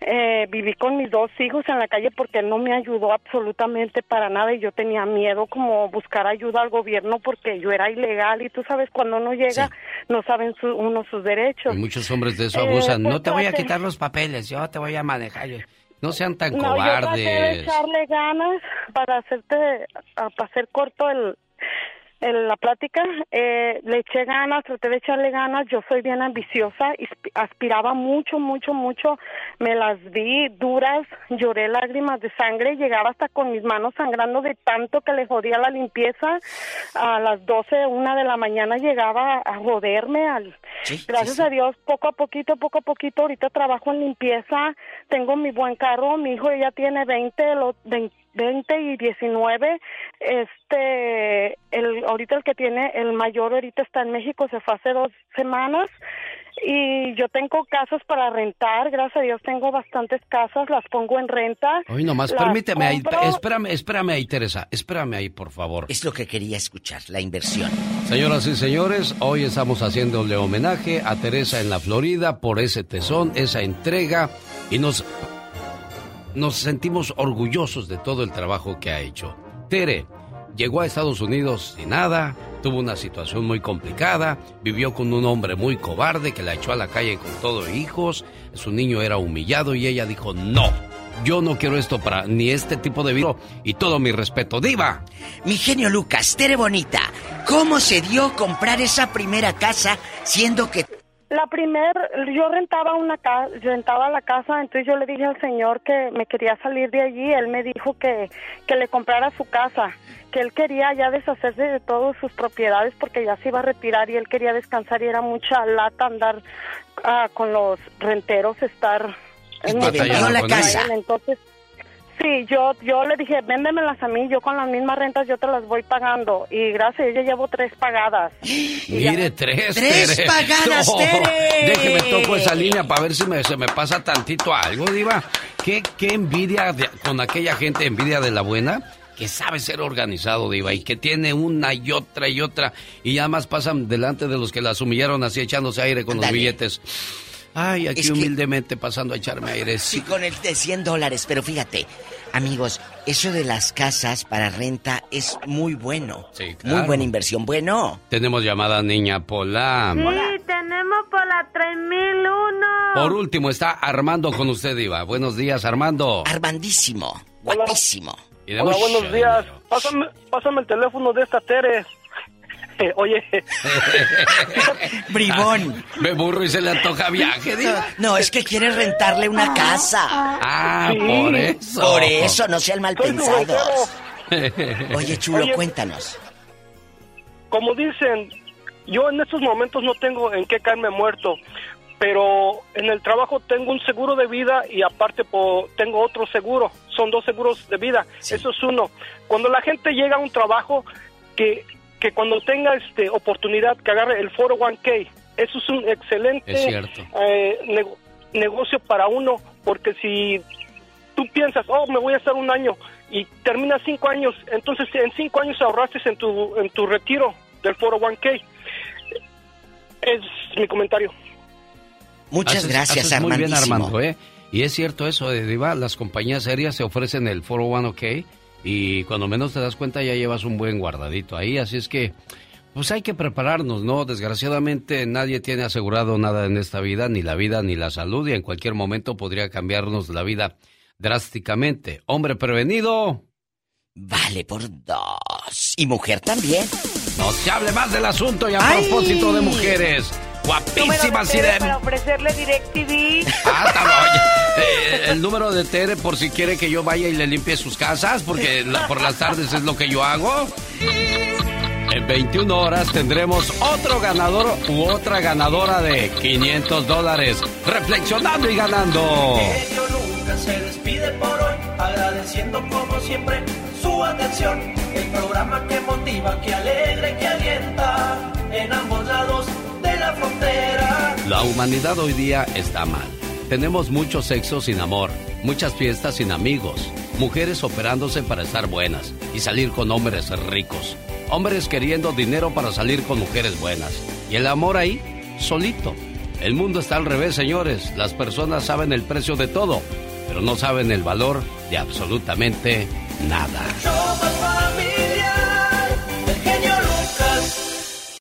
Eh, viví con mis dos hijos en la calle porque no me ayudó absolutamente para nada y yo tenía miedo como buscar ayuda al gobierno porque yo era ilegal y tú sabes cuando uno llega no saben su- uno sus derechos. Y muchos hombres de eso Eh, abusan. pues no te voy a trate- quitar los papeles, yo te voy a manejar. Yo- No sean tan No, yo traté de cobardes. echarle ganas para hacerte, a- para hacer corto el, el- la plática. Eh, le eché ganas, traté de echarle ganas. Yo soy bien ambiciosa, aspiraba mucho, mucho, mucho. Me las vi duras, lloré lágrimas de sangre, llegaba hasta con mis manos sangrando de tanto que le jodía la limpieza. A las 12, una de la mañana llegaba a joderme. Al, gracias a Dios, poco a poquito, poco a poquito, ahorita trabajo en limpieza, tengo mi buen carro, mi hijo ya tiene 20, lo, 20, 20 y 19, este, el, ahorita el que tiene, el mayor ahorita está en México, se fue hace dos semanas, y yo tengo casas para rentar, gracias a Dios tengo bastantes casas, las pongo en renta. Hoy nomás, permíteme ahí, espérame, espérame ahí, Teresa, espérame ahí, por favor. Es lo que quería escuchar, la inversión. Señoras y señores, hoy estamos haciéndole homenaje a Teresa en la Florida por ese tesón, esa entrega y nos nos sentimos orgullosos de todo el trabajo que ha hecho. Tere llegó a Estados Unidos sin nada, tuvo una situación muy complicada, vivió con un hombre muy cobarde que la echó a la calle con todos hijos, su niño era humillado y ella dijo, no, yo no quiero esto para ni este tipo de vida y todo mi respeto. Diva. Mi genio Lucas, Tere Bonita, ¿cómo se dio comprar esa primera casa siendo que... La primer, yo rentaba una casa, rentaba la casa, entonces yo le dije al señor que me quería salir de allí, él me dijo que, que le comprara su casa, que él quería ya deshacerse de todas sus propiedades porque ya se iba a retirar y él quería descansar y era mucha lata andar ah, con los renteros, estar en la casa. Entonces, sí, yo, yo le dije, véndemelas a mí, yo con las mismas rentas yo te las voy pagando. Y gracias, yo llevo tres pagadas. Mire, tres. ¡Tres Tere. pagadas, No, Tere! Déjeme toco esa línea para ver si me, se me pasa tantito algo, Diva. ¿Qué, qué envidia de- con aquella gente, envidia de la buena? Que sabe ser organizado, Diva, y que tiene una y otra y otra, y además pasan delante de los que las humillaron así echándose aire con los billetes. Ay, aquí Es que- humildemente pasando a echarme aire. Sí, con el de 100 dólares, pero fíjate, amigos, eso de las casas para renta es muy bueno. Sí, Muy claro. buena inversión. Bueno, Tenemos llamada niña Pola. Sí, tenemos por la 3001. Por último está Armando con usted, Diva. Buenos días, Armando. Armandísimo, guapísimo. Hola, buenos días. Pásame, pásame el teléfono de esta Tere. Eh, oye, Bribón. Me burro y se le antoja viaje, Diva. No, es que quiere rentarle una casa. Ah, Sí. por eso. Por eso, no sean mal soy pensados. Oye, chulo, Oye. cuéntanos. Como dicen, yo en estos momentos no tengo en qué caerme muerto, pero en el trabajo tengo un seguro de vida y aparte po- tengo otro seguro. Son dos seguros de vida. Eso es uno. Cuando la gente llega a un trabajo, que, que cuando tenga este oportunidad que agarre el 401k, eso es un excelente Es cierto. eh, nego- negocio para uno, porque si tú piensas, oh, me voy a estar un año y terminas cinco años, entonces en cinco años ahorraste en tu, en tu retiro del 401k. Es mi comentario. Muchas Haces- gracias, haces Muy bien. Armando, ¿eh? Y es cierto eso, de Diva, las compañías serias se ofrecen el 401k y cuando menos te das cuenta ya llevas un buen guardadito ahí, así es que pues hay que prepararnos, ¿no? Desgraciadamente nadie tiene asegurado nada en esta vida, ni la vida ni la salud y en cualquier momento podría cambiarnos la vida drásticamente. Hombre prevenido, Vale por dos. Y mujer también. No se hable más del asunto y a Ay. propósito de mujeres. De... Para ofrecerle DirecTV. Ah. Eh, el número de Tere por si quiere que yo vaya y le limpie sus casas, porque la- por las tardes es lo que yo hago. En 21 horas tendremos otro ganador u otra ganadora de 500 dólares. Reflexionando y ganando. Se despide por hoy, agradeciendo como siempre su atención. El programa que motiva, que alegra que alienta en ambos lados de la frontera. La humanidad hoy día está mal. Tenemos mucho sexo sin amor, muchas fiestas sin amigos, mujeres operándose para estar buenas y salir con hombres ricos, hombres queriendo dinero para salir con mujeres buenas. Y el amor ahí, solito. El mundo está al revés, señores. Las personas saben el precio de todo, pero no saben el valor de absolutamente nada.